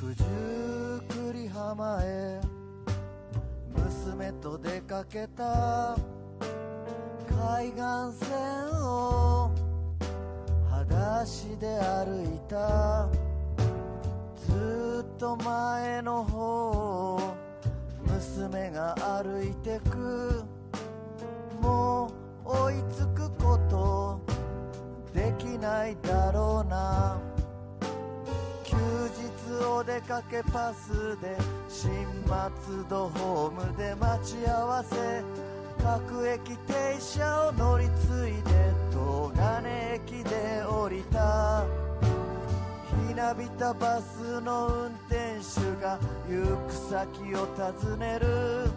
九十九里浜へ娘と出かけた海岸線を裸足で歩いたずっと前の方を娘が歩いてくもう追いつくことできないだろうな。お出かけパスで新松戸ホームで待ち合わせ。各駅停車を乗り継いで東金駅で降りた。ひなびたバスの運転手が行く先を尋ねる。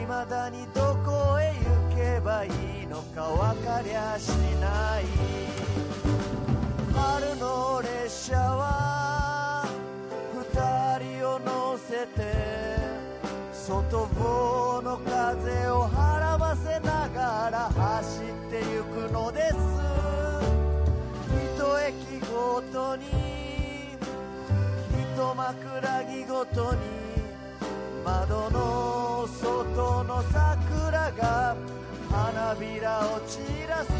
未だにどこへ行けばいいのか分かりゃしない。春の列車は外房の風をはらませながら走ってゆくのです。一駅ごとに一枕木ごとに窓の外の桜が花びらを散らす。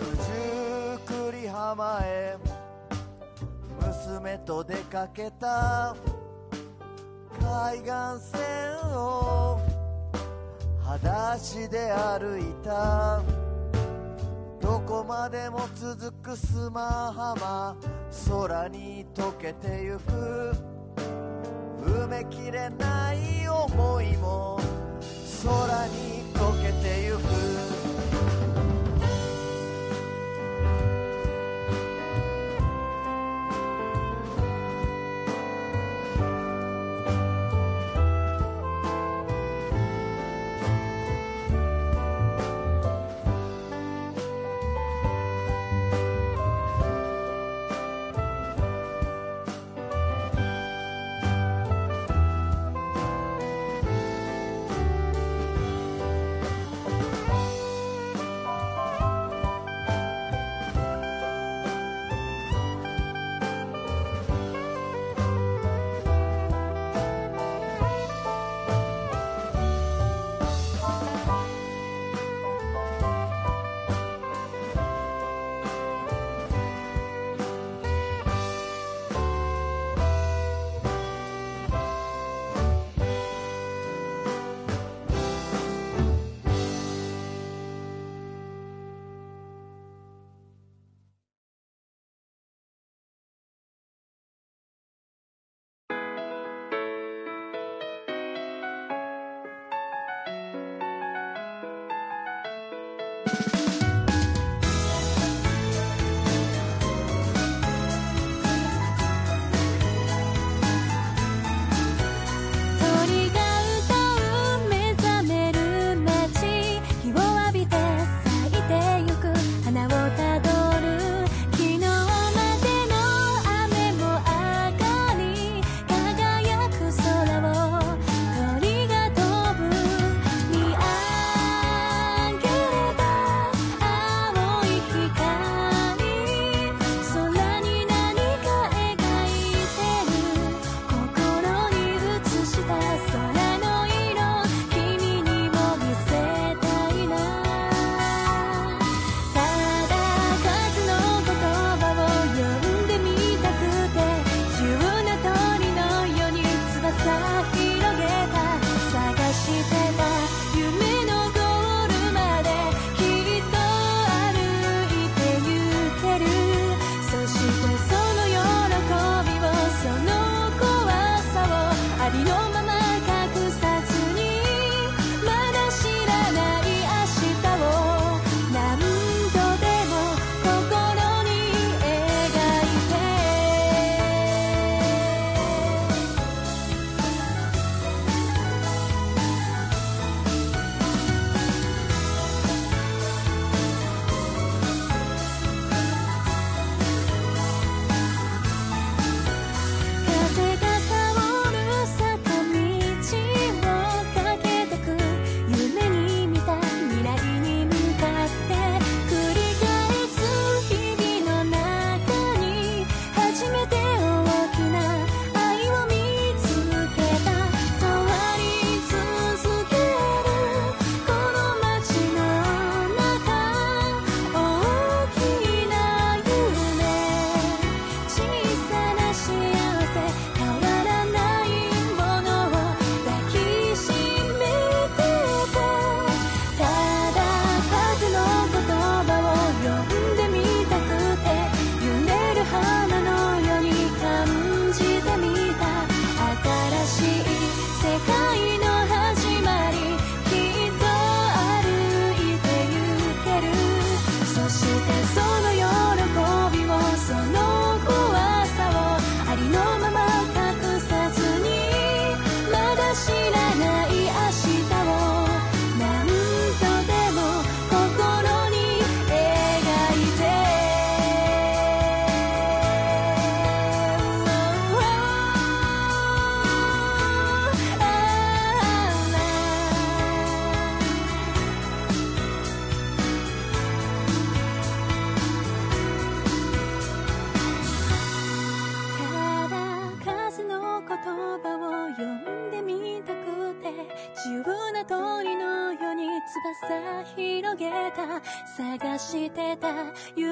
九十九里浜へ娘と出かけた。海岸線を裸足で歩いた。どこまでも続く砂浜。空に溶けてゆく。埋めきれない思いも空に溶けてゆく。越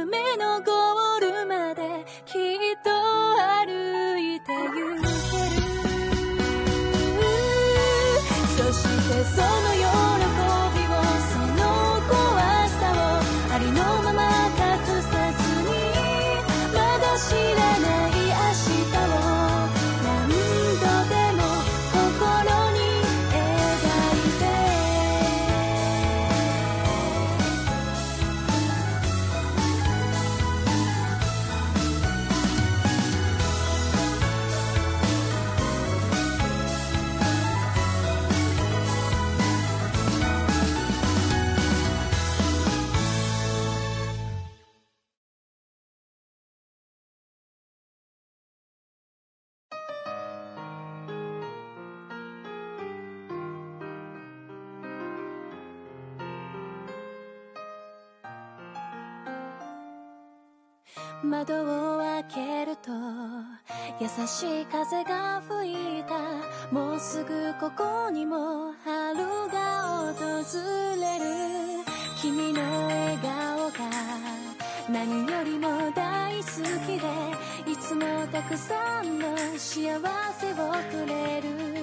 しい風が吹いた。もうすぐここにも春が訪れる。君の笑顔が何よりも大好きでいつもたくさんの幸せをくれる。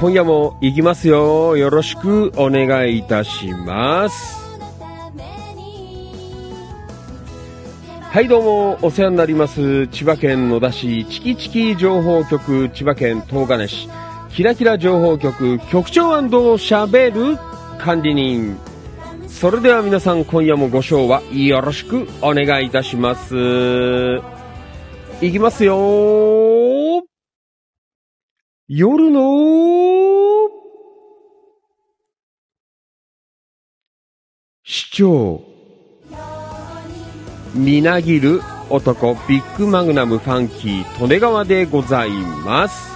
今夜も行きますよ。よろしくお願いいたします。はい、どうも、お世話になります。千葉県野田市、チキチキ情報局、千葉県東金市、キラキラ情報局、局長喋る管理人。それでは皆さん、今夜もご賞はよろしくお願いいたします。いきますよ夜の市長みなぎる男ビッグマグナムファンキー利根川でございます。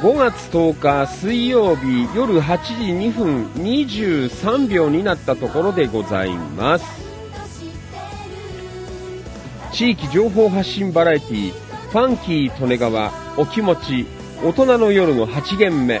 5月10日水曜日夜8時2分23秒になったところでございます。地域情報発信バラエティファンキー利根川お気持ち大人の夜の8限目。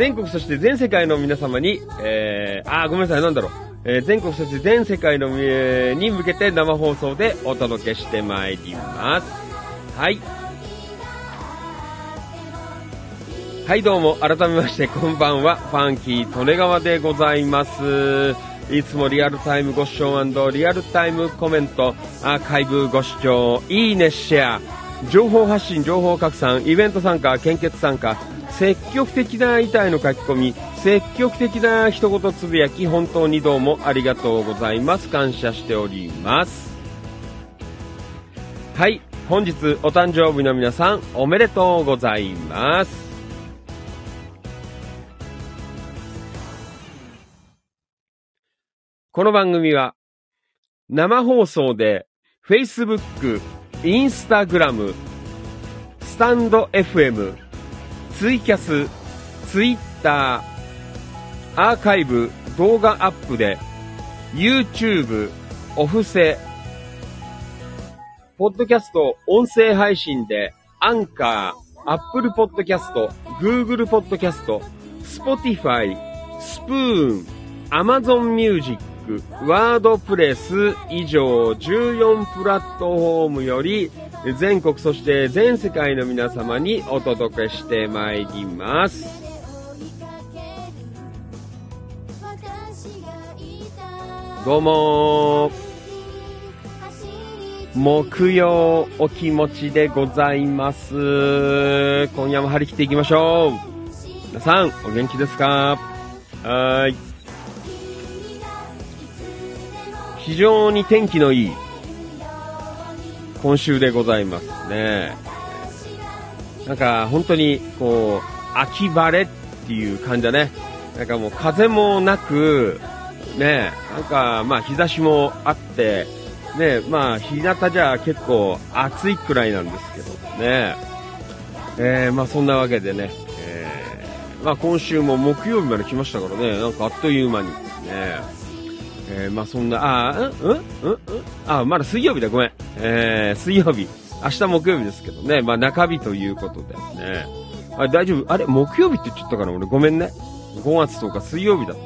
全国そして全世界の皆様に、えー、あ、ごめんなさい、なんだろう。えー全国そして全世界の、えーに向けて生放送でお届けしてまいります。はい。はい、どうも、改めまして、こんばんは、ファンキー、利根川でございます。いつもリアルタイムご視聴リアルタイムコメント、アーカイブご視聴、いいね、シェア、情報発信、情報拡散、イベント参加、献血参加、積極的な遺体の書き込み、積極的な一言つぶやき、本当にどうもありがとうございます。感謝しております。はい。本日お誕生日の皆さんおめでとうございます。この番組は生放送で Facebook、Instagram、スタンド FM、ツイキャス、ツイッター、アーカイブ、動画アップで YouTube、オフセ、ポッドキャスト、音声配信で、アンカー、アップルポッドキャスト、グーグルポッドキャスト、Spotify、Spoon、Amazon Music、WordPress以上14プラットフォームより全国そして全世界の皆様にお届けしてまいります。どうも木曜お気持ちでございます。今夜も張り切っていきましょう。皆さん、お元気ですか？はい。非常に天気のいい今週でございますね。なんか本当にこう、秋晴れっていう感じだね。なんかもう風もなく、ね、なんかまあ日差しもあって、ね、まあ日向じゃ結構暑いくらいなんですけどね。えー、まあそんなわけでね、えー、まあ今週も木曜日まで来ましたからね、なんかあっという間にね。えー、まあそんな、あー、うんうんうんあ、まだ水曜日だ、ごめん。えー、水曜日。明日木曜日ですけどね。まあ中日ということでね。あ大丈夫あれ木曜日って言っちゃったから俺ごめんね。5月10日水曜日だった。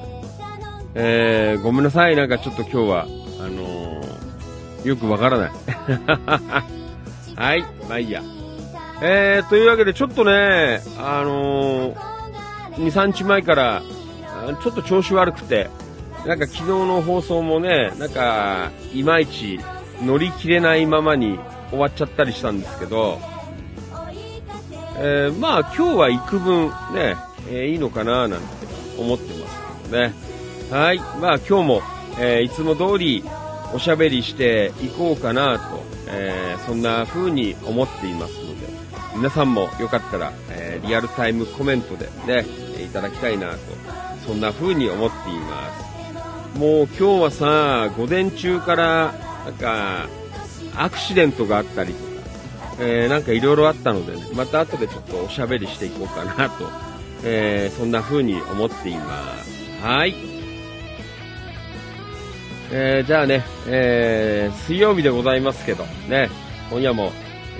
えー、ごめんなさい。なんかちょっと今日は、あのー、よくわからない。はい。まあいいや。えー、というわけでちょっとね、あのー、2、3日前から、ちょっと調子悪くて、なんか昨日の放送もね、なんか、いまいち乗り切れないままに終わっちゃったりしたんですけど、えー、まあ今日は幾分ね、えーいいのかななんて思ってますけどね。はい。まあ今日も、えーいつも通りおしゃべりしていこうかなと、えそんな風に思っていますので、皆さんもよかったら、えリアルタイムコメントでね、いただきたいなと、そんな風に思っています。もう今日はさ、午前中から、なんか、アクシデントがあったりとか、えーなんかいろいろあったのでね、また後でちょっとおしゃべりしていこうかなと、えーそんな風に思っています。はい。えーじゃあね、えー水曜日でございますけど、ね、今夜も、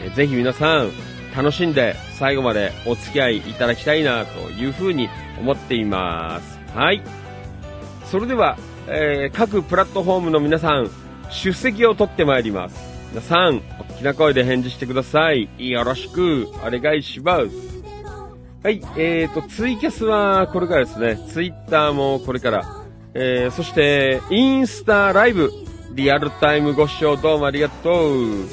えーぜひ皆さん、楽しんで最後までお付き合いいただきたいなという風に思っています。はい。それでは、えー各プラットフォームの皆さん、出席を取ってまいります。皆さん、大きな声で返事してください。よろしく、お願いします。はい、えーと、ツイキャスはこれからですね。ツイッターもこれから。えー、そして、インスタライブ、リアルタイムご視聴どうもありがとう。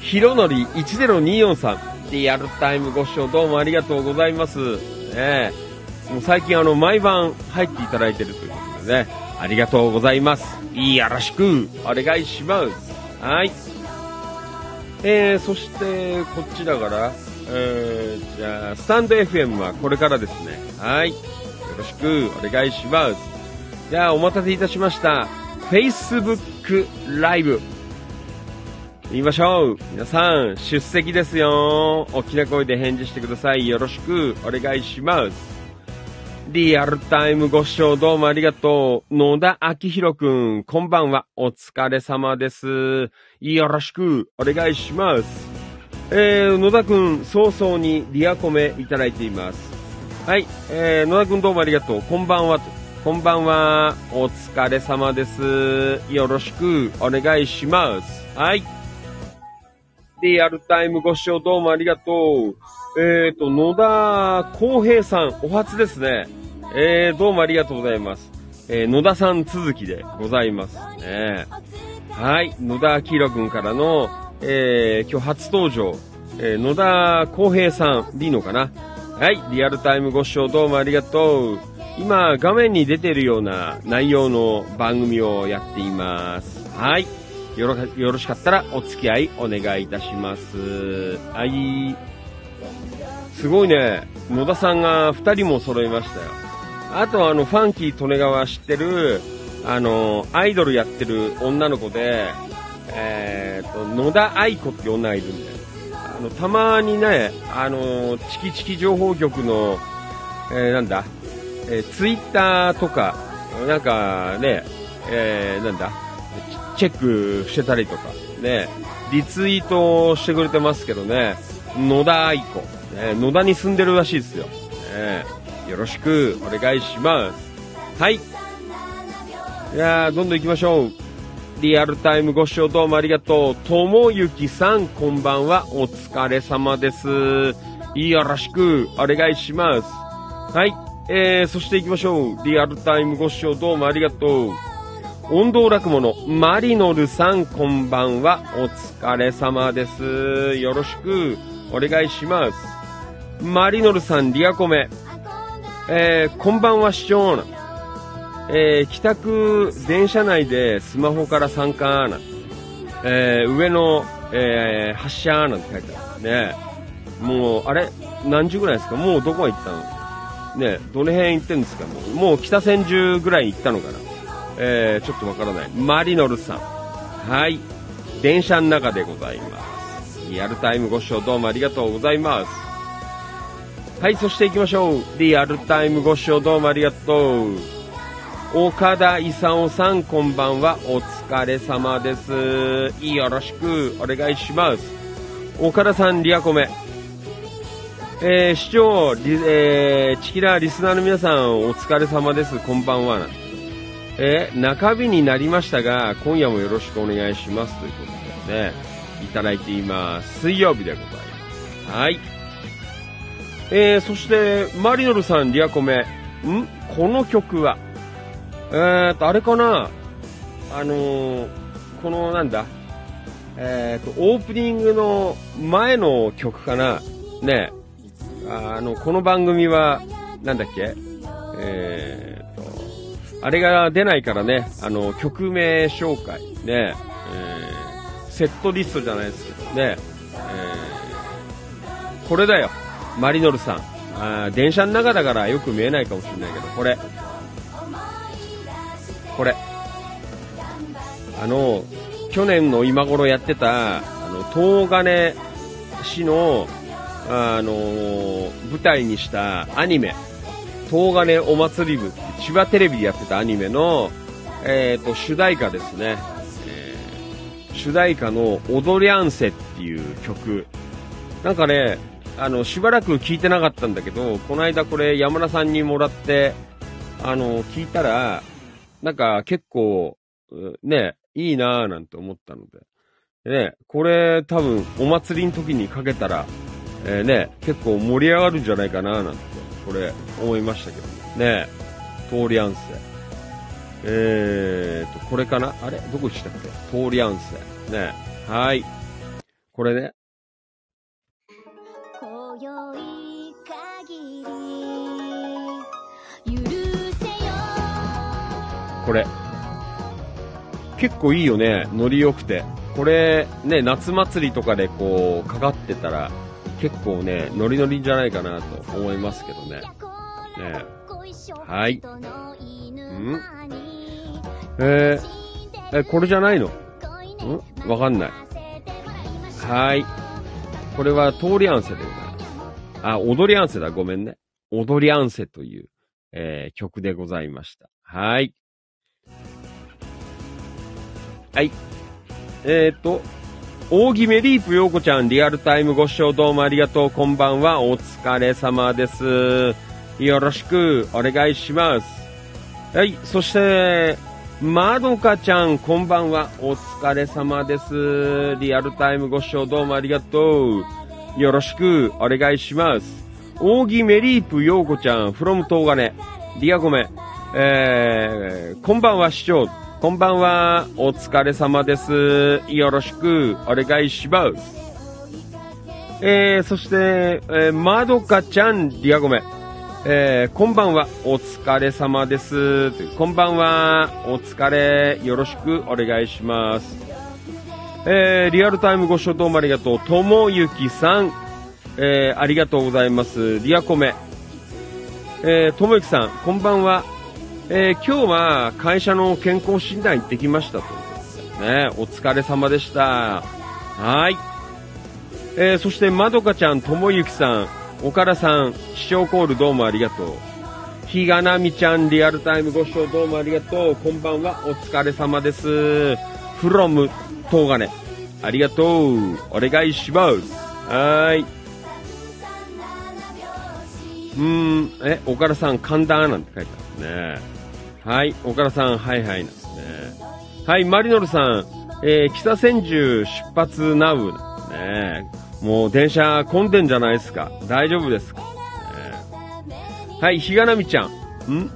ひろのり1024さん、リアルタイムご視聴どうもありがとうございます。ねえもう最近あの、毎晩入っていただいてるということでね、ありがとうございます。よろしく、お願いします。はい。えー、そして、こっちだから、えー、じゃあ、スタンド FM はこれからですね。はい。よろしく、お願いします。じゃあ、お待たせいたしました。Facebook ライブ。言いましょう。皆さん、出席ですよ。大きな声で返事してください。よろしく、お願いします。リアルタイムご視聴どうもありがとう。野田明宏くん、こんばんは。お疲れ様です。よろしく、お願いします。えー、野田くん、早々にリアコメいただいています。はい、えー、野田くんどうもありがとう。こんばんは。こんばんは。お疲れ様です。よろしく、お願いします。はい。リアルタイムご視聴どうもありがとう。えーと、野田康平さん、お初ですね。えー、どうもありがとうございます。えー、野田さん続きでございますね。はい、野田明宏くんからの、えー、今日初登場、えー、野田康平さんでいいのかなはい、リアルタイムご視聴どうもありがとう。今、画面に出てるような内容の番組をやっています。はい。よろ、よろしかったらお付き合いお願いいたします。はい。すごいね、野田さんが2人も揃いましたよ。あとはあの、ファンキー利根川知ってる、あの、アイドルやってる女の子で、えーと、野田愛子って女がいるんだよ。あの、たまにね、あの、チキチキ情報局の、えー、なんだ、えー、ツイッターとか、なんかね、えー、なんだ、チェックしてたりとか、ね、リツイートしてくれてますけどね、野田愛子、ね、野田に住んでるらしいですよ。ね、よろしくお願いします。はい。いやー、どんどん行きましょう。リアルタイムご視聴どうもありがとう。ともゆきさん、こんばんは。お疲れ様です。よろしくお願いします。はい。えー、そして行きましょう。リアルタイムご視聴どうもありがとう。音頭落語のマリノルさん、こんばんは。お疲れ様です。よろしくお願いします。マリノルさん、リアコメ。えー、こんばんは、市長。えー、帰宅、電車内でスマホから参加な。えー、上の、えー、発車なんて書いてあるね。もう、あれ？何時ぐらいですか？もうどこへ行ったの？ね、どの辺行ってんですか？もうもう北千住ぐらい行ったのかな？えー、ちょっとわからない。マリノルさん。はい。電車の中でございます。リアルタイムご視聴どうもありがとうございます。はい、そして行きましょう。リアルタイムご視聴どうもありがとう。岡田勲さん、こんばんは。お疲れ様です。よろしくお願いします。岡田さん、リアコメ。えー、市長、えー、チキラーリスナーの皆さん、お疲れ様です。こんばんは。えー中日になりましたが、今夜もよろしくお願いします。ということでね、いただいています。水曜日でございます。はい。えー、そして、マリノルさん、リアコメ。ん？この曲は。えーと、あれかな？あのー、このなんだ？えーと、オープニングの前の曲かな？ねあの、この番組は、なんだっけ？えーと、あれが出ないからね、あの、曲名紹介、ね、え。ー、セットリストじゃないですけど。ね、えー、これだよ、マリノルさん。あ電車の中だからよく見えないかもしれないけど、これ。これ。あの、去年の今頃やってた、あの、東金市の、あの舞台にしたアニメ、東金お祭り部千葉テレビでやってたアニメの、えっ、と、主題歌ですね。えー主題歌の踊りゃんせっていう曲。なんかね、あの、しばらく聞いてなかったんだけど、この間これ山田さんにもらって、あの、聞いたら、なんか結構、ね、いいなぁなんて思ったので。ね、これ多分お祭りの時にかけたら、えーね、結構盛り上がるんじゃないかななんて、これ思いましたけどね。通りアンセ。えーと、これかな？あれ？どこしたっけ？通りアンセ。ね。はい。これね。これ。結構いいよね。ノリ良くて。これ、ね、夏祭りとかでこう、かかってたら、結構ね、ノリノリじゃないかなと思いますけどね。ねはい。んえー、え、これじゃないの？ん？わかんない。はい。これは通りアンセでございます。あ、踊りアンセだ。ごめんね。踊りアンセという、えー曲でございました。はい。はい。えっ、と、大木メリープ陽子ちゃん、リアルタイムご視聴どうもありがとう。こんばんは。お疲れ様です。よろしくお願いします。はい。そして、まどかちゃん、こんばんは。お疲れ様です。リアルタイムご視聴どうもありがとう。よろしくお願いします。大木メリープ陽子ちゃん、from 東金。リアコメ。えー、こんばんは、市長。こんばんは。お疲れ様です。よろしくお願いします。えー、そして、えー、まどかちゃん、リアコメ。えー、こんばんは、お疲れ様です。こんばんは、お疲れ、よろしくお願いします。えー、リアルタイムご視聴どうもありがとう。ともゆきさん、えー、ありがとうございます。リアコメ。えー、ともゆきさん、こんばんは。えー、今日は会社の健康診断行ってきましたとね、お疲れ様でした。はい。えー、そして、まどかちゃん、ともゆきさん、岡田さん、視聴コールどうもありがとう。ひがなみちゃん、リアルタイムご視聴どうもありがとう。こんばんは、お疲れ様です。from 東金。ありがとう。お願いします。はーい。うーん、え、岡田さん、神田なんて書いてあるね。はい、岡田さん、はいはいなんですね。はい、マリノルさん、えー、北千住出発ナウですね。もう電車混んでんじゃないですか。大丈夫ですか、ね、はい、ひがなみちゃん。ん？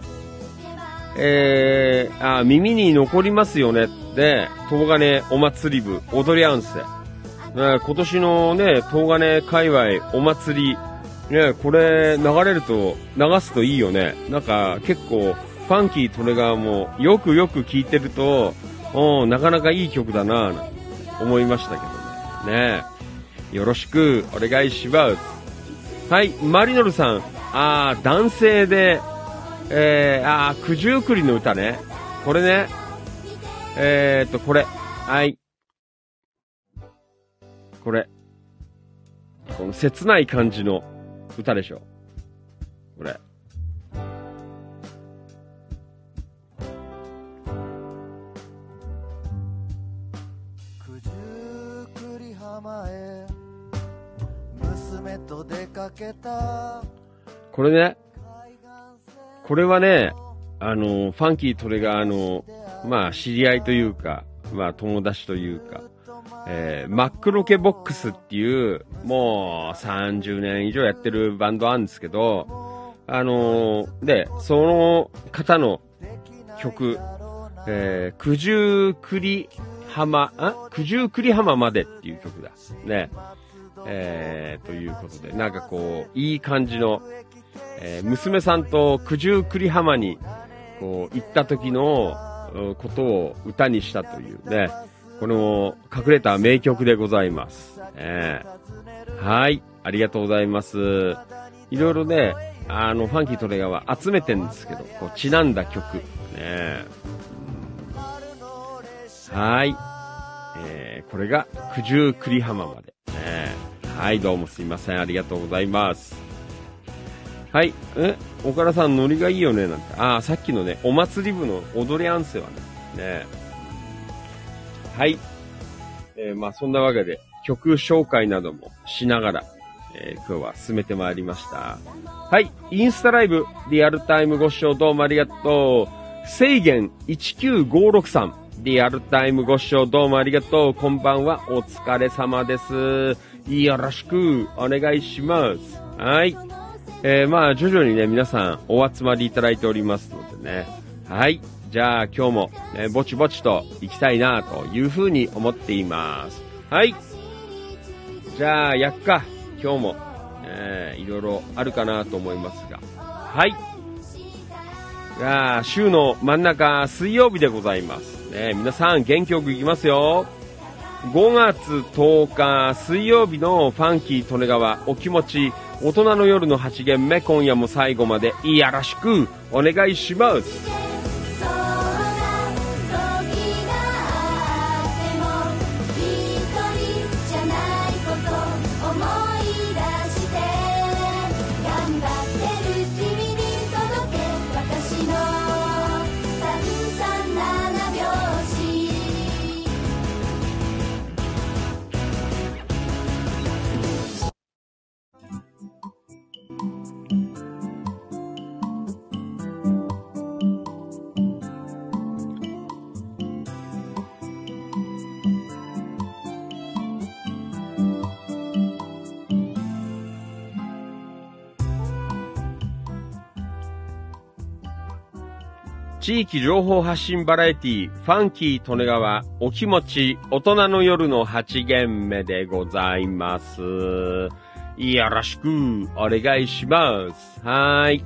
えー、あ、耳に残りますよねって、東金お祭り部、踊り合うんすね今年のね、東金界隈お祭り、ね、これ流れると、流すといいよね。なんか結構、ファンキートレガーもよくよく聞いてると、おなかなかいい曲だなぁ、思いましたけどね。ねよろしくお願いします。はい、マリノルさん。あー、男性で、えー、あー、九十九里の歌ね。これね。えーっと、これ。はい。これ。この切ない感じの歌でしょ。これ。これね。これはね、あの、ファンキートレガーの、まあ、知り合いというか、まあ、友達というか、えー、マックロケボックスっていう、もう30年以上やってるバンドあるんですけど、あのーで、その方の曲、えー、九十九里浜、あ？九十九里浜までっていう曲だ。ね。えー、ということで、なんかこう、いい感じの、えー娘さんと九十九里浜に、こう、行った時の、ことを歌にしたというね、この隠れた名曲でございます。えーはい、ありがとうございます。いろいろね、あの、ファンキートレガーは集めてんですけど、こう、ちなんだ曲。ねはい。えーこれが九十九里浜まで。ねはい、どうもすいません。ありがとうございます。はい。え岡田さん、ノリがいいよねなんて。ああ、さっきのね、お祭り部の踊りアンセはね。ねはい。えーまあ、そんなわけで、曲紹介などもしながら、えー今日は進めてまいりました。はい。インスタライブ、リアルタイムご視聴どうもありがとう。制限1956さん。リアルタイムご視聴どうもありがとう。こんばんは。お疲れ様です。よろしくお願いします。はい。えー、まあ、徐々にね、皆さんお集まりいただいておりますのでね。はい。じゃあ、今日も、ね、ぼちぼちと行きたいな、というふうに思っています。はい。じゃあ、やっか。今日も、えー、いろいろあるかなと思いますが。はい。じゃあ、週の真ん中、水曜日でございます。ね、皆さん、元気よくいきますよ。5月10日水曜日のファンキー利根川お気持ち大人の夜の8限目今夜も最後までよろしくお願いします。地域情報発信バラエティファンキー利根川お気持ち大人の夜の8限目でございます。よろしくお願いします。はい。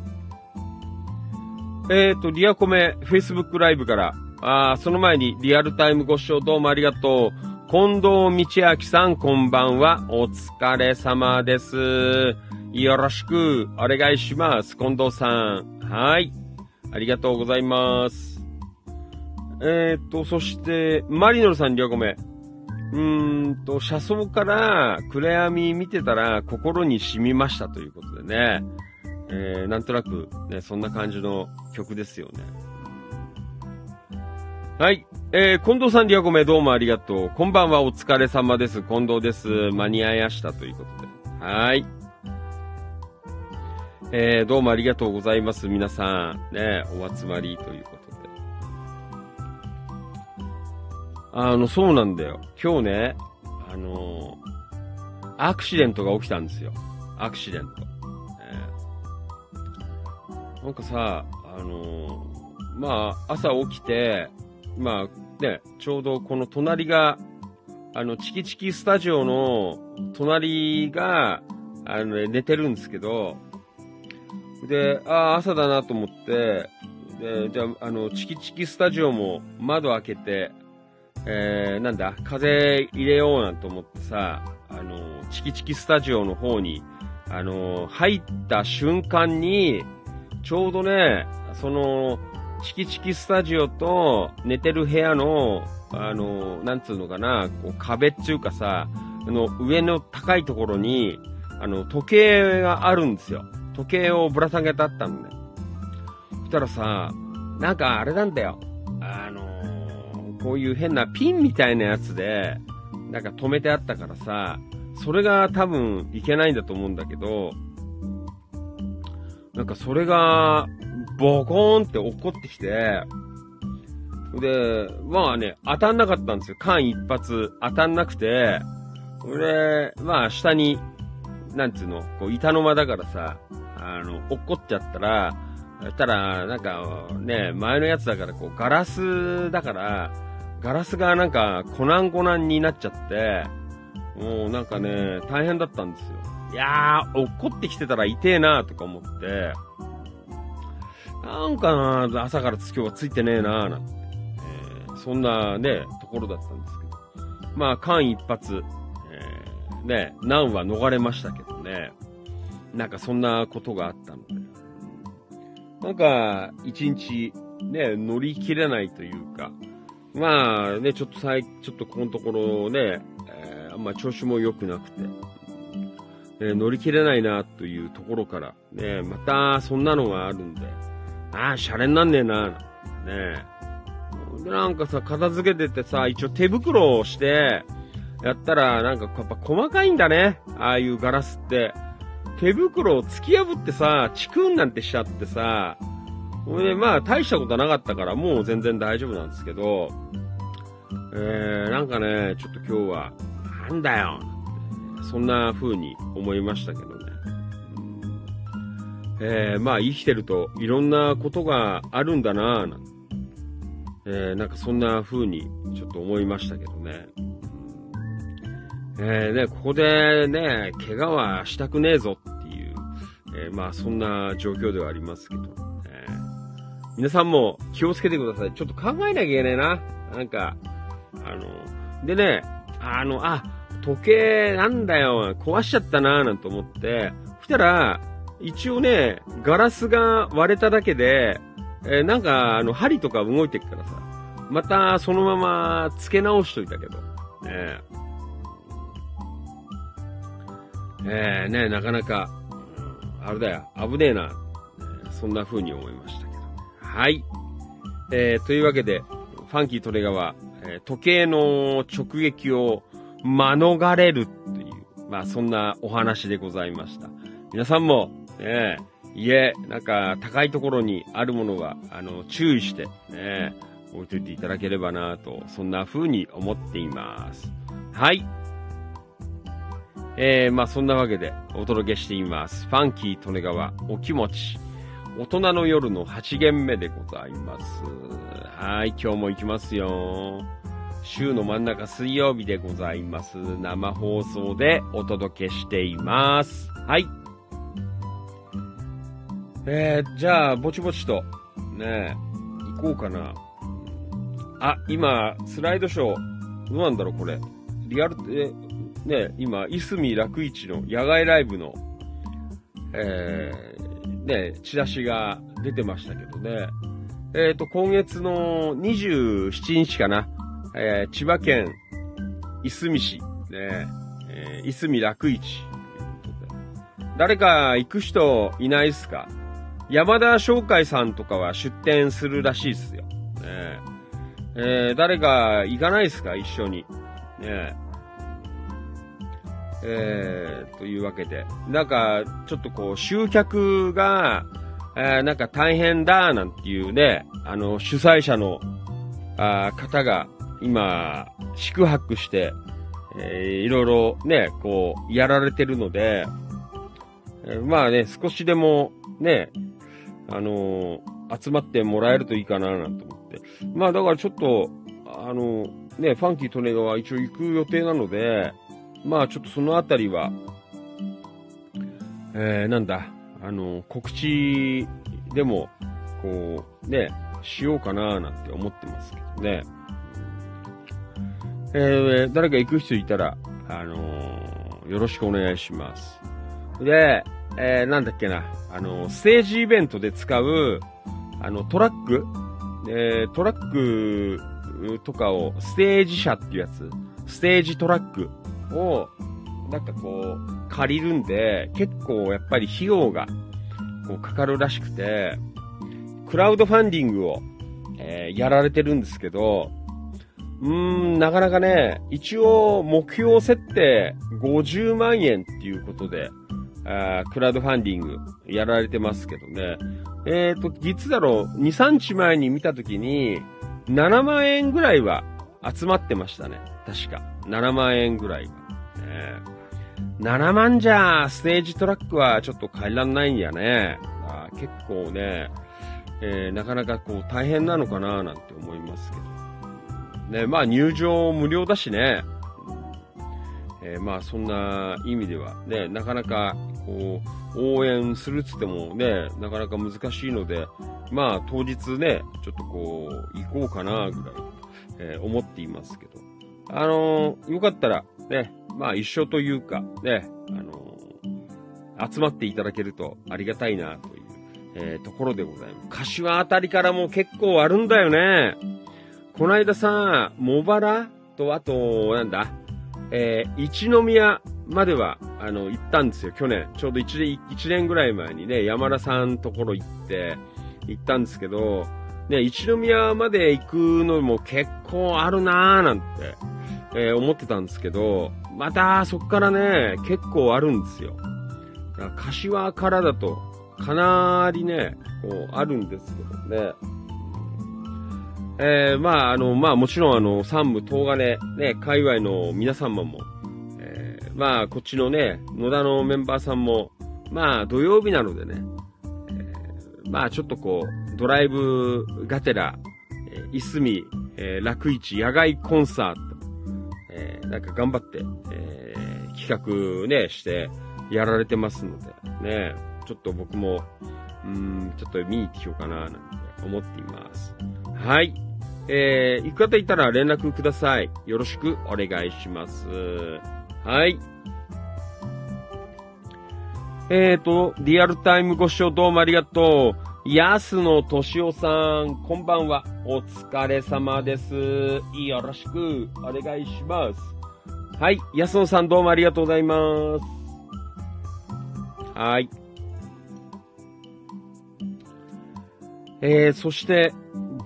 えっ、ー、と、リアコメ Facebook ライブから、あーその前にリアルタイムご視聴どうもありがとう。近藤道明さん、こんばんは。お疲れ様です。よろしくお願いします。近藤さん。はい。ありがとうございます。えー、っと、そして、マリノルさん、両ごめ。うーんと、車窓から暗闇見てたら心に染みましたということでね。えー、なんとなく、ね、そんな感じの曲ですよね。はい。えー、近藤さん、リアゴメ、どうもありがとう。こんばんは、お疲れ様です。近藤です。間に合いましたということで。はい。えー、どうもありがとうございます。皆さん、ね、お集まりということで。あの、そうなんだよ。今日ね、あのアクシデントが起きたんですよ。アクシデント。えーなんかさ、あのまあ、朝起きて、まあ、ね、ちょうどこの隣が、あの、チキチキスタジオの隣が、あの、ね、寝てるんですけど、で、ああ、朝だなと思って、で、じゃあ、あの、チキチキスタジオも窓開けて、えー、なんだ、風入れようなんて思ってさ、あの、チキチキスタジオの方に、あの、入った瞬間に、ちょうどね、その、チキチキスタジオと寝てる部屋の、あの、なんつうのかな、こう壁っていうかさ、あの、上の高いところに、あの、時計があるんですよ。時計をぶら下げてあったのね。そしたらさ、なんかあれなんだよ。あのこういう変なピンみたいなやつで、なんか止めてあったからさ、それが多分いけないんだと思うんだけど、なんかそれが、ボコーンって落っこってきて、で、まあね、当たんなかったんですよ。間一発当たんなくて、で、まあ下に、なんつうの、こう板の間だからさ、あの、落っこっちゃったら、したら、なんか、ね、前のやつだから、こう、ガラスだから、ガラスがなんか、コナンコナンになっちゃって、もうなんかね、大変だったんですよ。いやー、落っこってきてたら痛えなとか思って、なんかな朝から今日はついてねえななんて、えーそんなね、ところだったんですけど。まあ、間一髪、えーね、難は逃れましたけどね。なんかそんなことがあったので。なんか、一日、ね、乗り切れないというか、まあね、ちょっと最、ちょっとこのところね、えーあんま調子も良くなくて、え乗り切れないなというところから、ね、またそんなのがあるんで、ああ、シャレになんねえな、ねで、なんかさ、片付けててさ、一応手袋をして、やったら、なんかやっぱ細かいんだね。ああいうガラスって。手袋を突き破ってさ、チクンなんてしちゃってさ、ほいで、まあ、大したことなかったから、もう全然大丈夫なんですけど、えー、なんかね、ちょっと今日は、なんだよ、そんな風に思いましたけどね。えー、まあ、生きてると、いろんなことがあるんだなぁ、なんてえー、なんかそんな風に、ちょっと思いましたけどね。えー、ね、ここでね、怪我はしたくねえぞっていう、えーまあそんな状況ではありますけど、えー皆さんも気をつけてください。ちょっと考えなきゃいけないな。なんか、あの、でね、あの、あ、時計なんだよ、壊しちゃったななんて思って、そしたら、一応ね、ガラスが割れただけで、えーなんか、あの、針とか動いてるからさ、またそのまま付け直しといたけど、ねえー、ねなかなか、あれだよ、危ねえな、そんな風に思いましたけど。はい。えー、というわけで、ファンキートレガは、時計の直撃を免れるっていう、まあそんなお話でございました。皆さんも、ね、家、なんか高いところにあるものは、あの、注意して、ね、置いといていただければなと、そんな風に思っています。はい。えー、まあそんなわけでお届けしています。ファンキー利根川お気持ち。大人の夜の8限目でございます。はい、今日も行きますよ。週の真ん中水曜日でございます。生放送でお届けしています。はい。えー、じゃあ、ぼちぼちと、ね行こうかな。あ、今、スライドショー、どうなんだろう、これ。リアル、え、ね、今、いすみ楽市の野外ライブの、えー、ね、チラシが出てましたけどね。えっ、と、今月の27日かな、えー、千葉県いすみ市、ね、えー、いすみ楽市。誰か行く人いないっすか？山田商会さんとかは出店するらしいっすよ。ねえー、誰か行かないっすか？一緒に。ねえー、というわけで。なんか、ちょっとこう、集客が、えー、なんか大変だ、なんていうね、あの、主催者の、あ方が、今、宿泊して、えー、いろいろね、こう、やられてるので、えー、まあね、少しでも、ね、あのー、集まってもらえるといいかな、なんて思って。まあだからちょっと、あのね、ファンキートネガは一応行く予定なので、まあちょっとそのあたりは、えー、なんだ、あの告知でも、こう、ね、しようかな、なんて思ってますけどね。えー、誰か行く人いたら、あのー、よろしくお願いします。で、えー、なんだっけな、あの、ステージイベントで使う、あの、トラック、えー、トラックとかを、ステージ車っていうやつ、ステージトラックを、なんかこう、借りるんで、結構やっぱり費用が、こう、かかるらしくて、クラウドファンディングを、えー、やられてるんですけど、うーん、なかなかね、一応目標設定50万円っていうことで、あクラウドファンディングやられてますけどね。えっ、ー、と、実だろう、2、3日前に見たときに、7万円ぐらいは集まってましたね。確か。7万円ぐらいは。ね、7万じゃ、ステージトラックはちょっと変えらんないんやね。あ結構ね、えー、なかなかこう大変なのかななんて思いますけど。ね、まあ入場無料だしね。えー、まあそんな意味ではね、なかなかこう応援するっつってもね、なかなか難しいので、まあ当日ね、ちょっとこう行こうかなぐらい、えー、思っていますけど。あのー、よかったらね、まあ一緒というかね、あの集まっていただけるとありがたいなという、えところでございます。柏あたりからも結構あるんだよね。この間さ、茂原と、あと、なんだ、えー、一宮までは、あの、行ったんですよ、去年。ちょうど一年、一年ぐらい前にね、山田さんところ行って、行ったんですけど、ね、一宮まで行くのも結構あるなーなんて、えー、思ってたんですけど、またそっからね、結構あるんですよ。か柏からだと、かなりね、こう、あるんですけどね。えー、まあ、あの、まあ、もちろん、あの、山武東金、ね、界隈の皆様も、えー、まあ、こっちのね、野田のメンバーさんも、まあ、土曜日なのでね、えー、まあ、ちょっとこう、ドライブがてら、えー、いすみ、えー、楽市野外コンサート、えー、なんか頑張って、えー、企画ね、して、やられてますので、ね、ちょっと僕も、うん、ちょっと見に行ってきようかな、なんて思っています。はい。えー、行く方いたら連絡ください。よろしくお願いします。はい。えーと、リアルタイムご視聴どうもありがとう。安野敏夫さん、こんばんは。お疲れ様です。よろしくお願いします。はい。安野さんどうもありがとうございます。はい。えー、そして、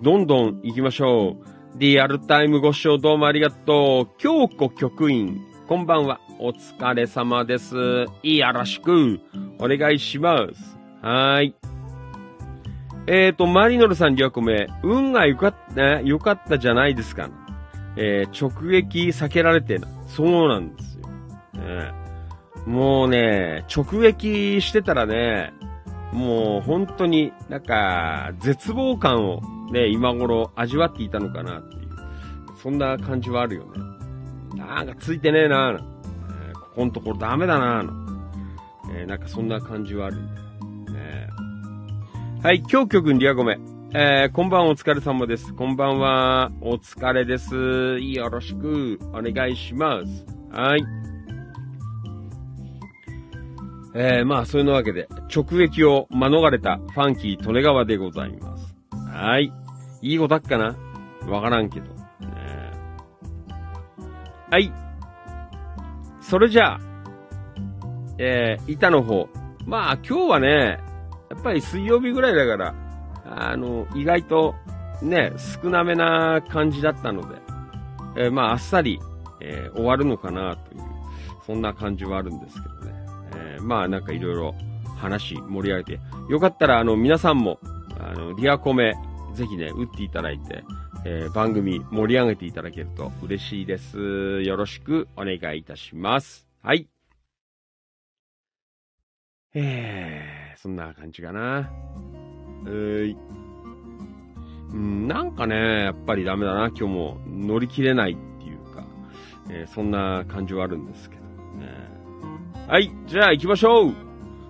どんどん行きましょう。リアルタイムご視聴どうもありがとう。京子局員、こんばんは。お疲れ様です。よろしく、お願いします。はい。えーと、マリノルさん2個目、運が良かった、良かったじゃないですか。えー、直撃避けられてな。そうなんですよ。ね、もうね、直撃してたらね、もう本当になんか絶望感をね、今頃味わっていたのかなっていう、そんな感じはあるよね。なんかついてねえなえー、ここのところダメだなえー、なんかそんな感じはあるんだよ。はい、今日曲リアゴメ。えー、こんばんはお疲れ様です。こんばんは。お疲れです。よろしくお願いします。はい。えー、まあ、そういうわけで、直撃を免れたファンキー利根川でございます。はい。いい子だっかな？わからんけど。ねはい。それじゃあ、えー、板の方。まあ、今日はね、っぱり水曜日ぐらいだから、あの、意外とね、少なめな感じだったので、えーまあ、あっさり、えー終わるのかなという、そんな感じはあるんですけどね。えーまあ、なんかいろいろ話盛り上げて、よかったら、あの、皆さんも、あの、リアコメ、ぜひね、打っていただいて、えー番組盛り上げていただけると嬉しいです。よろしくお願いいたします。はい。えー、そんな感じかな。うーい。うん、なんかね、やっぱりダメだな、今日も乗り切れないっていうか、えーそんな感じはあるんですけどね。はい、じゃあ行きましょう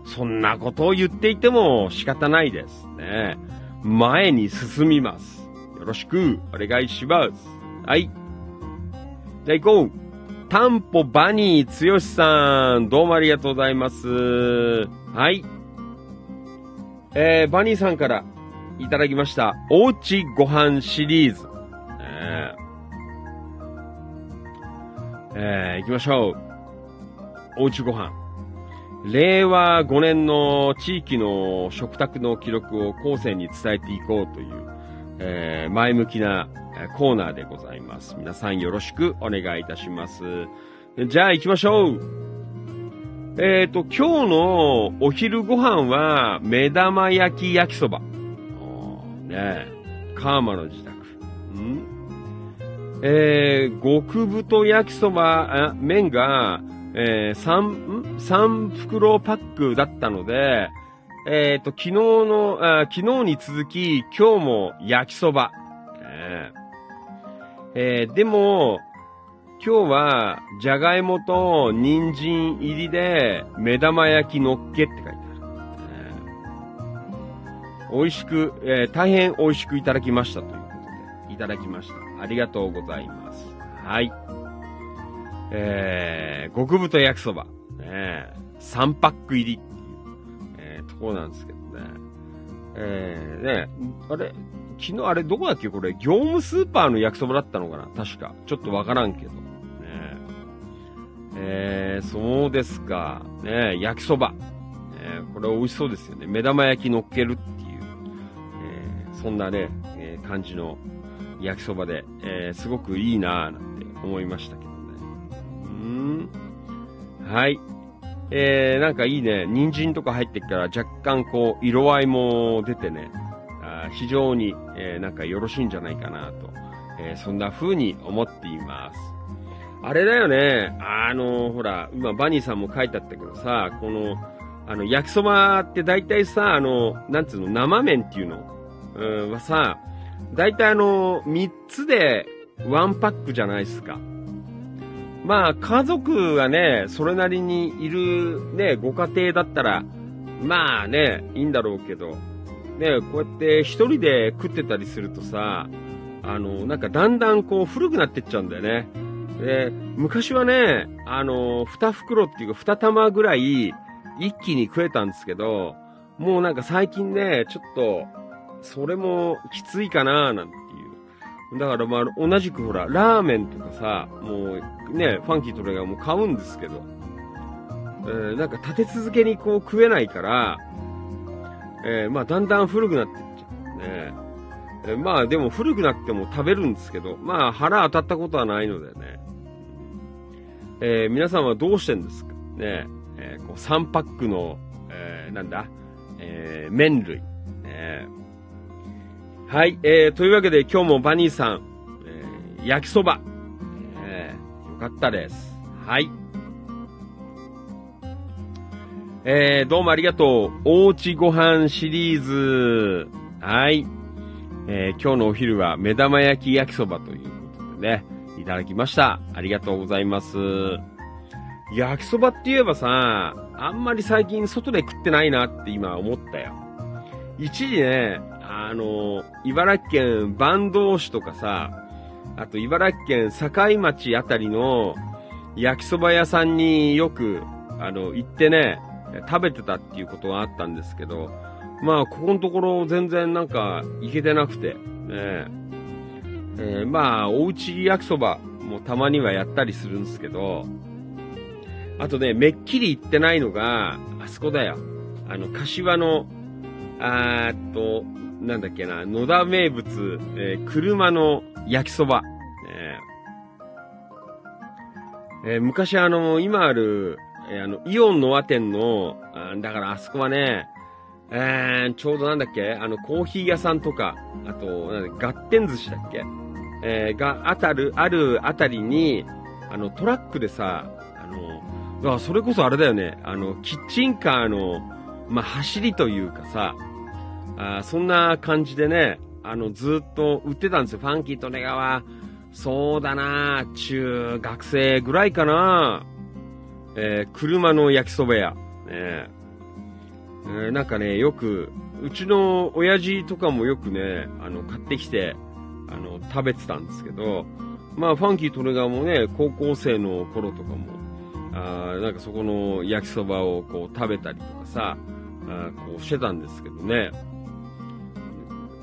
そんなことを言っていても仕方ないですね。前に進みます。よろしくお願いします。はい。じゃあ行こうタンポバニーつよしさん、どうもありがとうございます。はい。えー、バニーさんからいただきました、おうちご飯シリーズ。えー、えー行きましょう。おうちご飯。令和5年の地域の食卓の記録を後世に伝えていこうという、えー前向きなコーナーでございます。皆さんよろしくお願いいたします。じゃあ行きましょう。えっ、と、今日のお昼ご飯は、目玉焼き焼きそば。ねえ、カーマの自宅。んえー、極太焼きそば、あ麺が、えー、三、ん？三袋パックだったので、えっ、と、昨日のあ、昨日に続き、今日も焼きそば。ねえーでも、今日は、じゃがいもと人参入りで、目玉焼きのっけって書いてある。え美味しく、えー大変美味しくいただきましたということで、いただきました。ありがとうございます。はい。えー、極太焼きそば。ねえ、3パック入りっていう、えーとこなんですけどね。えー、ねあれ、昨日あれどこだっけ？これ、業務スーパーの焼きそばだったのかな？確か。ちょっとわからんけど。えー、そうですか。ね焼きそば。ねこれ美味しそうですよね。目玉焼き乗っけるっていう、えーそんなね、え感じの焼きそばで、えすごくいいなぁなんて思いましたけどね。うーん。はい。えー、なんかいいね。人参とか入ってきたら若干こう、色合いも出てね、あ非常に、えなんかよろしいんじゃないかなと、えそんな風に思っています。あれだよね、あの、ほら、今バニーさんも書いてあったけどさ、この、あの、焼きそばって大体さ、あの、なんつうの、生麺っていうの、うん、はさ、大体あの、3つで1パックじゃないですか。まあ、家族がね、それなりにいるね、ご家庭だったら、まあね、いいんだろうけど、ね、こうやって一人で食ってたりするとさ、あの、なんかだんだんこう古くなってっちゃうんだよね。で、昔はね、あの、二袋っていうか二玉ぐらい一気に食えたんですけど、もうなんか最近ね、ちょっと、それもきついかななんていう。だからまあ、同じくほら、ラーメンとかさ、もうね、ファンキーとかがもう買うんですけど、えーなんか立て続けにこう食えないから、えーまあだんだん古くなっていっちゃう。ねまあでも古くなっても食べるんですけど、まあ腹当たったことはないのでね。えー皆さんはどうしてんですか？ねえーこう3パックの、えーなんだ、えー麺類。ねはい、えというわけで今日もバニーさん、え焼きそば、えーよかったです。はい。えどうもありがとう。おうちご飯シリーズ。はい。えー今日のお昼は目玉焼き焼きそばということでね、いただきました。ありがとうございます。焼きそばって言えばさ、あんまり最近外で食ってないなって今思ったよ。一時ね、あの、茨城県坂東市とかさ、あと茨城県境町あたりの焼きそば屋さんによく、あの、行ってね、食べてたっていうことがあったんですけど、まあ、ここのところ全然なんか行けてなくて、ねえーまあ、おうち焼きそばもたまにはやったりするんですけど、あとね、めっきり行ってないのが、あそこだよ。あの、柏の、あーっと、なんだっけな、野田名物、えー車の焼きそば。えーえー昔あの、今ある、えあの、イオンの和店の、あだからあそこはね、えー、ちょうどなんだっけあの、コーヒー屋さんとか、あと、なんだ、合点寿司だっけ？えーが、あたる、あるあたりに、あの、トラックでさ、あの、だからそれこそあれだよね、あの、キッチンカーの、まあ、走りというかさ、あそんな感じでね、あの、ずっと売ってたんですよ。ファンキーとネガは、そうだな中学生ぐらいかなえー車の焼きそば屋。ねえーなんかね、よく、うちの親父とかもよくね、あの、買ってきて、あの、食べてたんですけど、まあ、ファンキートレガーもね、高校生の頃とかも、あなんかそこの焼きそばをこう食べたりとかさ、あこうしてたんですけどね。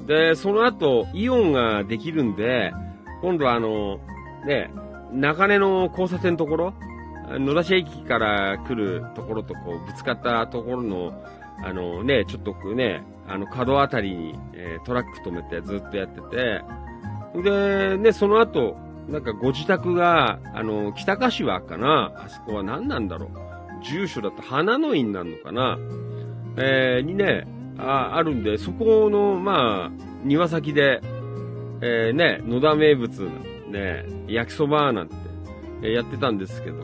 で、その後、イオンができるんで、今度はあの、ね、中根の交差点のところ、野田市駅から来るところとこうぶつかったところの、あのね、ちょっとね、あの角あたりに、えートラック止めてずっとやってて、で、ね、その後、なんかご自宅が、あの、北柏かなあそこは何なんだろう住所だと花の院なのかなえーにね、ああるんで、そこの、まあ、庭先で、えーね、野田名物、ね、焼きそばなんて、えやってたんですけど、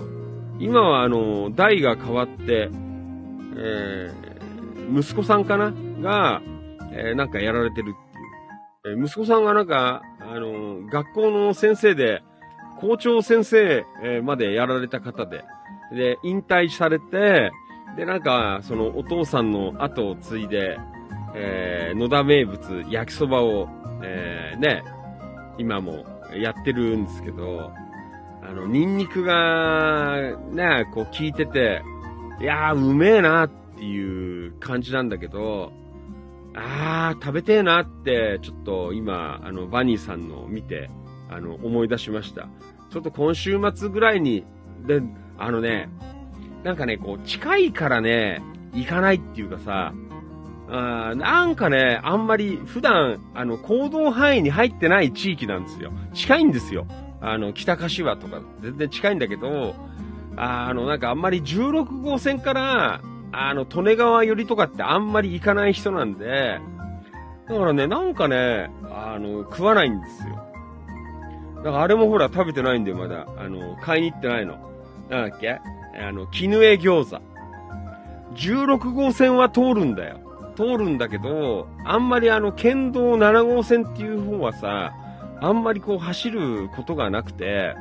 今はあの、代が変わって、えー息子さんかなが、えーなんかやられてるっていう。えー息子さんがなんか、あの、学校の先生で、校長先生までやられた方で、で、引退されて、で、なんか、そのお父さんの後を継いで、えー野田名物焼きそばを、えーね、今もやってるんですけど、あの、ニンニクが、ね、こう効いてて、いやー、うめえなっていう感じなんだけど、あー、食べてえなって、ちょっと今、あの、バニーさんのを見て、あの、思い出しました。ちょっと今週末ぐらいに、で、あのね、なんかね、こう、近いからね、行かないっていうかさ、あーなんかね、あんまり普段、あの、行動範囲に入ってない地域なんですよ。近いんですよ。あの、北柏とか、全然近いんだけど、あの、なんかあんまり16号線から、あの、利根川寄りとかってあんまり行かない人なんで、だからね、なんかね、あの、食わないんですよ。だからあれもほら食べてないんだよ、まだ。あの、買いに行ってないの。なんだっけ？あの、絹江餃子。16号線は通るんだよ。通るんだけど、あんまりあの、県道7号線っていう方はさ、あんまりこう走ることがなくて、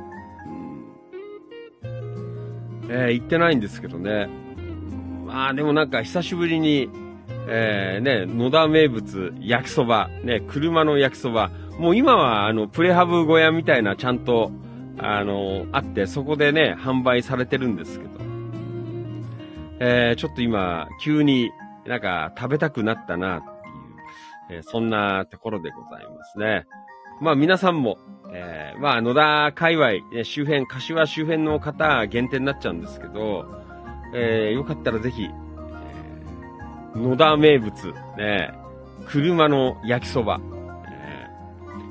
うんえー行ってないんですけどね。まあでもなんか久しぶりに、えーね、野田名物焼きそば、ね、車の焼きそば。もう今はあの、プレハブ小屋みたいなちゃんと、あの、あって、そこでね、販売されてるんですけど。えーちょっと今、急になんか食べたくなったなっていう、えーそんなところでございますね。まあ皆さんも、えーまあ野田界隈、周辺、柏周辺の方限定になっちゃうんですけど、えーよかったらぜひ、えー野田名物、ね、車の焼きそば、え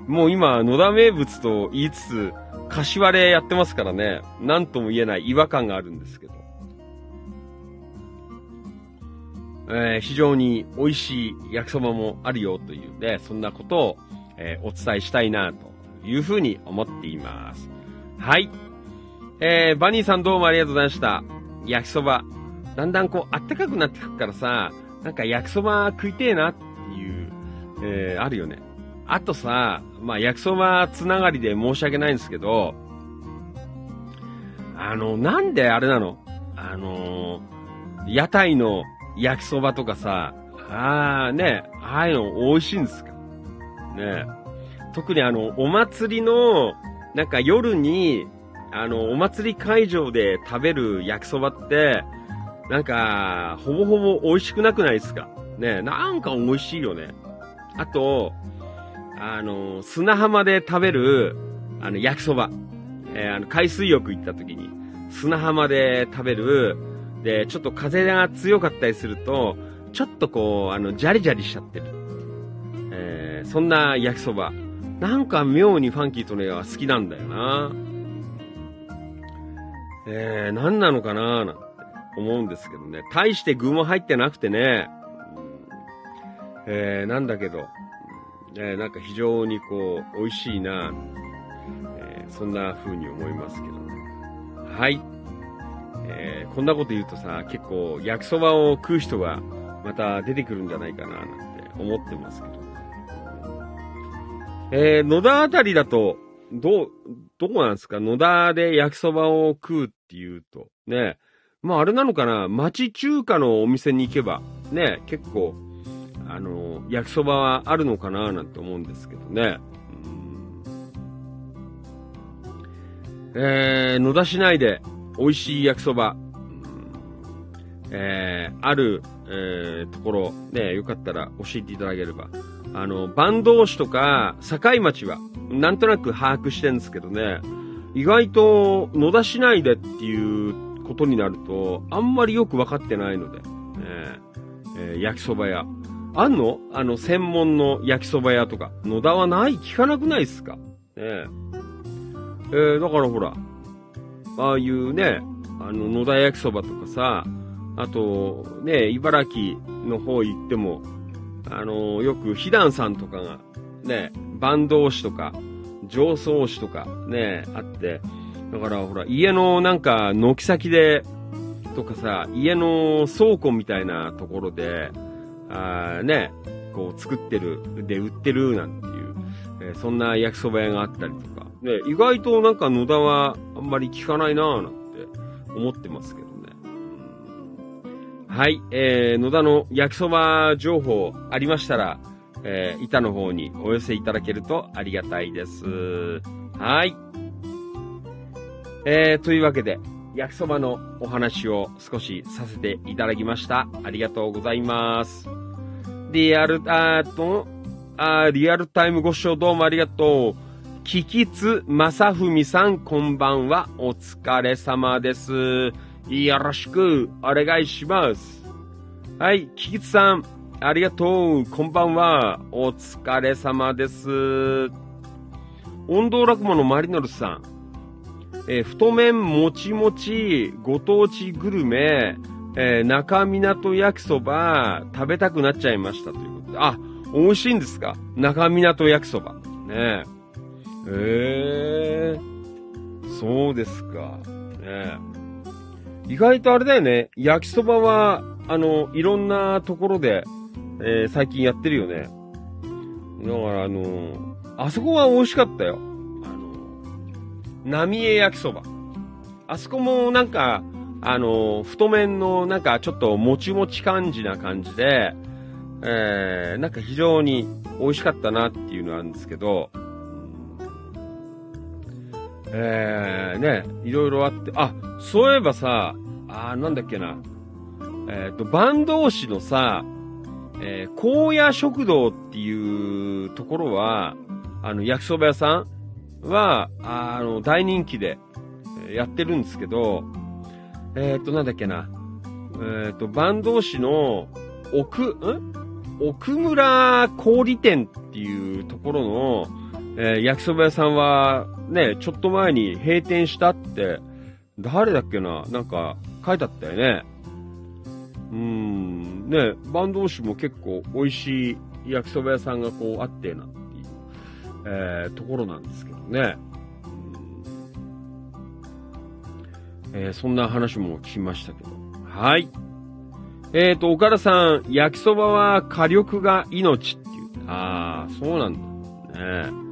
ーもう今、野田名物と言いつつ、柏でやってますからね、なんとも言えない違和感があるんですけど。えー非常に美味しい焼きそばもあるよというね、そんなことを、えーお伝えしたいなというふうに思っています。はい。えーバニーさんどうもありがとうございました。焼きそば。だんだんこう、あったかくなってくからさ、なんか焼きそば食いてえなっていう、えーあるよね。あとさ、まあ、焼きそばつながりで申し訳ないんですけど、あの、なんであれなの？あのー屋台の焼きそばとかさ、ああ、ね、ああいうの美味しいんですかね特にあの、お祭りの、なんか夜に、あの、お祭り会場で食べる焼きそばって、なんか、ほぼほぼ美味しくなくないですか？ねなんか美味しいよね。あと、あの、砂浜で食べる、あの、焼きそば。えーあの、海水浴行った時に、砂浜で食べる、で、ちょっと風が強かったりすると、ちょっとこう、あの、ジャリジャリしちゃってる。えーそんな焼きそば。なんか妙にファンキーとねは好きなんだよな。えー、何なのかななんて思うんですけどね。大して具も入ってなくてね。うんえー、なんだけど、えーなんか非常にこう、美味しいな、えーそんな風に思いますけどね。はい。えーこんなこと言うとさ、結構焼きそばを食う人がまた出てくるんじゃないかな、なんて思ってますけど。えー野田あたりだと、どう、どこなんですか？野田で焼きそばを食うっていうと。ね。まああれなのかな？町中華のお店に行けば、ね、結構、あの、焼きそばはあるのかな？なんて思うんですけどね。えー、野田市内で美味しい焼きそば、えー、ある、えー、ところ、ね、よかったら教えていただければ。あの、坂東市とか、境町は、なんとなく把握してるんですけどね、意外と野田市内でっていうことになると、あんまりよくわかってないので、えーえー焼きそば屋。あんの？あの、専門の焼きそば屋とか。野田はない？聞かなくないっすか？ねえ。えーだからほら、ああいうね、あの、野田焼きそばとかさ、あと、ね、茨城の方行っても、あの、よく、ひだんさんとかが、ね、坂東市とか、上層市とか、ね、あって、だからほら、家のなんか、軒先で、とかさ、家の倉庫みたいなところで、あね、こう作ってる、で売ってるなんていう、えーそんな焼きそば屋があったりとか、ね、意外となんか野田はあんまり聞かないなぁなんて思ってますけど。はい、えー、野田の焼きそば情報ありましたら、えー、板の方にお寄せいただけるとありがたいです。はい。えー、というわけで、焼きそばのお話を少しさせていただきました。ありがとうございます。リアル、あーと、あリアルタイムご視聴どうもありがとう。キキツマサフミさん、こんばんは。お疲れ様です。よろしくお願いします。はい、キキツさん、ありがとう。こんばんは。お疲れ様です。温道落語のマリノルさん。えー太麺もちもち、ご当地グルメ、えー中港焼きそば、食べたくなっちゃいましたということで。あ、美味しいんですか？中港焼きそば。ねえ。えー、そうですか。ねえ。意外とあれだよね。焼きそばは、あの、いろんなところで、えー最近やってるよね。だから、あの、あそこは美味しかったよ。あの、浪江焼きそば。あそこもなんか、あの、太麺のなんかちょっともちもち感じな感じで、えー、なんか非常に美味しかったなっていうのはあるんですけど、えー、ね、いろいろあって、あ、そういえばさ、あなんだっけな、えっ、と、坂東市のさ、えー、高野食堂っていうところは、あの、焼きそば屋さんは、あの、大人気でやってるんですけど、えっ、と、なんだっけな、えっ、と、坂東市の奥、ん？奥村小売店っていうところの、えー焼きそば屋さんは、ね、ちょっと前に閉店したって、誰だっけななんか、書いてあったよね。うーん、ね、坂東市も結構美味しい焼きそば屋さんがこうあってなっていう、えーところなんですけどね。えーそんな話も聞きましたけど。はい。えっ、と、岡田さん、焼きそばは火力が命っていう。ああ、そうなんだ。ね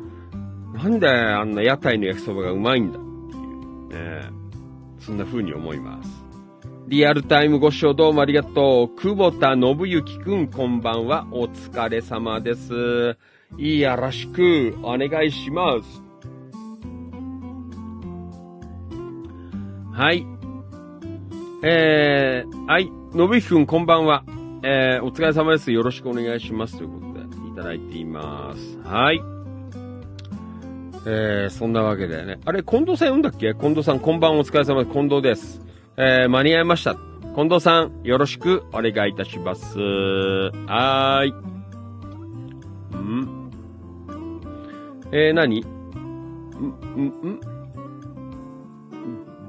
なんであんな屋台の焼きそばがうまいんだっていう。ねそんな風に思います。リアルタイムご視聴どうもありがとう。久保田信之くん、こんばんは。お疲れ様です。いやらしくお願いします。はい。えー、はい、信之くん、こんばんは。えー、お疲れ様です。よろしくお願いします。ということで、いただいています。はい。えー、そんなわけでね。あれ、近藤さん読んだっけ？近藤さん、こんばんお疲れ様です。近藤です。えー、間に合いました。近藤さん、よろしくお願いいたします。はーい。ん？えー、何？んんん？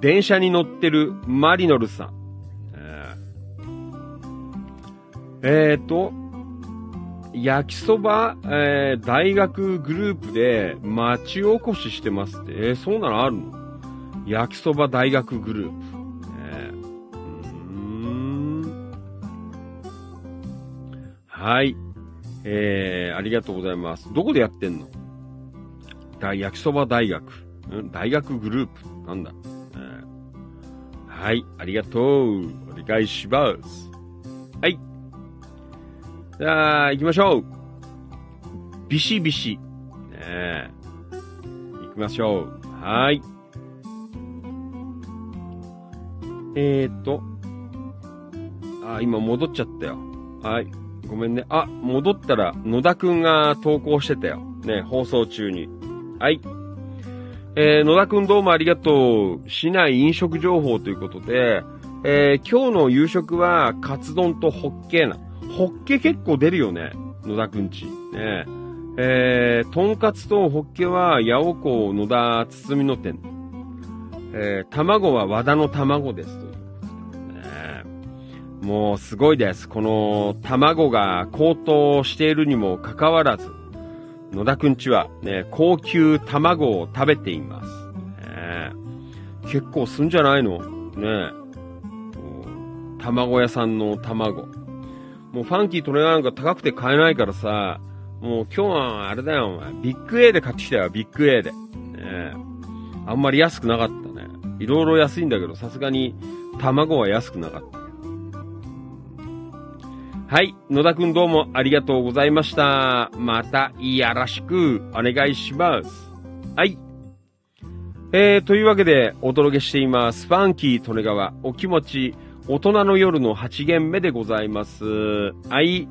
電車に乗ってるマリノルさん。えー、えーと、焼きそば、えー、大学グループで町おこししてますって。えー、そんなのあるの？焼きそば大学グループ。えー、うん。はい。えー、ありがとうございます。どこでやってんの？大焼きそば大学。ん大学グループ。なんだ、えーはい。ありがとう。お願いします。はい。じゃあ、行きましょう。ビシビシ。ね。行きましょう。はい。えーと。あ、今戻っちゃったよ。はい。ごめんね。あ、戻ったら野田くんが投稿してたよ。ね、放送中に。はい。えー、野田くんどうもありがとう。市内飲食情報ということで、えー、今日の夕食はカツ丼とホッケーな。ホッケ結構出るよね。野田くんち。ねえー、とんかつとホッケは、八尾港野田包みの店。えー、卵は和田の卵です。というねもうすごいです。この卵が高騰しているにもかかわらず、野田くんちはね、高級卵を食べています。ね結構すんじゃないの？ね卵屋さんの卵。もうファンキートレガーなんか高くて買えないからさ、もう今日はあれだよ、お前。ビッグ A で買ってきたよ、ビッグ A で。ねあんまり安くなかったね。いろいろ安いんだけど、さすがに卵は安くなかった。はい。野田くんどうもありがとうございました。また、いやらしくお願いします。はい。えー、というわけでお届けしています。ファンキー利根川お気持ち大人の夜の8限目でございます。はい。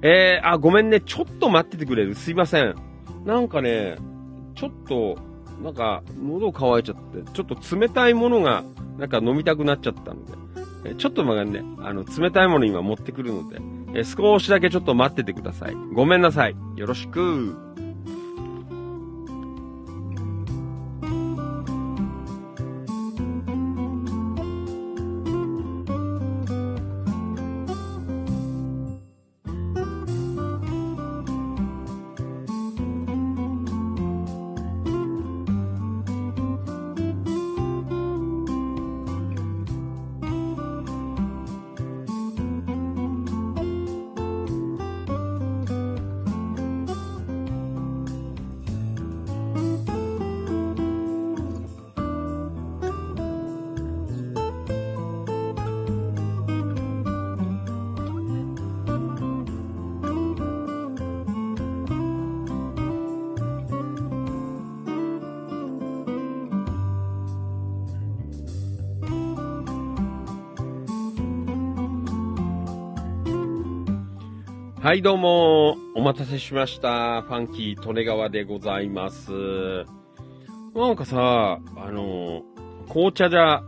えー、あ、ごめんね。ちょっと待っててくれるすいません。なんかね、ちょっと、なんか、喉乾いちゃって、ちょっと冷たいものが、なんか飲みたくなっちゃったので、えちょっとまがね、あの、冷たいもの今持ってくるので、え少しだけちょっと待っててください。ごめんなさい。よろしく。はい、どうも、お待たせしました。ファンキー利根川でございます。なんかさ、あの、紅茶じゃ、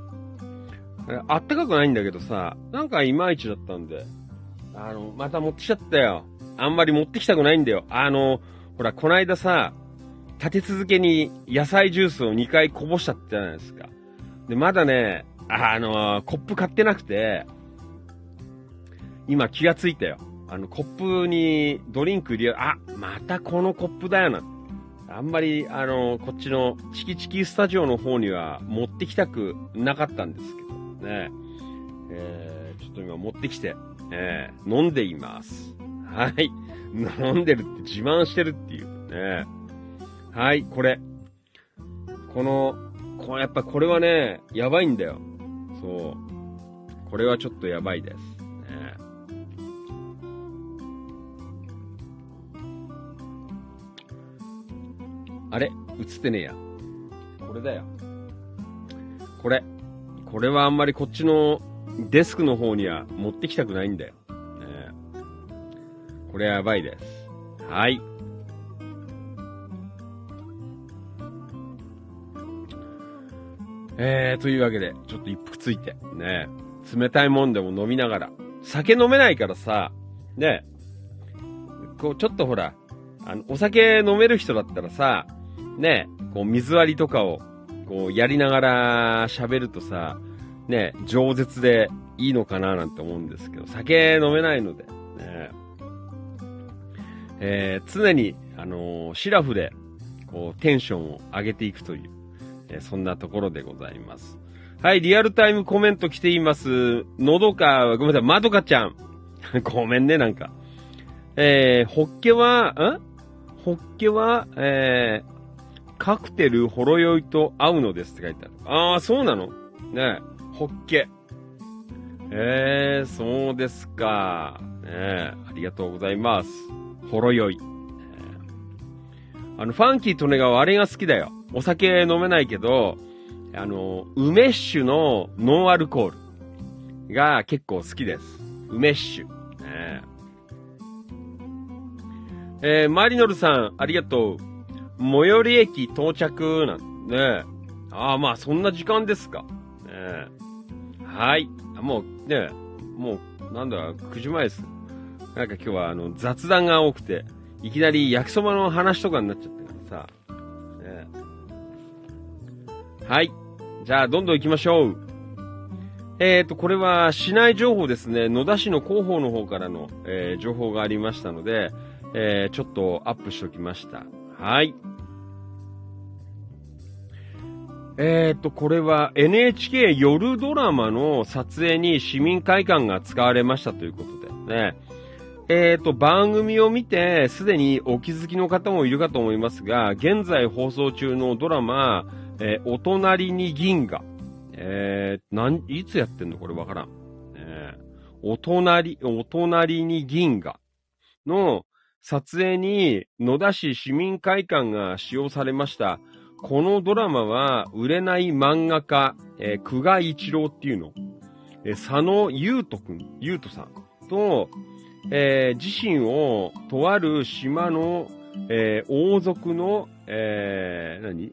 あったかくないんだけどさ、なんかいまいちだったんで、あの、また持ってきちゃったよ。あんまり持ってきたくないんだよ。あの、ほら、こないださ、立て続けに野菜ジュースを2回こぼしちゃったじゃないですか。で、まだね、あの、コップ買ってなくて、今気がついたよ。あの、コップにドリンク入れる、あ、またこのコップだよな。あんまり、あの、こっちのチキチキスタジオの方には持ってきたくなかったんですけどね。えー、ちょっと今持ってきて、えー、飲んでいます。はい。飲んでるって自慢してるっていうね。はい、これ。この、こやっぱこれはね、やばいんだよ。そう。これはちょっとやばいです。あれ？映ってねえや。これだよ。これ。これはあんまりこっちのデスクの方には持ってきたくないんだよ。ね、これはやばいです。はい。えー、というわけで、ちょっと一服ついて、ね、冷たいもんでも飲みながら、酒飲めないからさ、ね、こう、ちょっとほら、あの、お酒飲める人だったらさ、ね、こう、水割りとかを、こう、やりながら喋るとさ、ね、饒舌でいいのかななんて思うんですけど、酒飲めないので、ね、えー、常に、あのーシラフで、こう、テンションを上げていくという、えーそんなところでございます。はい、リアルタイムコメント来ています。のどか、ごめんなさい、まどかちゃん。ごめんね、なんか。えー、ホッケは、ん？ホッケは、えー、カクテルほろ酔いと合うのですって書いてある。あー、そうなの？ねえホッケ。えー、そうですか。ねえ、ありがとうございます。ほろ酔い。あの、ファンキーとねがあれが好きだよ。お酒飲めないけど、あの、梅酒のノンアルコールが結構好きです。梅酒。ねええーマリノルさん、ありがとう。最寄り駅到着なんね。ああ、まあ、そんな時間ですか。ねはい。もう、ねもう、なんだ、9時前です。なんか今日は、あの、雑談が多くて、いきなり焼きそばの話とかになっちゃったからさ。ねはい。じゃあ、どんどん行きましょう。えーと、これは市内情報ですね。野田市の広報の方からの、えー情報がありましたので、えーちょっとアップしておきました。はい。えーと、これは NHK 夜ドラマの撮影に市民会館が使われましたということでね。えーと、番組を見てすでにお気づきの方もいるかと思いますが、現在放送中のドラマ、えーお隣に銀河。えー、なん、いつやってんの？これわからん。えーお隣、お隣に銀河の撮影に野田市市民会館が使用されました。このドラマは売れない漫画家、えー、久我一郎っていうの。えー佐野優斗くん、優斗さんと、えー自身をとある島の、えー王族の、えー何？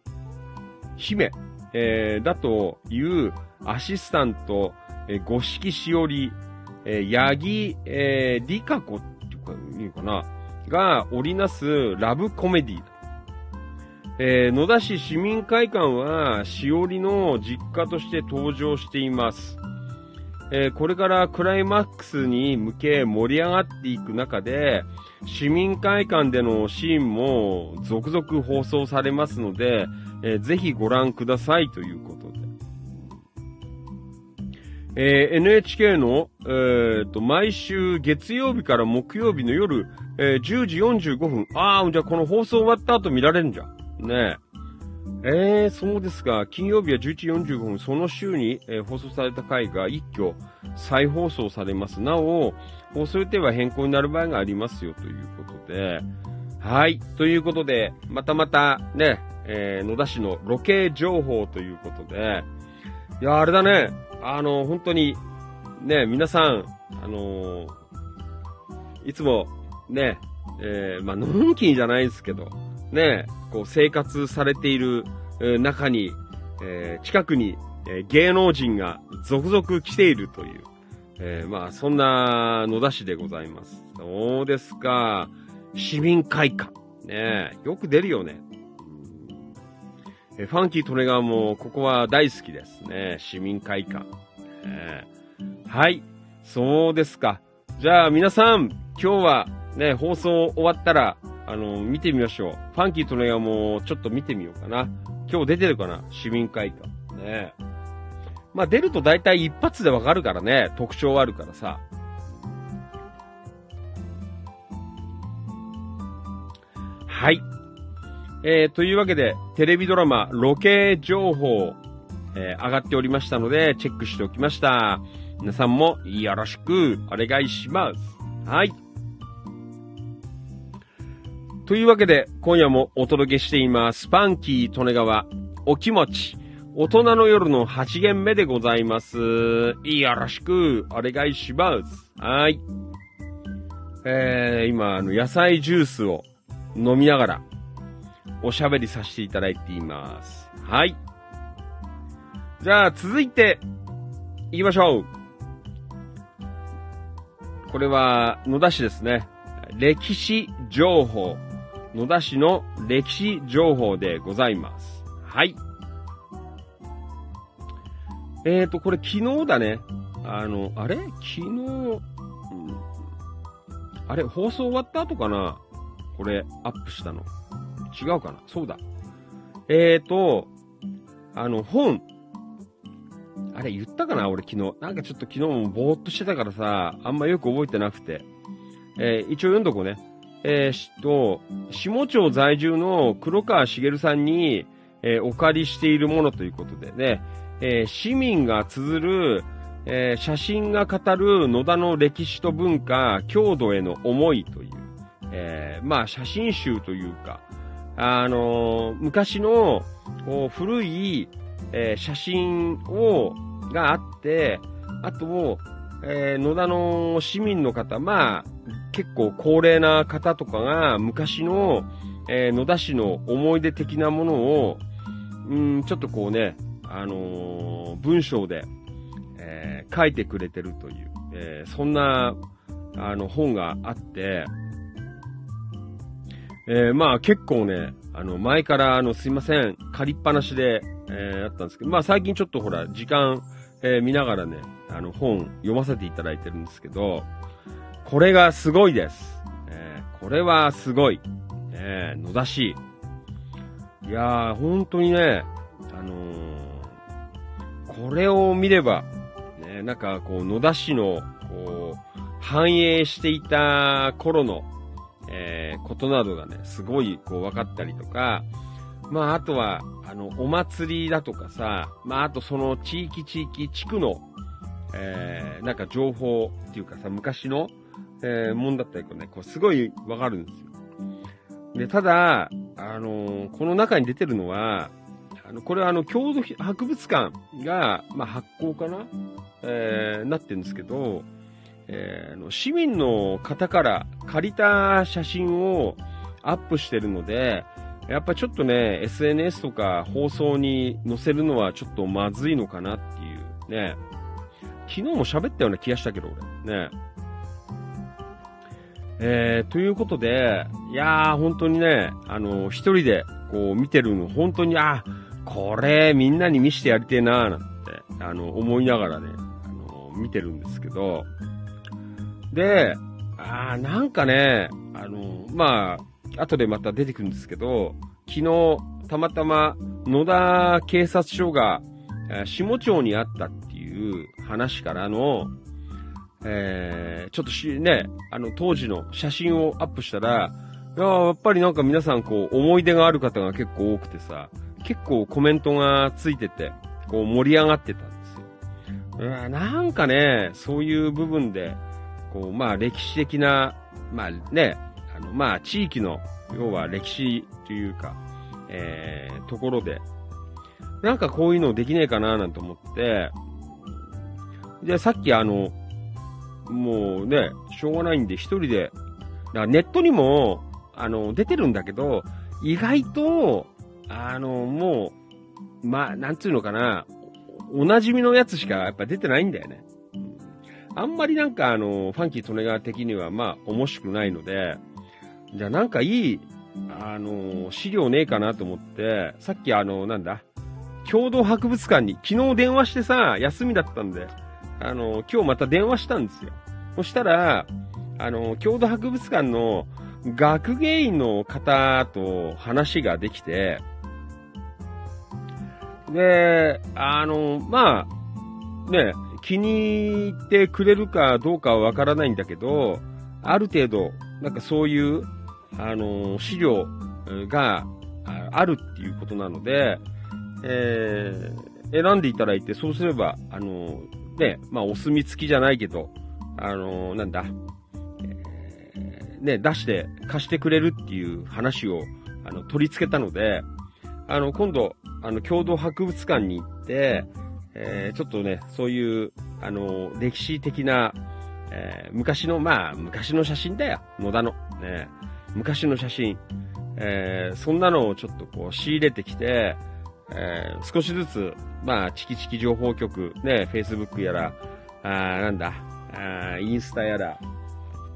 姫、えーだというアシスタント、えー、五色しおり、えー、八木、えー、理香子っていうか、いいかな？が織りなすラブコメディ。えー野田市市民会館は、しおりの実家として登場しています。えーこれからクライマックスに向け盛り上がっていく中で、市民会館でのシーンも続々放送されますので、えーぜひご覧くださいということ。えー NHK の、えーと、毎週月曜日から木曜日の夜、えー10時45分。ああ、じゃあこの放送終わった後見られるんじゃん。ねえ。えー、そうですか。金曜日は11時45分、その週に、えー放送された回が一挙再放送されます。なお、放送予定は変更になる場合がありますよということで。はい。ということで、またまたね、えー野田市のロケ情報ということで、いや、あれだね。あの、本当に、ね、皆さん、あのいつも、ね、えーまあ、のんきじゃないですけど、ね、こう生活されている中に、えー近くに、え芸能人が続々来ているという、えまあ、そんな野田市でございます。そうですか？市民会館。ねよく出るよね。えファンキー・トネガーも、ここは大好きですね。市民会館。ねはい。そうですか。じゃあ、皆さん、今日はね、放送終わったら、あの、見てみましょう。ファンキー・トネガーも、ちょっと見てみようかな。今日出てるかな？市民会館。ねまあ、出ると大体一発でわかるからね。特徴あるからさ。はい。えー、というわけで、テレビドラマ、ロケ情報、えー上がっておりましたので、チェックしておきました。皆さんもよろしくお願いします。はい。というわけで、今夜もお届けしています。パンキー利根川、お気持ち、大人の夜の8限目でございます。よろしくお願いします。はい。えー、今、あの、野菜ジュースを飲みながら、おしゃべりさせていただいています。はい。じゃあ、続いて、行きましょう。これは、野田市ですね。歴史情報。野田市の歴史情報でございます。はい。えーと、これ昨日だね。あの、あれ？昨日、うんあれ放送終わった後かな？これ、アップしたの。違うかな？そうだ。えーと、あの、本。あれ言ったかな？俺昨日。なんかちょっと昨日もぼーっとしてたからさ、あんまよく覚えてなくて。えー一応読んどこうね。えー、と、下町在住の黒川茂さんに、えーお借りしているものということでね、えー市民が綴る、えー写真が語る野田の歴史と文化、郷土への思いという、えまあ写真集というか、あの昔の古い、えー写真を、があって、あと、えー野田の市民の方、まあ、結構高齢な方とかが昔の、えー野田市の思い出的なものを、うん、ちょっとこうね、あのー文章で、えー書いてくれてるという、えそんな、あの、本があって、えーまあ結構ね、あの、前から、あの、すいません、借りっぱなしで、えーあったんですけど、まあ最近ちょっとほら、時間、えー見ながらね、あの、本読ませていただいてるんですけど、これがすごいです。えーこれはすごい。えー野田市。いやー、本当にね、あのーこれを見れば、ね、なんかこう、野田市の、こう、繁栄していた頃の、えーことなどがね、すごいこう分かったりとか、まあ、あとは、あの、お祭りだとかさ、まあ、あとその地域地域地区の、えーなんか情報っていうかさ、昔の、えーもんだったりとかね、こう、すごいわかるんですよ。で、ただ、あのーこの中に出てるのは、あの、これはあの、郷土博物館が、まあ、発行かなえーなってるんですけど、えーの市民の方から借りた写真をアップしてるので、やっぱちょっとね、SNS とか放送に載せるのはちょっとまずいのかなっていうね。昨日も喋ったような気がしたけど、俺。ね。えー、ということで、いやー、本当にね、あの、一人でこう見てるの、本当に、あ、これみんなに見してやりてえなーなんて、あの、思いながらね、あの、見てるんですけど、で、あーなんかね、あの、まあ、後でまた出てくるんですけど、昨日、たまたま野田警察署が、えー下町にあったっていう話からの、えーちょっとし、ね、あの、当時の写真をアップしたら、いややっぱりなんか皆さんこう、思い出がある方が結構多くてさ、結構コメントがついてて、こう盛り上がってたんですよ。うんなんかね、そういう部分で、こう、まあ歴史的な、まあね、あの、まあ地域の、要は歴史というか、えー、ところで、なんかこういうのできねえかななんて思って、で、さっきあの、もうね、しょうがないんで一人で、だからネットにも、あの、出てるんだけど、意外と、あの、もう、まあ、なんつうのかな、おなじみのやつしかやっぱ出てないんだよね。あんまりなんかあの、ファンキー・トネガー的にはまあ、面白くないので、じゃあなんかいい、あの、資料ねえかなと思って、さっきあの、なんだ、共同博物館に、昨日電話してさ、休みだったんで、あの、今日また電話したんですよ。そしたら、あの、郷土博物館の学芸員の方と話ができて、で、あの、まあ、ね、気に入ってくれるかどうかはわからないんだけど、ある程度、なんかそういう、あの、資料があるっていうことなので、えー選んでいただいて、そうすれば、あの、ね、まあ、お墨付きじゃないけど、あのなんだ、えーね、出して貸してくれるっていう話を、あの、取り付けたので、あの、今度、あの、共同博物館に行って、えーちょっとね、そういう、あの、歴史的な、えー昔の、まあ、昔の写真だよ。野田の。ね、昔の写真。えーそんなのをちょっとこう仕入れてきて、えー少しずつ、まあ、チキチキ情報局、ね、Facebook やら、あなんだ、あインスタやら、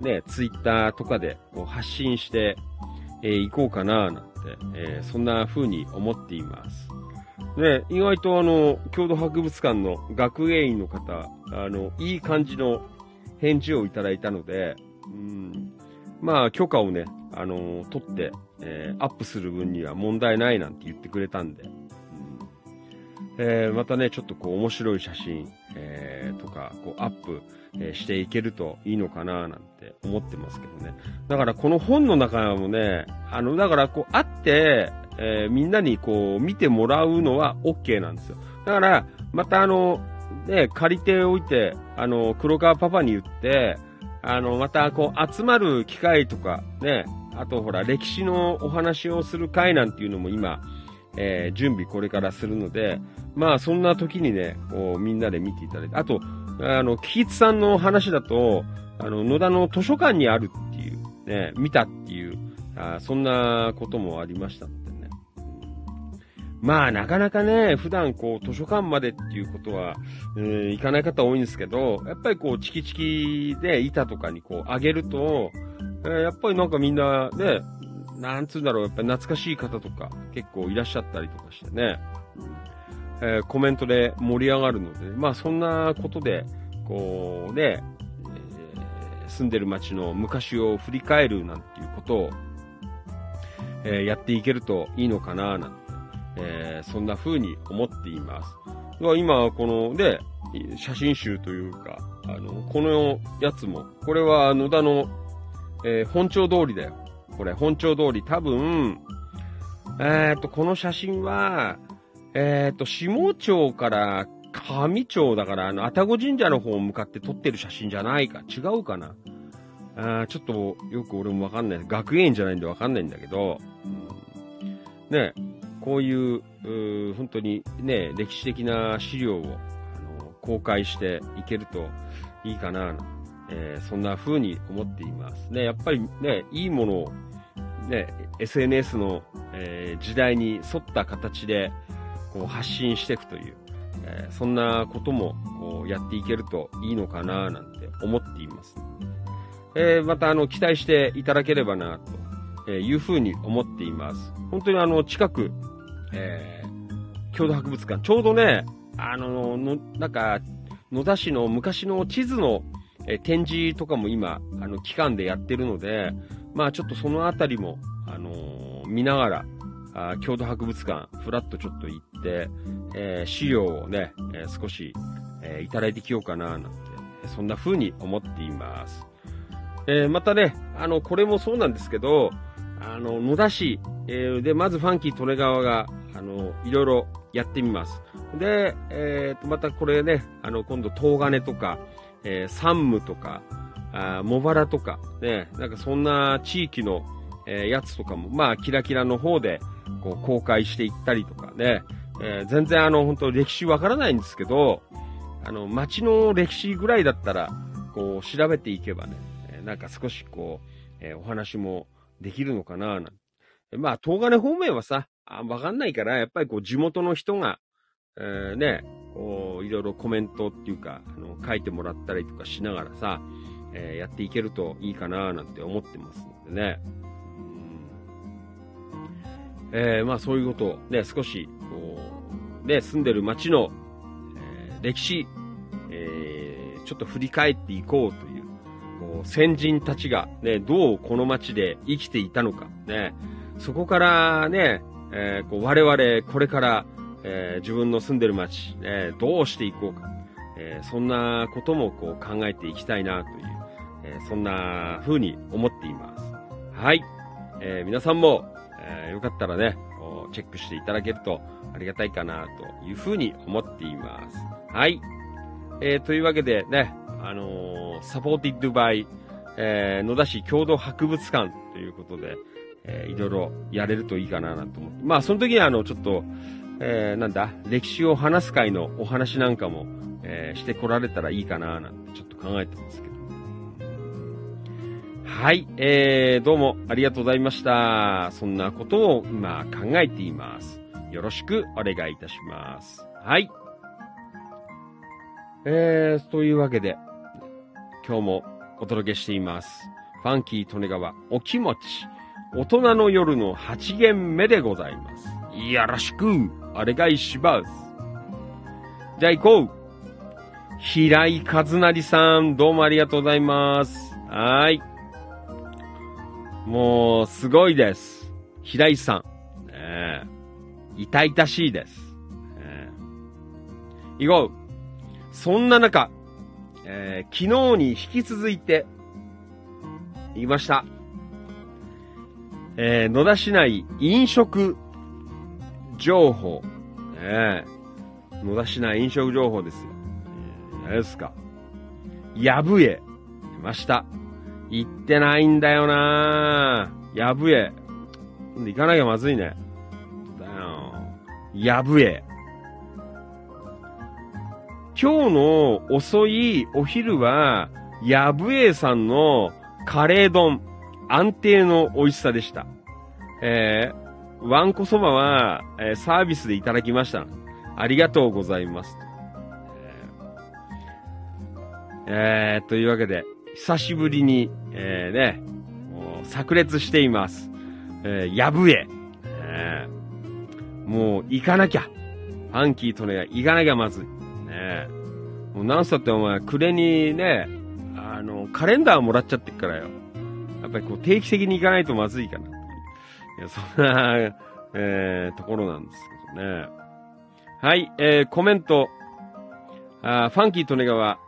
ね、Twitter とかでこう発信してい、えーこうかな、なんて、えーそんな風に思っています。ね、意外とあの、郷土博物館の学芸員の方、あの、いい感じの返事をいただいたので、うん、まあ、許可をね、あの、取って、えーアップする分には問題ないなんて言ってくれたんで、うんえーまたね、ちょっとこう面白い写真、えーとか、こうアップ、えしていけるといいのかななんて思ってますけどね。だからこの本の中もね、あの、だからこう、あって、えーみんなにこう、見てもらうのは OK なんですよ。だから、またあの、ね、借りておいて、あの、黒川パパに言って、あの、またこう、集まる機会とか、ね、あとほら、歴史のお話をする会なんていうのも今、えー準備これからするので、まあ、そんな時にね、こう、みんなで見ていただいて、あと、あの、キーツさんの話だと、あの、野田の図書館にあるっていう、ね、見たっていう、あそんなこともありました。まあ、なかなかね、普段こう、図書館までっていうことは、えー行かない方多いんですけど、やっぱりこう、チキチキで板とかにこう、上げると、えーやっぱりなんかみんな、ね、なんつうんだろう、やっぱり懐かしい方とか結構いらっしゃったりとかしてね、えーコメントで盛り上がるので、まあそんなことで、こうね、えー住んでる街の昔を振り返るなんていうことを、えーやっていけるといいのかな、なんて、えーそんな風に思っています。今、この、で、写真集というか、あの、このやつも、これは野田の、えー本町通りだよ。これ、本町通り、多分、えっ、と、この写真は、えっ、と、下町から上町だから、あの、愛宕神社の方向かって撮ってる写真じゃないか。違うかな。あーちょっと、よく俺もわかんない。学園じゃないんでわかんないんだけど、ね、こういう、う本当にね、歴史的な資料を、あの、公開していけるといいかな、えーそんな風に思っています。ね、やっぱりね、いいものを、ね、SNS の、えー時代に沿った形で、こう発信していくという、えーそんなこともこうやっていけるといいのかななんて思っています。えまたあの期待していただければなというふうに思っています。本当にあの近く、えー、郷土博物館、ちょうどね、あの、のなんか、野田市の昔の地図の、えー展示とかも今、あの、期間でやってるので、まあちょっとそのあたりも、あのー見ながら、あ郷土博物館、ふらっとちょっと行って、えー資料をね、えー少し、えいただいてきようかな、なんて、そんな風に思っています。えまたね、あの、これもそうなんですけど、あの、野田市、えーで、まずファンキー利根川が、あの、いろいろやってみます。で、えーと、またこれね、あの、今度、東金とか、えー、山武とか、あ茂原とか、ね、なんかそんな地域の、えーやつとかも、まあ、キラキラの方で、こう、公開していったりとかね、えー全然あの、本当歴史わからないんですけど、あの、街の歴史ぐらいだったら、こう、調べていけばね、なんか少しこう、えーお話もできるのかななんてまあ、東金方面はさ、わかんないから、やっぱりこう、地元の人が、えーね、こう、いろいろコメントっていうか、あの、書いてもらったりとかしながらさ、えーやっていけるといいかななんて思ってますのでね。うんえーまあそういうことをね、少し、こう、ね、住んでる街の、えー歴史、えーちょっと振り返っていこうという、先人たちがね、どうこの街で生きていたのか、ね、そこからね、えーこう我々これから、えー自分の住んでる街、ね、どうしていこうか、えそんなこともこう考えていきたいなという、えそんな風に思っています。はい。えー皆さんも、えーよかったらね、チェックしていただけるとありがたいかなという風に思っています。はい。えー、というわけでね、あのーサポーティッドバイ、えー、野田市郷土博物館ということで、えー、いろいろやれるといいかななんて思って。まあ、その時にあの、ちょっと、えー、なんだ、歴史を話す会のお話なんかも、えー、してこられたらいいかななんてちょっと考えてますけど。はい、えー、どうもありがとうございました。そんなことを今考えています。よろしくお願いいたします。はい。えー、というわけで、今日もお届けしています。ファンキー利根川お気持ち、大人の夜の8限目でございます。よろしくお願いします。じゃあ行こう平井和成さん、どうもありがとうございます。はい。もう、すごいです。平井さん。ねえ痛々しいです。ねえ行こうそんな中、えー昨日に引き続いて、言いました。えー野田市内飲食情報。ねえ野田市内飲食情報ですよ。えー何ですか。やぶえ。出ました。行ってないんだよなやぶえ。行かなきゃまずいね。だよ。やぶえ。今日の遅いお昼は、やぶえさんのカレー丼、安定の美味しさでした。えー、わんこそばは、えーサービスでいただきました。ありがとうございます。えー、というわけで、久しぶりに、えー、ね、炸裂しています。えー、やぶえ。えーもう行かなきゃ。ファンキーとね、行かなきゃまず。ねもうなんすってお前、暮れにね、あの、カレンダーもらっちゃってっからよ。やっぱりこう定期的に行かないとまずいかな。いや、そんな、えー、ところなんですけどね。はい、えー、コメント。あファンキーとねがは、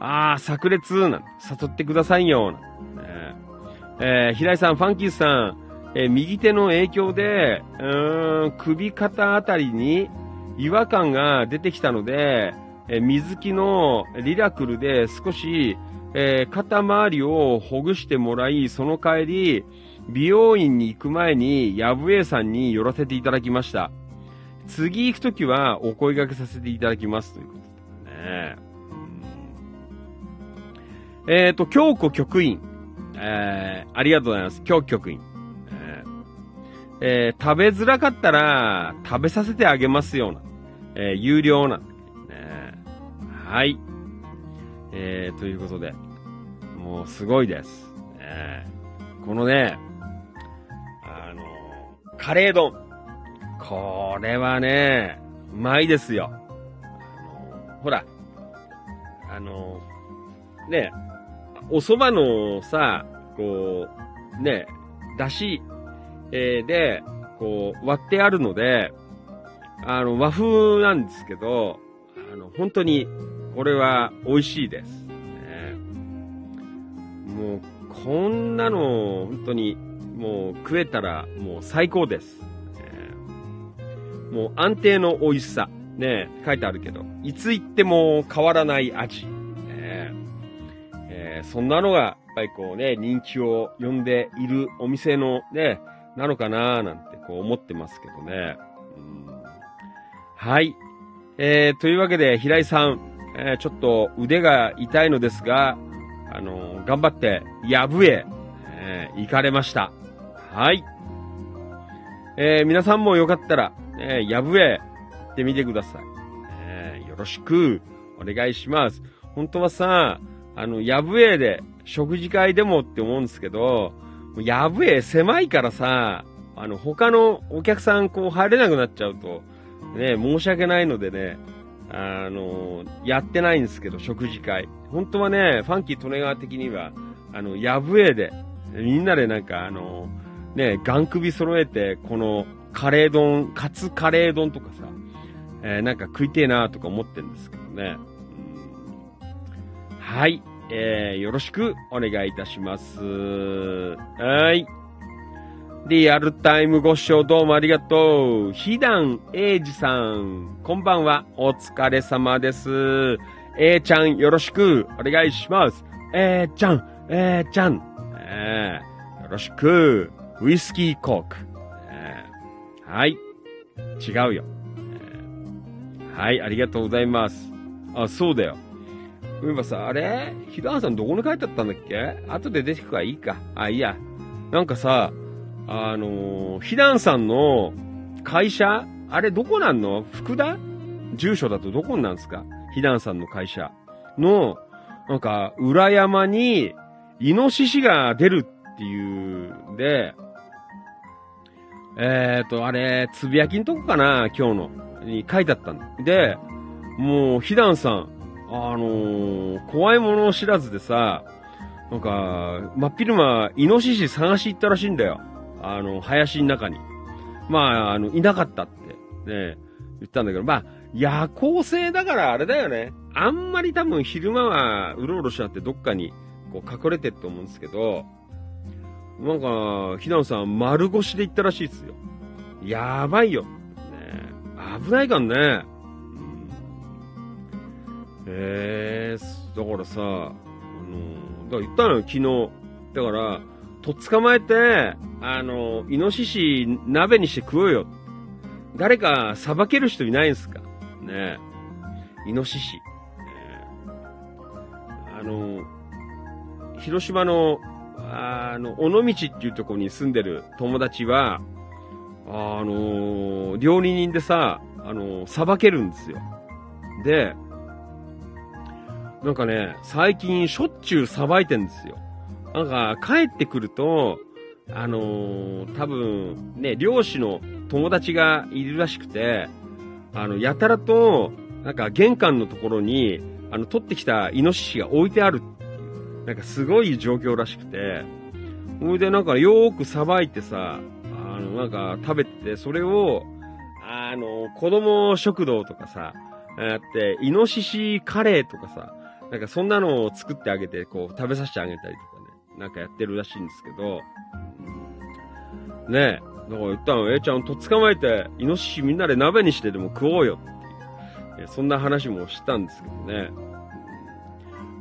あー、炸裂なん誘ってくださいよ。なんてねえー、平井さん、ファンキーさん、えー右手の影響で、うーん、首肩あたりに違和感が出てきたので、え水木のリラクルで少し、えー肩周りをほぐしてもらい、その帰り、美容院に行く前に、ヤブエさんに寄らせていただきました。次行くときはお声掛けさせていただきます。ということでね。えっ、と、京子局員。えー、ありがとうございます。京子局員。えー食べづらかったら、食べさせてあげますような。えー有料な。ね、はい。えー、ということで、もうすごいです。ね、このね、あの、カレー丼。これはね、うまいですよ。あのほら、あの、ね、お蕎麦のさ、こう、ね、だし、えーで、こう、割ってあるので、あの、和風なんですけど、あの、本当に、これは美味しいです。ねもう、こんなの、本当に、もう食えたら、もう最高です。ねもう安定の美味しさ。ね書いてあるけど、いつ行っても変わらない味。ねえーそんなのが、やっぱりこうね、人気を呼んでいるお店のね、なのかなーなんてこう思ってますけどね。うんはい。えー、というわけで、平井さん、えーちょっと腕が痛いのですが、あのー頑張って、やぶへ、えー行かれました。はい。えー皆さんもよかったら、えー、やぶへ行ってみてください。えーよろしくお願いします。本当はさ、あの、やぶへで食事会でもって思うんですけど、やぶへ狭いからさ、あの、他のお客さんこう入れなくなっちゃうと、ね、申し訳ないのでね、あの、やってないんですけど、食事会。本当はね、ファンキー利根川的には、あの、やぶえで、みんなでなんか、あの、ね、ガン首揃えて、この、カレー丼、カツカレー丼とかさ、えーなんか食いてえなとか思ってるんですけどね。はい。えー、よろしくお願いいたします。はい。リアルタイムご視聴どうもありがとう。ひだんえいじさん、こんばんは。お疲れ様です。えーちゃんよろしくお願いします。えーちゃん、えーちゃん、えーよろしく、ウイスキーコーク。えーはい。違うよ、えーはい、ありがとうございます。あ、そうだよ。そういえばさ、あれひださん。どこに書いてあったん。だっけ後で出てくからいいか。あ、いいや。なん。かさ、あのー、ひだん。さん。の会社あれどこなん。の福田住所だとどこになん。ですかひだん。さん。の会社の、なん。か、裏山に、イノシシが出るっていうん。で、えーと、あれ、つぶやきん。とこかな今日の。に書いてあったん。だ。で、もう、ひだん。さん、あのー怖いものを知らずでさ、なんか、真っ昼間、イノシシ探し行ったらしいんだよ。あの、林の中に。まあ、あの、いなかったって、ね、言ったんだけど、まあ、夜行性だからあれだよね。あんまり多分昼間はうろうろしちゃってどっかにこう隠れてると思うんですけど、なんか、ひなのさん丸腰で行ったらしいですよ。やばいよ。ね危ないからね。うんえ、だからさ、あの、だから言ったのよ、昨日。だから、とっ捕まえて、あの、イノシシ鍋にして食おうよ。誰か裁ける人いないんすか？ねえ。イノシシ。ねあの、広島の、あの、尾道っていうところに住んでる友達は、あの、料理人でさ、あの、裁けるんですよ。で、なんかね、最近しょっちゅうさばいてんですよ。なんか、帰ってくると、あのー多分、ね、漁師の友達がいるらしくて、あの、やたらと、なんか玄関のところに、あの、取ってきたイノシシが置いてあるて、なんかすごい状況らしくて、ほいでなんかよーくさばいてさ、あの、なんか食べて、それを、あの、子供食堂とかさ、やって、イノシシカレーとかさ、なんかそんなのを作ってあげて、こう、食べさせてあげたりとかね、なんかやってるらしいんですけど、ねえ、だから言ったの、えちゃんと捕まえて、イノシシみんなで鍋にしてでも食おうよっていう、そんな話もしたんですけどね。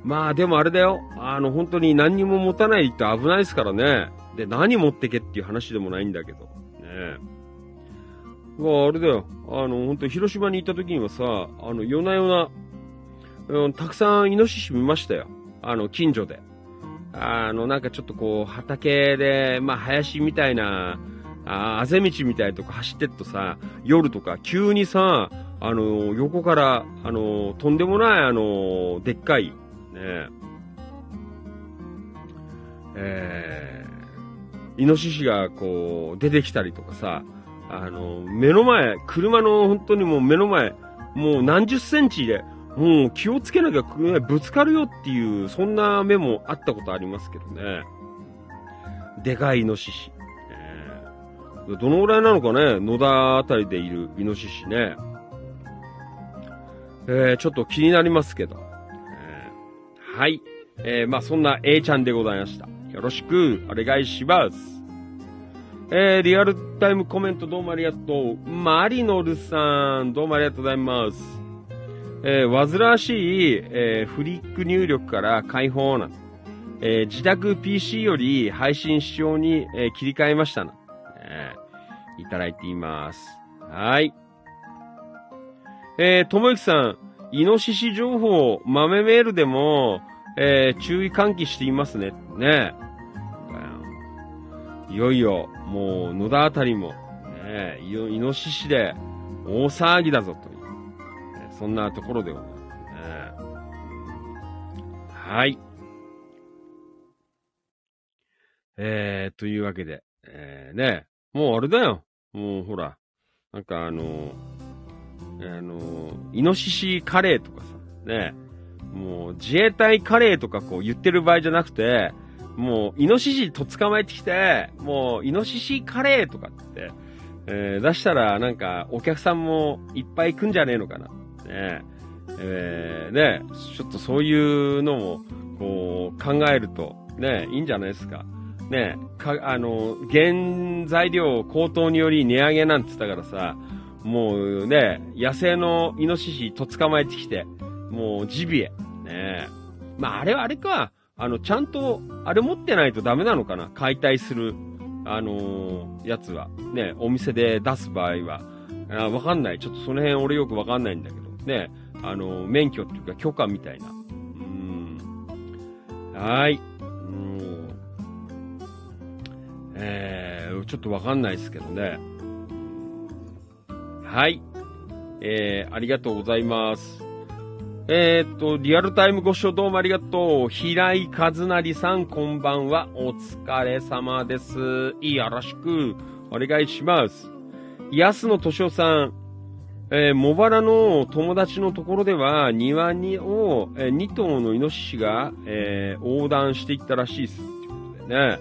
まあでもあれだよ、あの本当に何にも持たないって危ないですからね。で、何持ってけっていう話でもないんだけど、ねえ。うわあれだよ、あの本当広島に行った時にはさ、あの夜な夜な、うん、たくさんイノシシ見ましたよ。あの、近所で。あの、なんかちょっとこう、畑で、まあ、林みたいな、ああぜ道みたいなとこ走ってっとさ、夜とか急にさ、あの、横から、あの、とんでもない、あの、でっかい、ねえー、イノシシがこう、出てきたりとかさ、あの、目の前、車の本当にもう目の前、もう何十センチで、もう気をつけなきゃねぶつかるよっていう、そんな目もあったことありますけどね。でかいイノシシ。えーどのぐらいなのかね、野田あたりでいるイノシシね。えーちょっと気になりますけど。えーはい。えーまあそんな A ちゃんでございました。よろしくお願いします。えーリアルタイムコメントどうもありがとう。マリノルさん、どうもありがとうございます。えー煩わしい、えーフリック入力から解放な。えー自宅 PC より配信視聴に、えー切り替えましたな。えーいただいています。はい。えー、ともゆきさん、イノシシ情報、豆メールでも、えー注意喚起していますね。ねいよいよ、もう、野田あたりも、ねイノシシで大騒ぎだぞと。そんなところでございますね。はい。えー、というわけで、えー、ね、もうあれだよ。もうほら、なんかあの、あの、イノシシカレーとかさ、ね、もう自衛隊カレーとかこう言ってる場合じゃなくて、もうイノシシと捕まえてきて、もうイノシシカレーとかって、えー出したらなんかお客さんもいっぱい来んじゃねえのかな。ねえーねちょっとそういうのも、こう考えると、ねいいんじゃないですか。ねか、あの、原材料高騰により値上げなんて言ったからさ、もうね、野生のイノシシと捕まえてきて、もうジビエ。ねまあ、あれはあれか。あの、ちゃんと、あれ持ってないとダメなのかな解体する、あのーやつは。ね、お店で出す場合は。あわかんない。ちょっとその辺俺よくわかんないんだけど。ね、あの免許っていうか許可みたいな。うん。はーい。うん。えー、ちょっとわかんないですけどね。はい。えー、ありがとうございます。えーっと、リアルタイムご視聴どうもありがとう。平井和成さん、こんばんは。お疲れ様です。よろしくお願いします。安野敏夫さん、えー、茂原の友達のところでは、庭にを、えー、2頭のイノシシが、えー横断していったらしいです。ってことでね。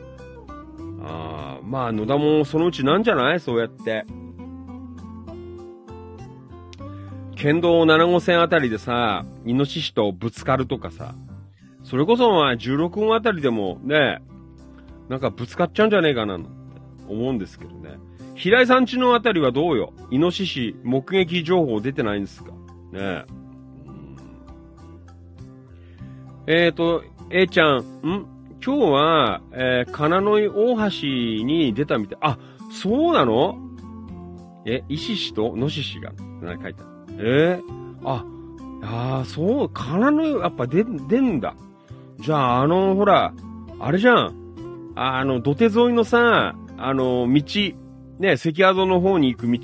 あまあ、野田もそのうちなんじゃない？そうやって。県道7号線あたりでさ、イノシシとぶつかるとかさ、それこそまあ16号あたりでもね、なんかぶつかっちゃうんじゃねえかななんて思うんですけどね。平井さんちのあたりはどうよ？イノシシ目撃情報出てないんですか？ねえ。うんえーと、A ちゃん、ん？今日は、えー、金野井大橋に出たみたい。あ、そうなの？え、イシシと？ノシシが、なんか書いてある。えー、あ、あーそう、金野井、やっぱ出、出んだ。じゃあ、あの、ほら、あれじゃん。あの、土手沿いのさ、あの、道、ね、関宿の方に行く道、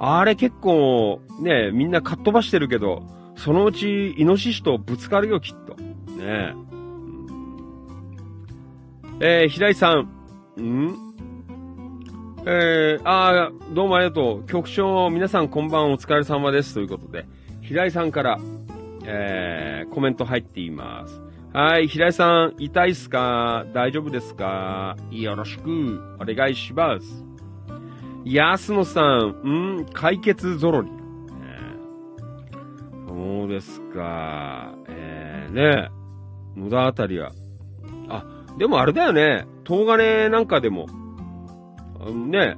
あれ結構、ね、みんなかっ飛ばしてるけど、そのうち、イノシシとぶつかるよ、きっと。ねえ。えー、平井さん。ん？えー、あどうもありがとう。局長、皆さんこんばんお疲れ様です。ということで、平井さんから、えー、コメント入っています。はい、平井さん、痛いっすか？大丈夫ですか？よろしく、お願いします。安野さん、ん解決ぞろり。そうですか。えー、ね野田あたりは。あ、でもあれだよね。東金なんかでも、あのね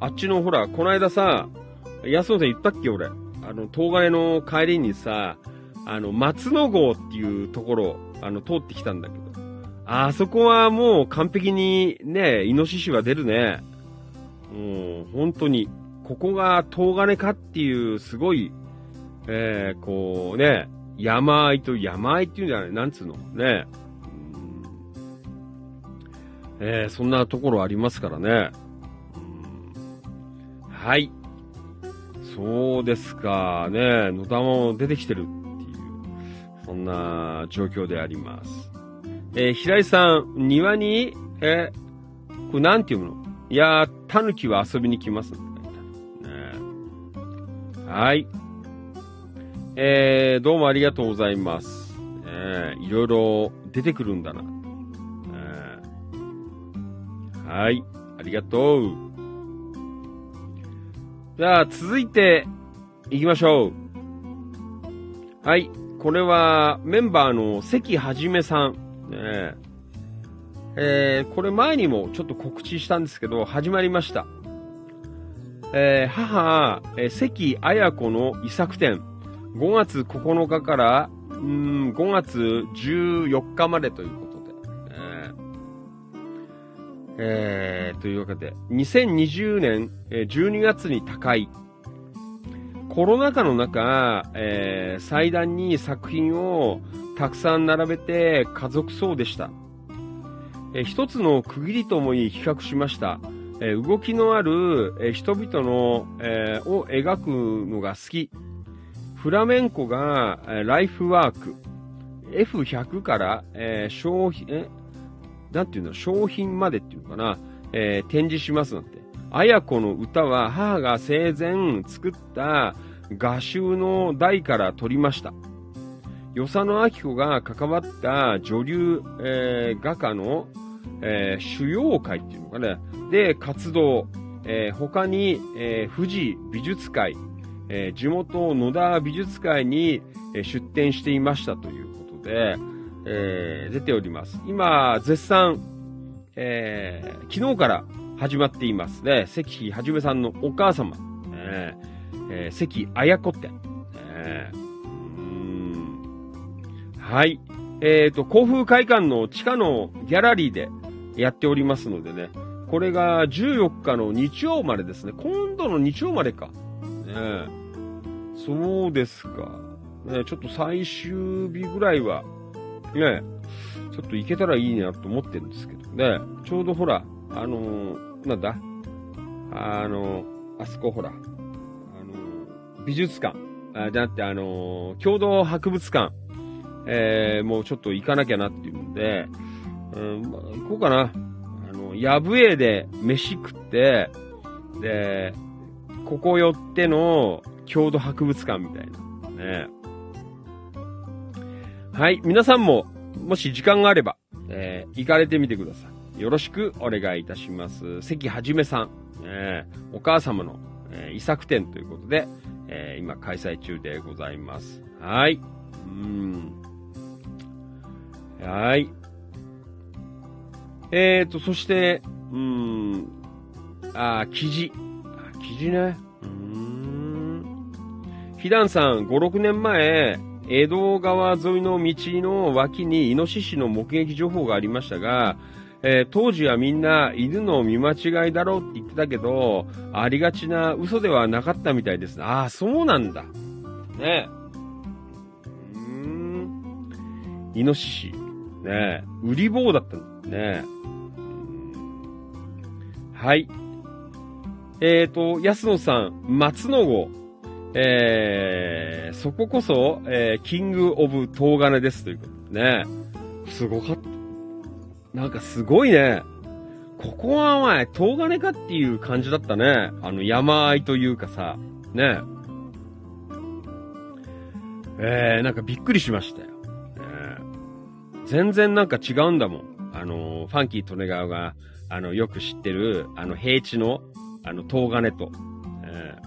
あっちのほら、この間さ、安野さん言ったっけ俺。あの、東金の帰りにさ、あの、松野号っていうところ、あの、通ってきたんだけど。あそこはもう完璧にね、イノシシは出るね。もう、本当に、ここが東金かっていう、すごい、えー、こうね、山あいと山あいっていうんじゃないなんつうのね。えー、そんなところありますからね。はい。そうですかね。野田も出てきてるっていう、そんな状況であります。えー平井さん、庭に、えーこれなんて読むの？いやー、タヌキは遊びに来ますね。はい。えー、どうもありがとうございます。えー、いろいろ出てくるんだな。えーはい。ありがとう。じゃあ、続いて、行きましょう。はい。これは、メンバーの関はじめさん。ねえーえこれ前にもちょっと告知したんですけど、始まりました。えー母、えー関綾子の遺作展、5月9日から、うん、5月14日までということで、えーえーというわけで、2020年えー12月に他界。コロナ禍の中、えー祭壇に作品をたくさん並べて家族葬でした。え一つの区切りともいい比較しました。え動きのある、え人々の、えを描くのが好き。フラメンコが、えライフワーク。F100 から、え商品、え、なんていうの、商品までっていうのかな、えー展示しますなんて。綾子の歌は母が生前作った画集の台から取りました。与謝野明子が関わった女流、えー画家の、えー主要会っていうのかね。で、活動。えー他に、えー富士美術会、えー地元野田美術会に、え出展していましたということで、えー出ております。今、絶賛、えー昨日から始まっていますね。関はじめさんのお母様、えーえー関綾子店。えーはい。えっ、と、甲府会館の地下のギャラリーでやっておりますのでね、これが14日の日曜までですね。今度の日曜までか。ねそうですか。ねちょっと最終日ぐらいは、ねちょっと行けたらいいなと思ってるんですけどね。ちょうどほら、あのーなんだ？あのーあそこほら、あのー美術館、あじゃなくてあの共同博物館、え、もうちょっと行かなきゃなっていうんで、うん、まあ行こうかな。あの、やぶえで飯食って、で、ここ寄っての郷土博物館みたいな。ね。はい。皆さんも、もし時間があれば、えー行かれてみてください。よろしくお願いいたします。関はじめさん、えーお母様の、えー遺作展ということで、えー今開催中でございます。はい。うん。はい。えーと、そして、うーん、あー、記事。あ記事ね。うーん。ひだんさん、5、6年前、江戸川沿いの道の脇にイノシシの目撃情報がありましたが、えー当時はみんな犬の見間違いだろうって言ってたけど、ありがちな嘘ではなかったみたいです。ああ、そうなんだ。ねえうーん。イノシシ。ねえ売り棒だったんだねえはい。えっ、ー、と、安野さん、松野号。えー、そここそ、えー、キングオブ東金ですということでね。すごかった。なんかすごいね。ここはお前、東金かっていう感じだったね。あの、山あいというかさ、ね。えー、なんかびっくりしましたよ。ね全然なんか違うんだもん。あの、ファンキー利根川が、あの、よく知ってる、あの、平地の、あの、東金と。えー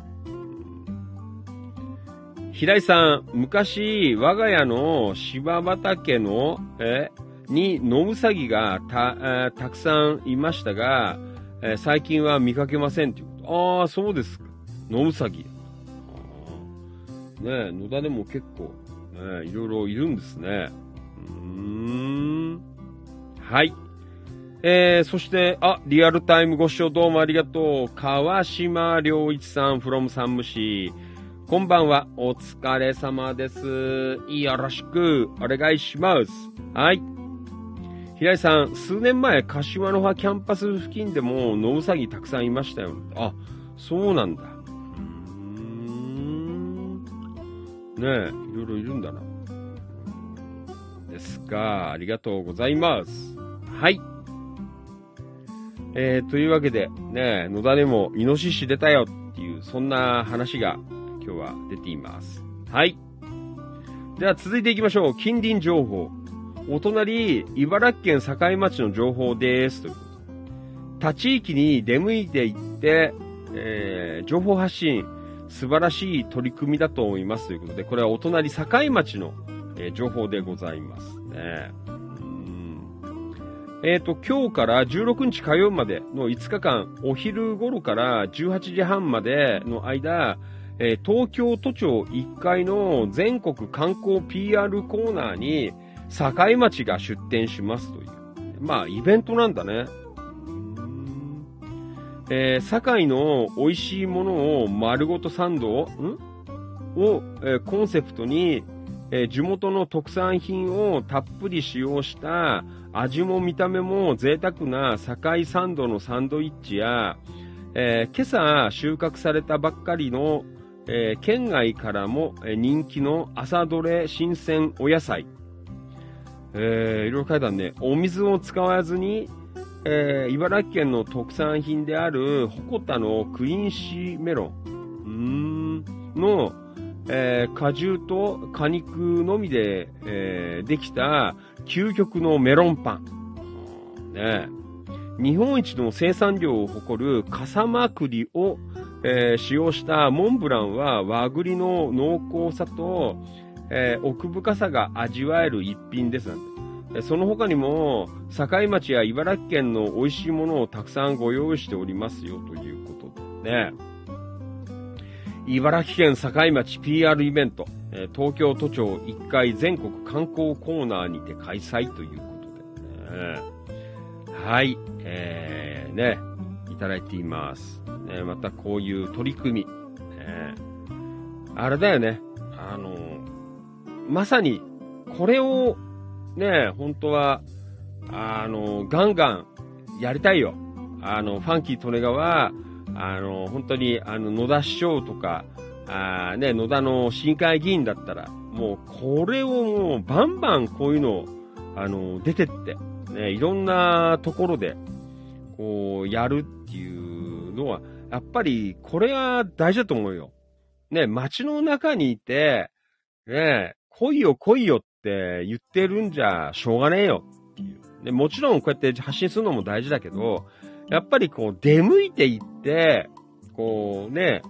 平井さん、昔、我が家の芝畑の、えに、野ウサギがた、えーたくさんいましたが、えー最近は見かけませんということ。ああ、そうですか。野ウサギ。ね、野田でも結構、ね、いろいろいるんですね。うーん。はい。えー、そして、あ、リアルタイムご視聴どうもありがとう。川島良一さん from 山武市。こんばんは。お疲れ様です。よろしくお願いします。はい。平井さん、数年前、柏の葉キャンパス付近でも、野ウサギたくさんいましたよ。あ、そうなんだ。うーん。ねえ、いろいろいるんだな。ですか。ありがとうございます。はい。えー、というわけで、ね、野田でもイノシシ出たよっていう、そんな話が今日は出ています。はい。では続いていきましょう。近隣情報。お隣、茨城県境町の情報です。ということ他地域に出向いていって、えー情報発信、素晴らしい取り組みだと思います。ということで、これはお隣、境町の、えー情報でございますね。うんえっ、と、今日から16日火曜までの5日間、お昼頃から18時半までの間、えー東京都庁1階の全国観光 PR コーナーに、境町が出店しますという。まあ、イベントなんだね。えー、堺の美味しいものを丸ごとサンドをん？を、えーコンセプトに、えー地元の特産品をたっぷり使用した味も見た目も贅沢な堺サンドのサンドイッチや、えー今朝収穫されたばっかりの、えー県外からも人気の朝どれ新鮮お野菜。えーいろいろ書いてあるね。お水を使わずに、えー茨城県の特産品である鉾田のクインシーメロンの、えー果汁と果肉のみで、えーできた究極のメロンパン。ね日本一の生産量を誇る笠間栗を、えー使用したモンブランは和栗の濃厚さと、えー奥深さが味わえる一品です。その他にも、境町や茨城県の美味しいものをたくさんご用意しておりますよ、ということでね。茨城県境町 PR イベント。えー東京都庁1階全国観光コーナーにて開催ということでね。はい、えー、ね、いただいています。ね、またこういう取り組み、ね、あれだよね、あの、まさに、これを、ね、本当は、あの、ガンガンやりたいよ。あの、ファンキートネガは、あの、本当に、あの、野田市長とか、あーね、野田の市議会議員だったら、もう、これをもう、バンバンこういうのを、あの、出てって、ね、いろんなところで、こう、やるっていうのは、やっぱり、これが大事だと思うよ。ね、街の中にいて、ね、来いよ来いよって言ってるんじゃ、しょうがねえよっていう。で、もちろんこうやって発信するのも大事だけど、やっぱりこう、出向いていって、こうね、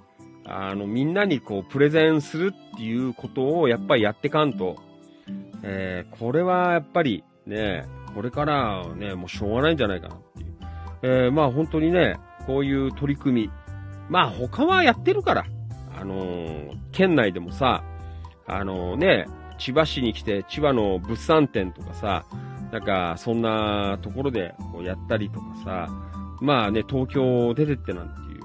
あの、みんなにこう、プレゼンするっていうことをやっぱりやってかんと、えー、これはやっぱりね、これからね、もうしょうがないんじゃないかなっていう。えー、まあ本当にね、こういう取り組み。まあ他はやってるから。あのー県内でもさ、あのね、千葉市に来て千葉の物産展とかさ、なんかそんなところでこうやったりとかさ、まあね、東京出てってなんていう。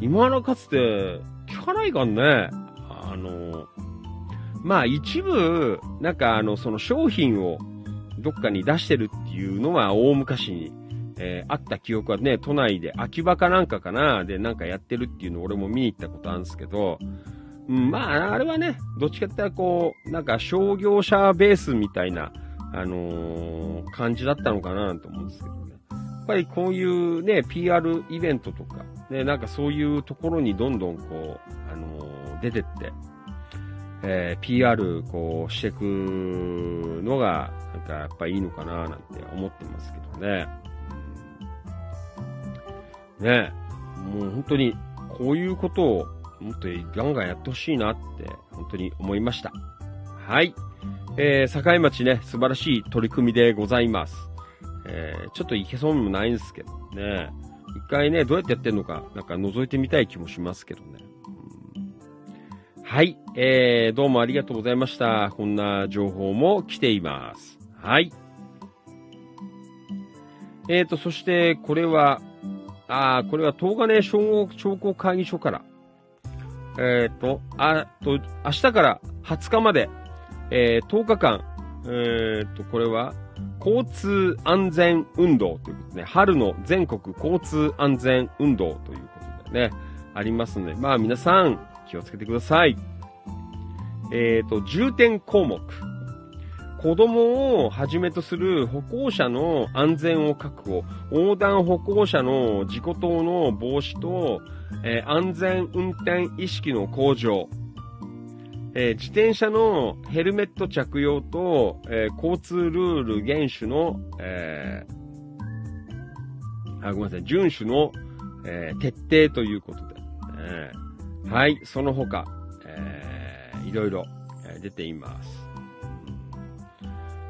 今のかつて聞かないかんね。あの、まあ一部、なんかあの、その商品をどっかに出してるっていうのは大昔に、えーあった記憶はね、都内で秋葉かなんかかな、でなんかやってるっていうのを俺も見に行ったことあるんですけど、うん、まあ、あれはね、どっちかって言ったらこう、なんか商業者ベースみたいな、あのー感じだったのかなと思うんですけど。っぱりこういうね、PR イベントとか、ね、なんかそういうところにどんどんこう、あのー出てって、えー PR こうしていくのが、なんかやっぱいいのかななんて思ってますけどね。ねもう本当にこういうことをもっとガンガンやってほしいなって本当に思いました。はい。えー、境町ね、素晴らしい取り組みでございます。えー、ちょっといけそうもないんですけどね。一回ね、どうやってやってんのか、なんか覗いてみたい気もしますけどね。うんはい。えー、どうもありがとうございました。こんな情報も来ています。はい。えーと、そして、これは、あーこれは東金商工商工会議所から、えーと、あと、明日から20日まで、えー10日間、えーと、これは、交通安全運動ということでね、春の全国交通安全運動ということでね、ありますので、まあ皆さん気をつけてください。えっ、と、重点項目。子供をはじめとする歩行者の安全を確保、横断歩行者の事故等の防止と、えー安全運転意識の向上、えー自転車のヘルメット着用と、えー交通ルール厳守の、えーあ、ごめんなさい、遵守の、えー徹底ということで、えーはい、その他、えーいろいろ、えー出ています。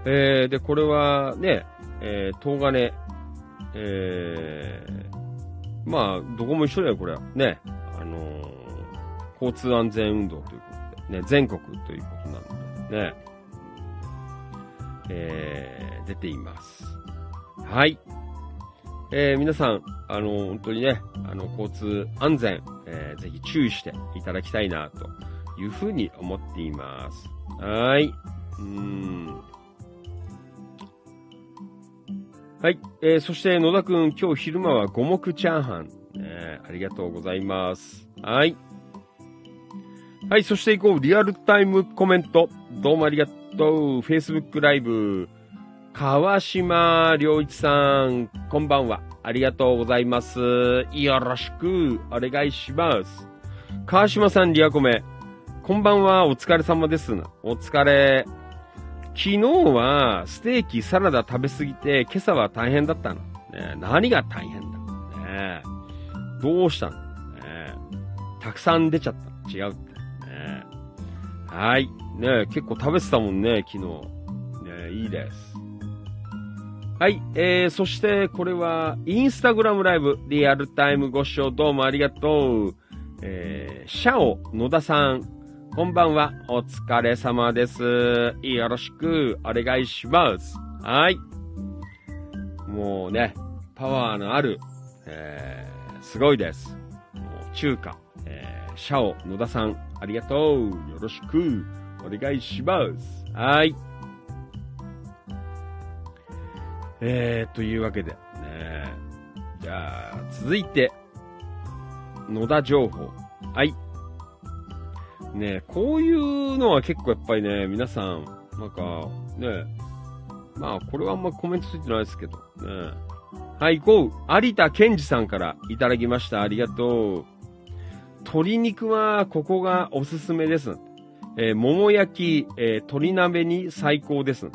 えーで、これはね、えー、東金、えーまあ、どこも一緒だよ、これは。ね、あのー交通安全運動ということ、ね、全国ということなので、ね、えー出ています。はい。えー皆さん、あの本当にね、あの、交通安全、えーぜひ注意していただきたいな、というふうに思っています。はい。うん。はい。えーそして野田くん、今日昼間は五目チャーハン。えーありがとうございます。はい。はい、そして行こう。リアルタイムコメント。どうもありがとう。Facebook ライブ。川島良一さん、こんばんは。ありがとうございます。よろしくお願いします。川島さん、リアコメ。こんばんは。お疲れ様です。お疲れ。昨日はステーキ、サラダ食べすぎて、今朝は大変だったの。ね、何が大変だ、ね、どうしたの、ね、たくさん出ちゃった。違うって。はい。ね結構食べてたもんね、昨日。ねいいです。はい。えー、そして、これは、インスタグラムライブ、リアルタイムご視聴どうもありがとう。えー、シャオ野田さん、こんばんは。お疲れ様です。よろしくお願いします。はい。もうね、パワーのある、えー、すごいです。もう中華、えー、シャオ、野田さん、ありがとう。よろしくお願いします。はい。えー、というわけで、ね、じゃあ、続いて、野田情報。はい。ねこういうのは結構やっぱりね、皆さん、なんか、ねまあ、これはあんまコメントついてないですけど、ねはい、行こう。有田健二さんからいただきました。ありがとう。鶏肉はここがおすすめです。えー桃焼き、えー鶏鍋に最高です。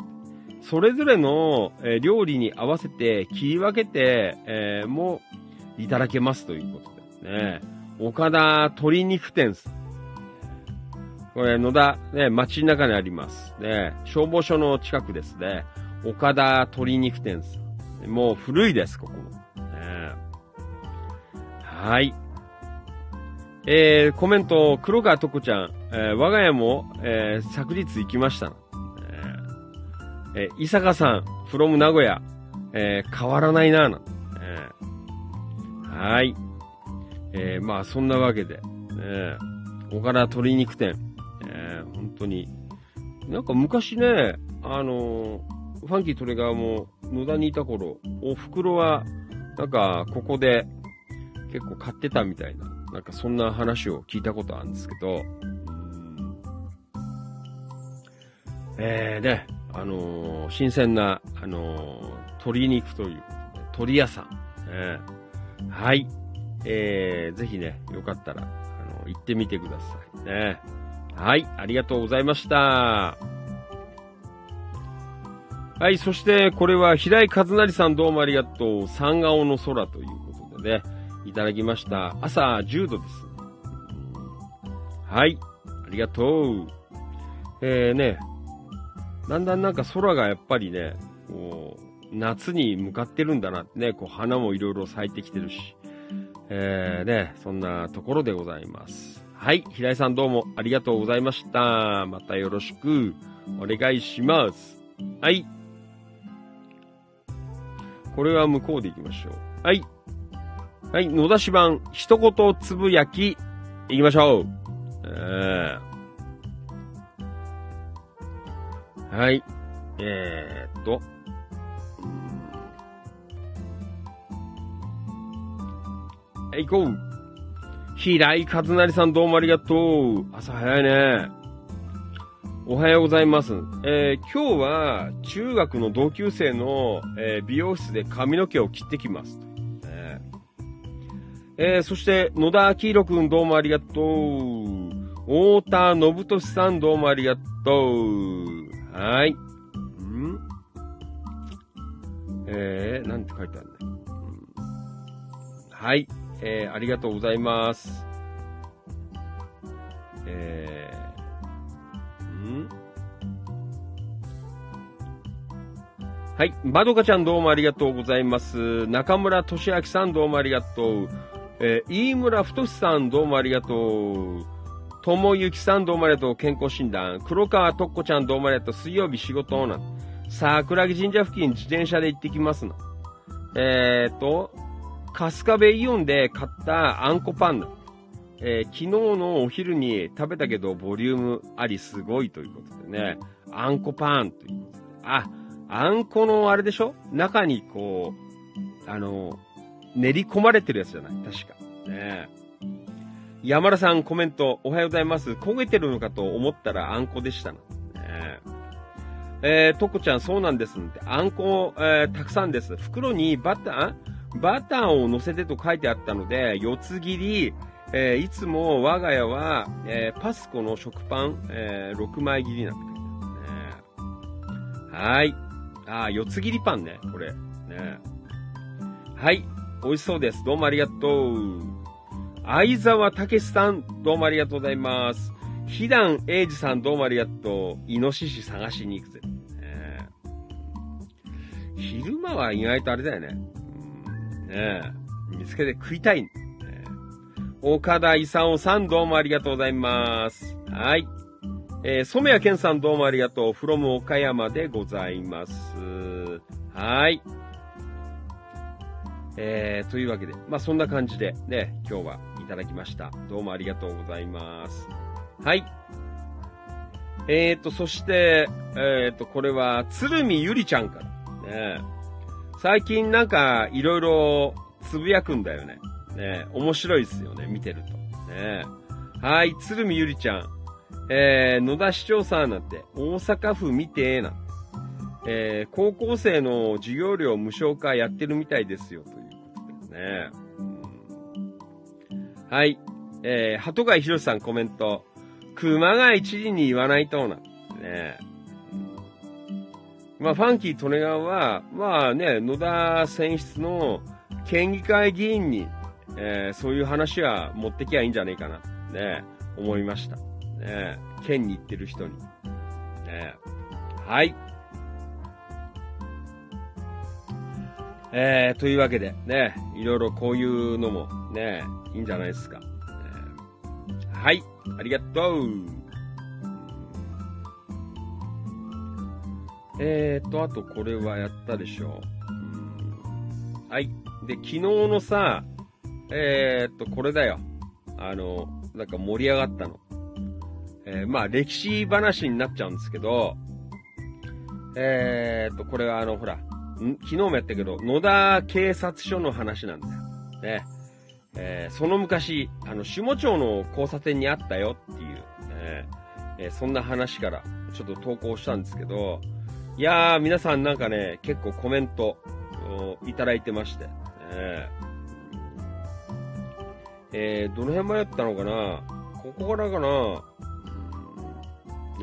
それぞれの、えー料理に合わせて切り分けて、えーもいただけますということでね。岡田鶏肉店です。これ、野田、ね、街中にあります。ね、消防署の近くですね。岡田鶏肉店です。もう古いです、ここも。ね、はい。えー、コメント、黒川とこちゃん、えー我が家も、えー昨日行きました。えー伊坂さん、from 名古屋、えー変わらないな、なえはい。えーまあ、そんなわけで、ね、岡田鶏肉店、えー本当に、なんか昔ね、あのファンキートレガーも野田にいた頃、お袋は、なんか、ここで結構買ってたみたいな、なんかそんな話を聞いたことあるんですけど、うん。えー、ね、あのー新鮮な、あのー鶏肉ということで、鶏屋さん、えー。はい、えー、ぜひね、よかったら、あの行ってみてください。ね。はい、ありがとうございました。はい、そして、これは平井和成さんどうもありがとう。三顔の空ということでね、いただきました。朝10度です。はい、ありがとう。えーね、だんだんなんか空がやっぱりね、こう、夏に向かってるんだなってね、こう花もいろいろ咲いてきてるし、えーね、そんなところでございます。はい、平井さんどうもありがとうございました。またよろしくお願いします。はい。これは向こうで行きましょう。はい。はい、野田市版、一言つぶやき、行きましょう。えーはい。えー、っと。はい、行こう。平井和成さんどうもありがとう。朝早いね。おはようございます。えー今日は中学の同級生の、えー美容室で髪の毛を切ってきます。えーそして野田明宏くんどうもありがとう。太田信俊さんどうもありがとう。はい。ん？えー、なんて書いてあるんだ、うんはい。えー、ありがとうございます。えー、ん？はい。まどかちゃんどうもありがとうございます。中村俊明さんどうもありがとう。えー、飯村太さんどうもありがとう。ともゆきさんどうもありがとう。健康診断。黒川とっこちゃんどうもありがとう。水曜日仕事な。桜木神社付近自転車で行ってきますな。えーと、春日部イオンで買ったあんこパン。えー昨日のお昼に食べたけどボリュームありすごいということでね、あんこパンということで。あ、あんこのあれでしょ？中にこう、あの、練り込まれてるやつじゃない？確か。ね山田さんコメントおはようございます。焦げてるのかと思ったらあんこでしたな。ねえー、とこちゃんそうなんですって。あんこ、えーたくさんです。袋にバターバターを乗せてと書いてあったので、四つ切り、えーいつも我が家は、えーパスコの食パン、えー6枚切りなんて書いてあるね。はい。あー、四つ切りパンね、これ。ね。はい。美味しそうです。どうもありがとう。相沢武さん、どうもありがとうございます。ひだんえいじさん、どうもありがとう。イノシシ探しに行くぜ。ね昼間は意外とあれだよね。うんね。見つけて食いたい。ね岡田勲さん、どうもありがとうございます。はい。えー、染谷健さんどうもありがとう。from 岡山でございます。はい。えー、というわけで、まあ、そんな感じでね、今日はいただきました。どうもありがとうございます。はい。えーと、そして、えーと、これは、鶴見ゆりちゃんから。ね、最近なんか、いろいろつぶやくんだよね。ね、面白いですよね、見てると。ね、はい、鶴見ゆりちゃん。えー、野田市長さんなんて、大阪府見てなんて。えー、高校生の授業料無償化やってるみたいですよ、ということですね。うんはい。えー、鳩貝博さんコメント。熊谷知事に言わないとな。ねまあ、ファンキー利根川は、まあね、野田選出の県議会議員に、えーそういう話は持ってきゃいいんじゃねえかな、ね、思いました。ね、県に行ってる人に。ね、はい。えー、というわけで、ね、いろいろこういうのも、ね、いいんじゃないですか。ねはい、ありがとう。えーと、あとこれはやったでしょう。はい。で、昨日のさ、えーと、これだよ。あの、なんか盛り上がったの。えーまあ、歴史話になっちゃうんですけど、えーと、これはあの、ほら、昨日もやったけど、野田警察署の話なんだよ。ね。えーその昔、あの、下町の交差点にあったよっていう、ね。えーそんな話からちょっと投稿したんですけど、いやー、皆さんなんかね、結構コメントいただいてまして、ね。えーどの辺迷ったのかな？ここからかな？う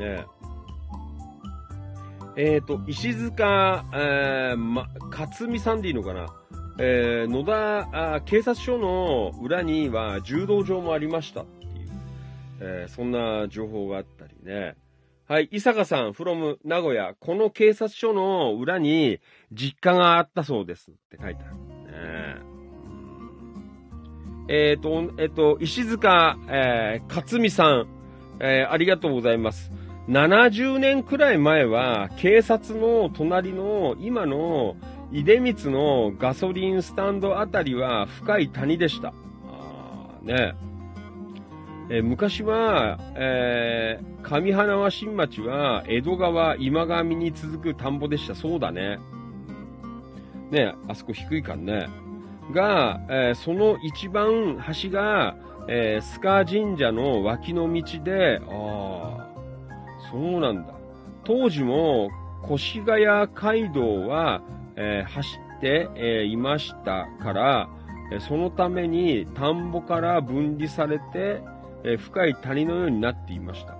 ん。ねえーと、石塚、えー、ま、勝美さんでいいのかな？えー野田あ警察署の裏には柔道場もありましたっていう、えーそんな情報があったりね。はい、伊坂さん、from 名古屋、この警察署の裏に実家があったそうですって書いてある。えっ、と、えっ、と、石塚、えー、勝美さん、えーありがとうございます。70年くらい前は、警察の隣の今の出光のガソリンスタンドあたりは深い谷でした。あーねえ昔は、えー上花輪新町は江戸川今上に続く田んぼでした。そうだね。ねあそこ低いからね。が、えーその一番端が、えー、スカ神社の脇の道で、ああ、そうなんだ。当時も越谷街道は、えー走って、えーいましたから、えそのために田んぼから分離されて、え深い谷のようになっていました。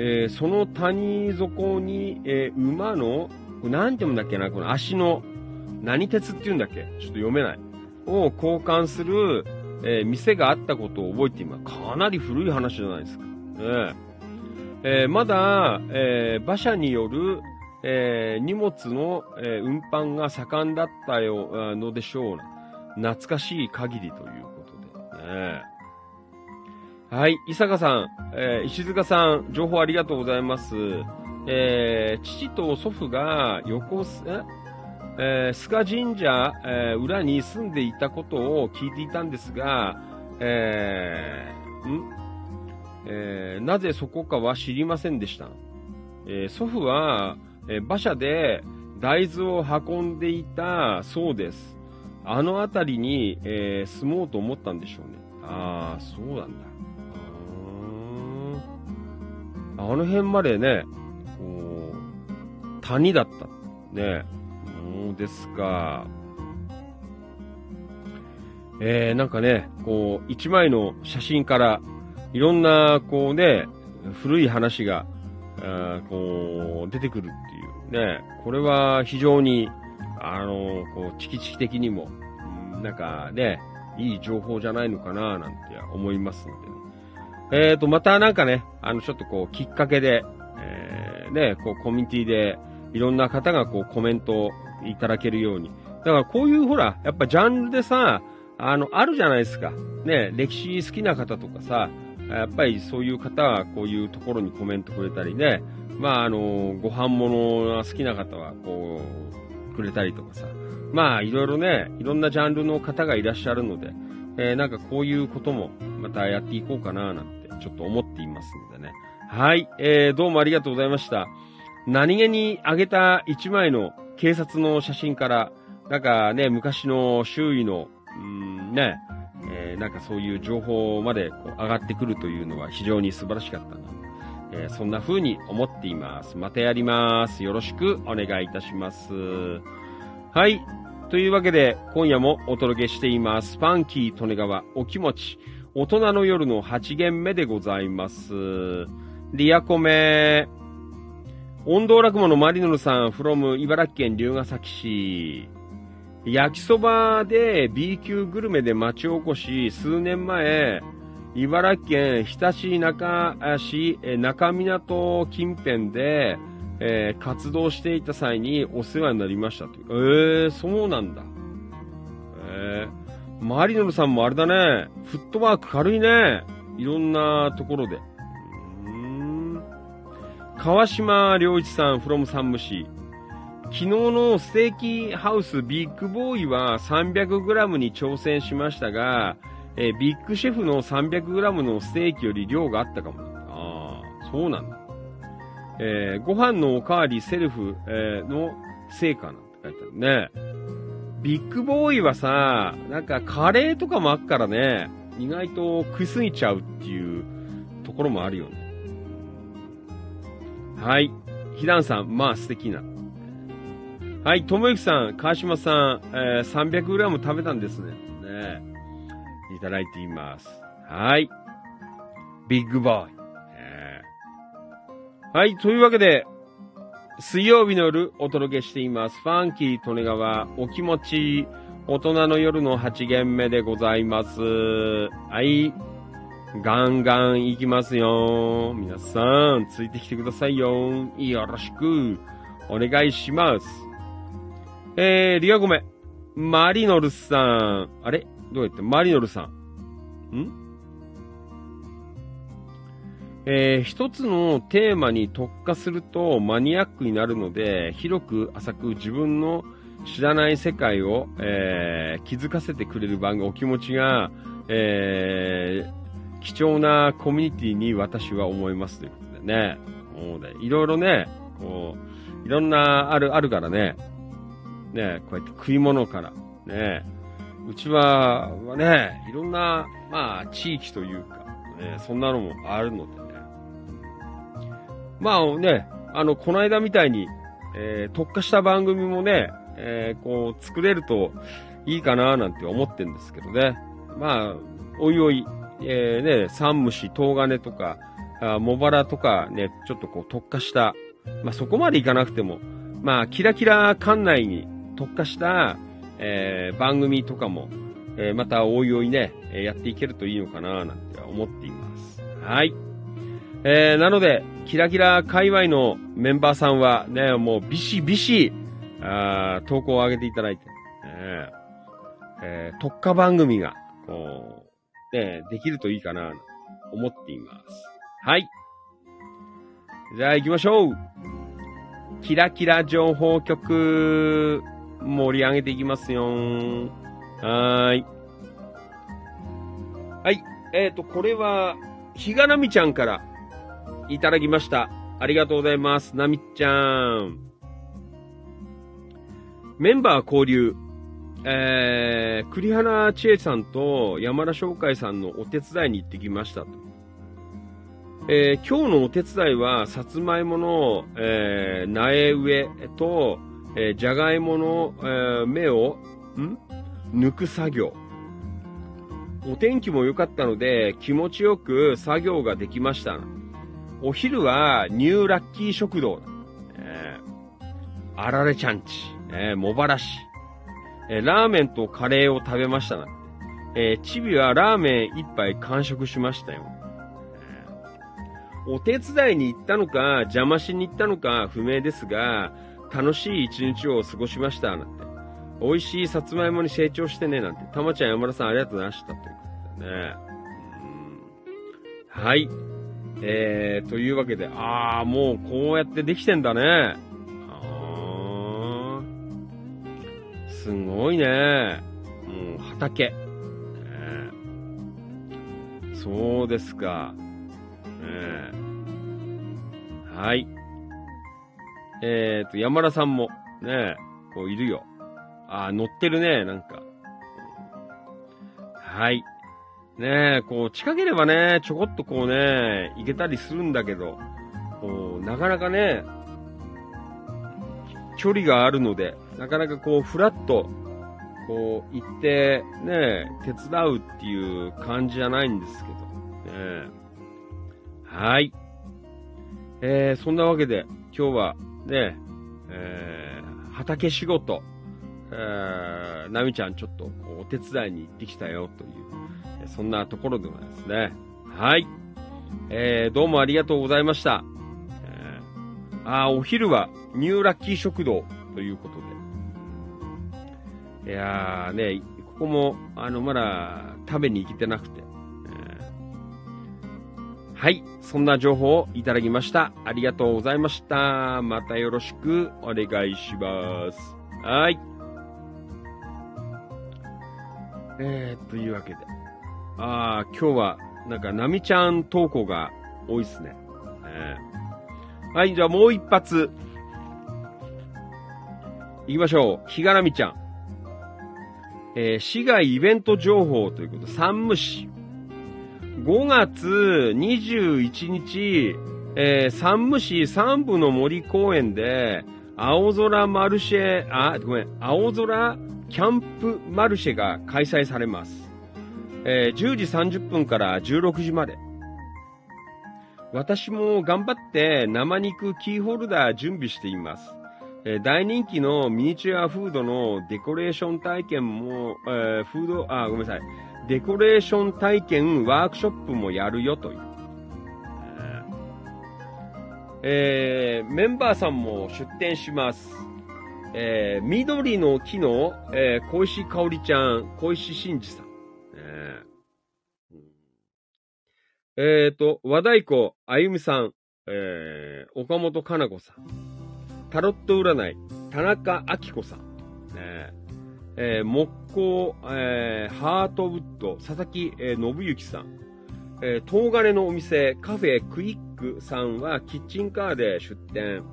えーその谷底に、えー馬の、なんて読むんだっけな、この足の、何鉄って言うんだっけ？ちょっと読めない。を交換する、えー店があったことを覚えています。かなり古い話じゃないですか。ねえーまだ、えー馬車による、え荷物の、え運搬が盛んだったよのでしょう。懐かしい限りということで。ねはい、伊坂さん、え石塚さん、情報ありがとうございます。え父と祖父が横、え？えー、須賀神社、えー裏に住んでいたことを聞いていたんですが、えーん？えーなぜそこかは知りませんでした。え祖父は、え馬車で大豆を運んでいたそうです。あの辺りに、え住もうと思ったんでしょうね。ああ、そうなんだ。あーあの辺までね、こう、谷だった。ね。そうですか。えー、なんかね、こう、一枚の写真から、いろんな、こうね、古い話が、あーこう、出てくるっていうね。これは非常に、あの、こう、チキチキ的にも、うんなんかね、いい情報じゃないのかな、なんて思いますんでね。えーと、またなんかね、あの、ちょっとこう、きっかけで、えー、ね、こう、コミュニティで、いろんな方がこう、コメントをいただけるように。だからこういうほら、やっぱジャンルでさ、あの、あるじゃないですか。ね、歴史好きな方とかさ、やっぱりそういう方はこういうところにコメントくれたりね、まあ、あの、ご飯物が好きな方はこう、くれたりとかさ、まあ、いろいろね、いろんなジャンルの方がいらっしゃるので、えー、なんかこういうこともまたやっていこうかななんてちょっと思っていますのでね。はい、えー、どうもありがとうございました。何気に上げた一枚の警察の写真から、なんかね、昔の周囲の、うんね、えー、なんかそういう情報までこう上がってくるというのは非常に素晴らしかったな。えー、そんな風に思っています。またやります。よろしくお願いいたします。はい。というわけで、今夜もお届けしています。ファンキー利根川お気持ち、大人の夜の8限目でございます。リアコメ、温道落語のマリノルさん、from 茨城県龍ヶ崎市。焼きそばで B 級グルメで町おこし、数年前、茨城県日立中市中港近辺で、えー、活動していた際にお世話になりましたと。えー、そうなんだ。えー、マリノルさんもあれだね、フットワーク軽いね。いろんなところで。川島良一さん、from 山武市。昨日のステーキハウスビッグボーイは 300g に挑戦しましたが、えー、ビッグシェフの 300g のステーキより量があったかも。ああ、そうなんだ。えー、ご飯のおかわりセルフ、えー、の成果なんて書いてあるね。ビッグボーイはさ、なんかカレーとかもあっからね、意外と食いすぎちゃうっていうところもあるよね。はい。ひだんさん、まあ素敵な。はい、ともゆきさん、川島さん、えー、300g 食べたんですね。ね。いただいています。はい。ビッグボーイえ。はい、というわけで、水曜日の夜お届けしています。ファンキー利根川お気持ち大人の夜の8限目でございます。はい。ガンガン行きますよ。皆さん、ついてきてくださいよ。よろしく、お願いします。えー、リアゴメ。マリノルさん。あれ？どうやって？マリノルさん。ん？えー、一つのテーマに特化するとマニアックになるので、広く浅く自分の知らない世界を、えー、気づかせてくれる番組、お気持ちが、えー、貴重なコミュニティに私は思いますということでね。もうね、いろいろね、こう、いろんな、ある、あるからね。ね、こうやって食い物から、ね。うちは、ね、いろんな、まあ、地域というか、ね、そんなのもあるのでね、まあね、あの、この間みたいに、えー、特化した番組もね、えー、こう、作れるといいかななんて思ってんですけどね。まあ、おいおい、えー、ね、サンムシ、トウガネとか、あモバラとかね、ちょっとこう特化した、まあそこまでいかなくても、まあ、キラキラ館内に特化した、えー、番組とかも、えー、またおいおいね、やっていけるといいのかななんて思っています。はい。えー、なので、キラキラ界隈のメンバーさんはね、もうビシビシ、あ投稿を上げていただいて、えーえー、特化番組が、こう、ね、できるといいかな、思っています。はい。じゃあ行きましょうキラキラ情報局、盛り上げていきますよはーい。はい。えっ、ー、と、これは、ひがなみちゃんからいただきました。ありがとうございます。なみちゃん。メンバー交流。えー、栗原千恵さんと山田翔海さんのお手伝いに行ってきましたと。えー、今日のお手伝いは、さつまいもの、えー、苗植えと、えー、じゃがいもの、えー、芽を、ん？抜く作業。お天気も良かったので、気持ちよく作業ができました。お昼はニューラッキー食堂。えー、あられちゃんち、えー、茂原市、え、ラーメンとカレーを食べましたなんて。えー、チビはラーメン一杯完食しましたよ。お手伝いに行ったのか、邪魔しに行ったのか不明ですが、楽しい一日を過ごしました。なんて。美味しいさつまいもに成長してね、なんて。たまちゃん山田さんありがとうございました。ということでね。うんはい。えー、というわけで、あー、もうこうやってできてんだね。すごいね。もう畑。ねそうですか。ねはい。えーと、山田さんも、ねこういるよ。あー、乗ってるね、なんか。はい。ねえ、こう、近ければね、ちょこっとこうね、行けたりするんだけど、こう、なかなかね、距離があるので、なかなかこう、フラッと、こう、行って、ね、手伝うっていう感じじゃないんですけど、ねはい。えー、そんなわけで、今日は、ね、えー、畑仕事、えー、なみちゃんちょっとこうお手伝いに行ってきたよという、そんなところでございますね。はい。えー、どうもありがとうございました。あお昼はニューラッキー食堂ということで。いやーね、ここも、あの、まだ食べに行けてなくて。はい。そんな情報をいただきました。ありがとうございました。またよろしくお願いします。はい。えー、というわけで。あー、今日は、なんか、なみちゃん投稿が多いですね。えーはい、じゃあもう一発。行きましょう。ひがらみちゃん。えー市外イベント情報ということ、山武市。5月21日、えー、山武市三部の森公園で、青空マルシェ、あ、ごめん、青空キャンプマルシェが開催されます。えー10時30分から16時まで。私も頑張って生肉キーホルダー準備しています。え大人気のミニチュアフードのデコレーション体験も、えーフード、あ、ごめんなさい。デコレーション体験ワークショップもやるよという。えーメンバーさんも出店します。えー緑の木の、えー小石香織ちゃん、小石真二さん。ええーと、和太鼓あゆみさん、えー岡本かな子さん。タロット占い、田中明子さん。ねえー木工、えーハートウッド、佐々木、えー信之さん。えー、東金のお店、カフェクイックさんはキッチンカーで出店。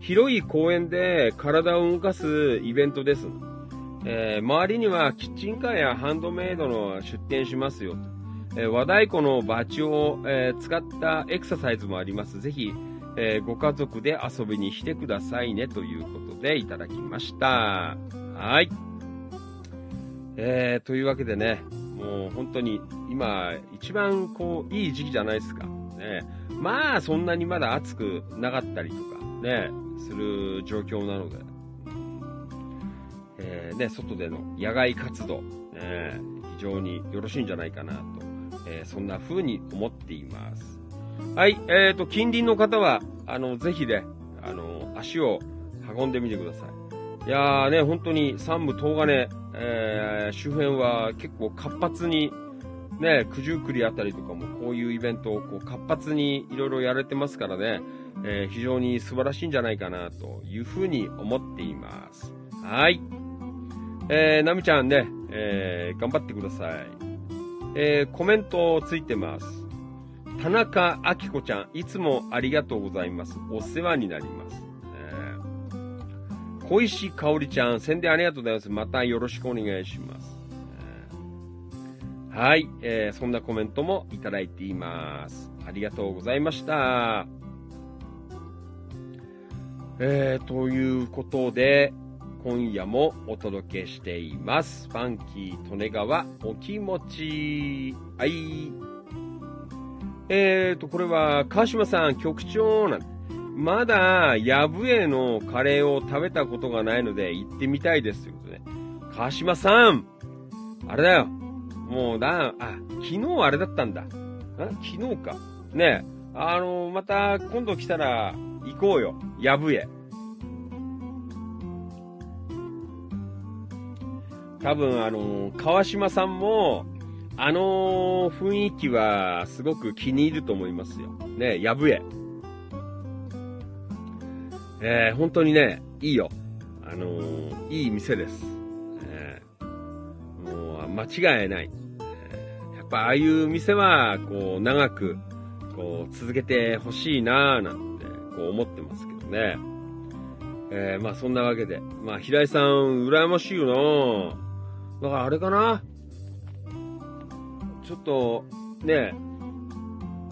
広い公園で体を動かすイベントです。えー周りにはキッチンカーやハンドメイドの出店しますよ。え和太鼓のバチを、え使ったエクササイズもあります。ぜひ、えご家族で遊びに来てくださいねということでいただきました。はい。えー、というわけでね、もう本当に今一番こういい時期じゃないですか。ね。まあそんなにまだ暑くなかったりとかね、する状況なので、えーね、外での野外活動、ね、非常によろしいんじゃないかなと、えーそんな風に思っています。はい、えーと、近隣の方は、あの、ぜひね、あの、足を運んでみてください。いやーね、本当に山武東金、えー周辺は結構活発に、ね、九十九里あたりとかもこういうイベントをこう活発にいろいろやれてますからね、えー非常に素晴らしいんじゃないかなというふうに思っています。はい。えー、なみちゃんね、えー頑張ってください。えーコメントついてます。田中明子ちゃん、いつもありがとうございます。お世話になります。えー小石香織ちゃん、宣伝ありがとうございます。またよろしくお願いします。えーはい、えーそんなコメントもいただいています。ありがとうございました。えー、ということで、今夜もお届けしています。ファンキー利根川お気持ち。はい。えーと、これは、川島さん、局長なんまだ、ヤブエのカレーを食べたことがないので、行ってみたいです。ということで。川島さんあれだよ。もうだ、あ、昨日あれだったんだ。昨日か。ね、あの、また今度来たら行こうよ。ヤブエ。多分あの、川島さんも、あの雰囲気はすごく気に入ると思いますよ。ね、やぶえ。えー、本当にね、いいよ。あのー、いい店です。えー、もう、間違いない。えー、やっぱああいう店は、こう、長く、こう、続けてほしいなぁ、なんて、こう思ってますけどね。えー、まあそんなわけで。まあ平井さん、羨ましいよなぁだからあれかな。ちょっと、ね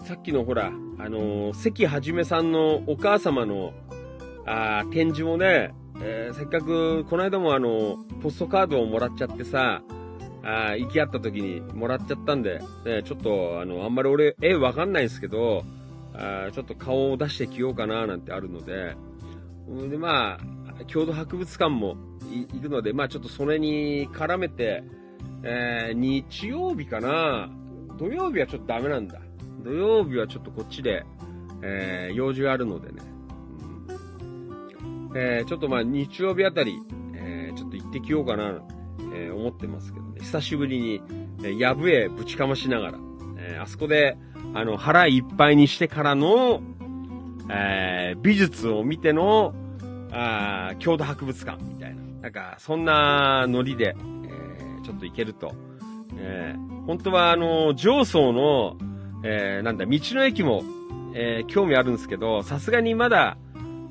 さっきのほら、あのー、関はじめさんのお母様の、あ展示もね、えー、せっかく、この間もあの、ポストカードをもらっちゃってさ、あ行き合った時にもらっちゃったんで、ね、ちょっと、あの、あんまり俺、絵わかんないんですけど、あちょっと顔を出してきようかななんてあるので、で、まあ、郷土博物館も行くので、まあちょっとそれに絡めて、えー、日曜日かな土曜日はちょっとダメなんだ。土曜日はちょっとこっちで、えー、用事があるのでね。うん、えー、ちょっとまあ日曜日あたり、えー、ちょっと行ってきようかな、え、思ってますけどね。久しぶりに、えー、やぶへぶちかましながら、え、あそこで、あの、腹いっぱいにしてからの、え、美術を見ての、あ郷土博物館みたいな。なんか、そんなノリで、えー、ちょっと行けると。えー、本当はあの、上層の、えー、なんだ、道の駅も、えー、興味あるんですけど、さすがにまだ、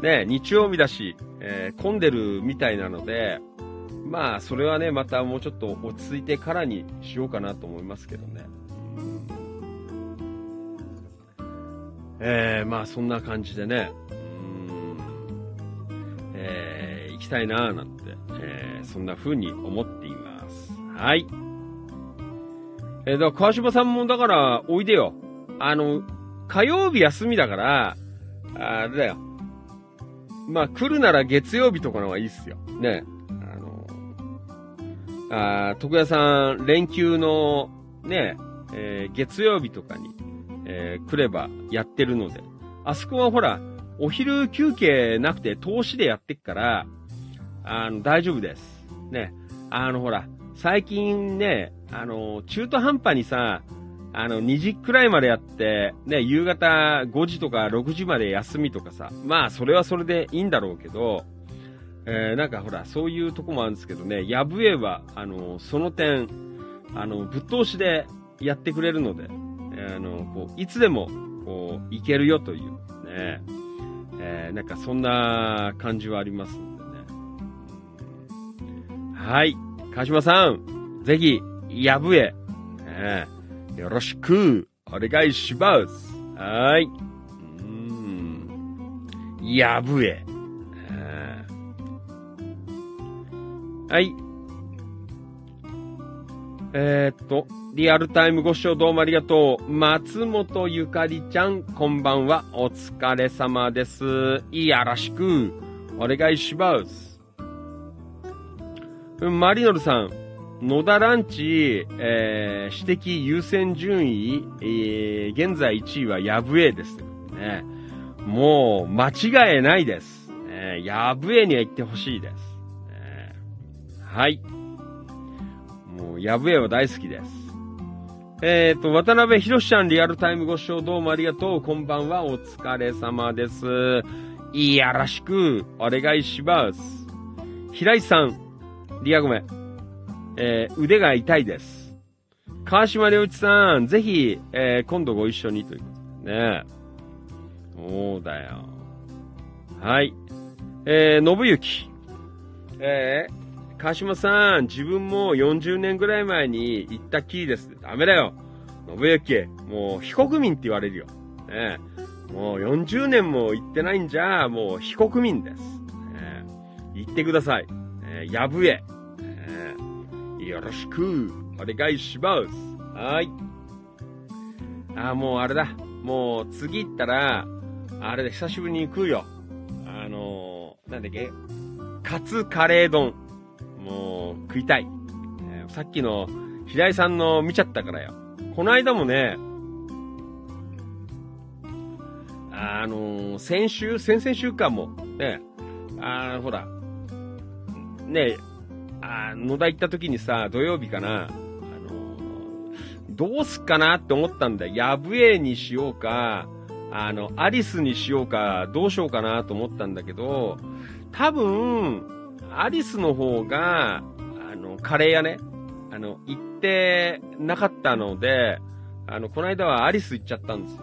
ね、日曜日だし、えー、混んでるみたいなので、まあ、それはね、またもうちょっと落ち着いてからにしようかなと思いますけどね。えー、まあそんな感じでね、えー、行きたいなーなんて、えー、そんな風に思っています。はい。えー、だから川島さんもだから、おいでよ。あの、火曜日休みだから、あれだよ。まあ来るなら月曜日とかの方がいいっすよ。ね。あの、あ徳屋さん、連休の、ね、えー、月曜日とかに、えー、来ればやってるので。あそこはほら、お昼休憩なくて投資でやってっから、あの、大丈夫です。ね。あの、ほら、最近ね、あの、中途半端にさ、あの、2時くらいまでやって、ね、夕方5時とか6時まで休みとかさ、まあ、それはそれでいいんだろうけど、えー、なんかほら、そういうとこもあるんですけどね、ヤブエは、あの、その点、あの、ぶっ通しでやってくれるので、あの、こう、いつでも、こう、いけるよという、ね、えー、なんかそんな感じはありますんでね。はい。川島さん、ぜひ、やぶえ、えー、よろしく、お願いします。はい。うん。やぶえ。はい。えー、っと、リアルタイムご視聴どうもありがとう。松本ゆかりちゃん、こんばんは。お疲れ様です。いやらしく、お願いします。マリノルさん、野田ランチ、えー、指摘優先順位、えー、現在1位はヤブエです。ね、もう、間違いないです。えー、ヤブエには行ってほしいです。えー、はい。もう、ヤブエは大好きです。えっ、ー、と、渡辺博ちゃんリアルタイムご視聴どうもありがとう。こんばんは。お疲れ様です。いやらしくお願いします。平井さん、リアごめん。えー、腕が痛いです。川島良一さん、ぜひ、えー、今度ご一緒にということでね。そうだよ。はい。えー、信行。えー、川島さん、自分も40年ぐらい前に行ったきりです。ダメだよ。信行、もう非国民って言われるよ。ねもう40年も行ってないんじゃ、もう非国民です。ね行ってください。えー、やぶえ。ねよろしく、お願いします。はい。あ、もうあれだ。もう次行ったら、あれで久しぶりに行くよ。あのー、なんだっけ？カツカレー丼。もう、食いたい。さっきの、平井さんの見ちゃったからよ。この間もね、あの、先週、先々週間も、ね、あほら、ね、あ野田行った時にさ、土曜日かな、あのどうすっかなって思ったんだよ。ヤブエにしようか、あの、アリスにしようか、どうしようかなと思ったんだけど、多分、アリスの方が、あの、カレー屋ね、あの、行ってなかったので、あの、この間はアリス行っちゃったんですよ。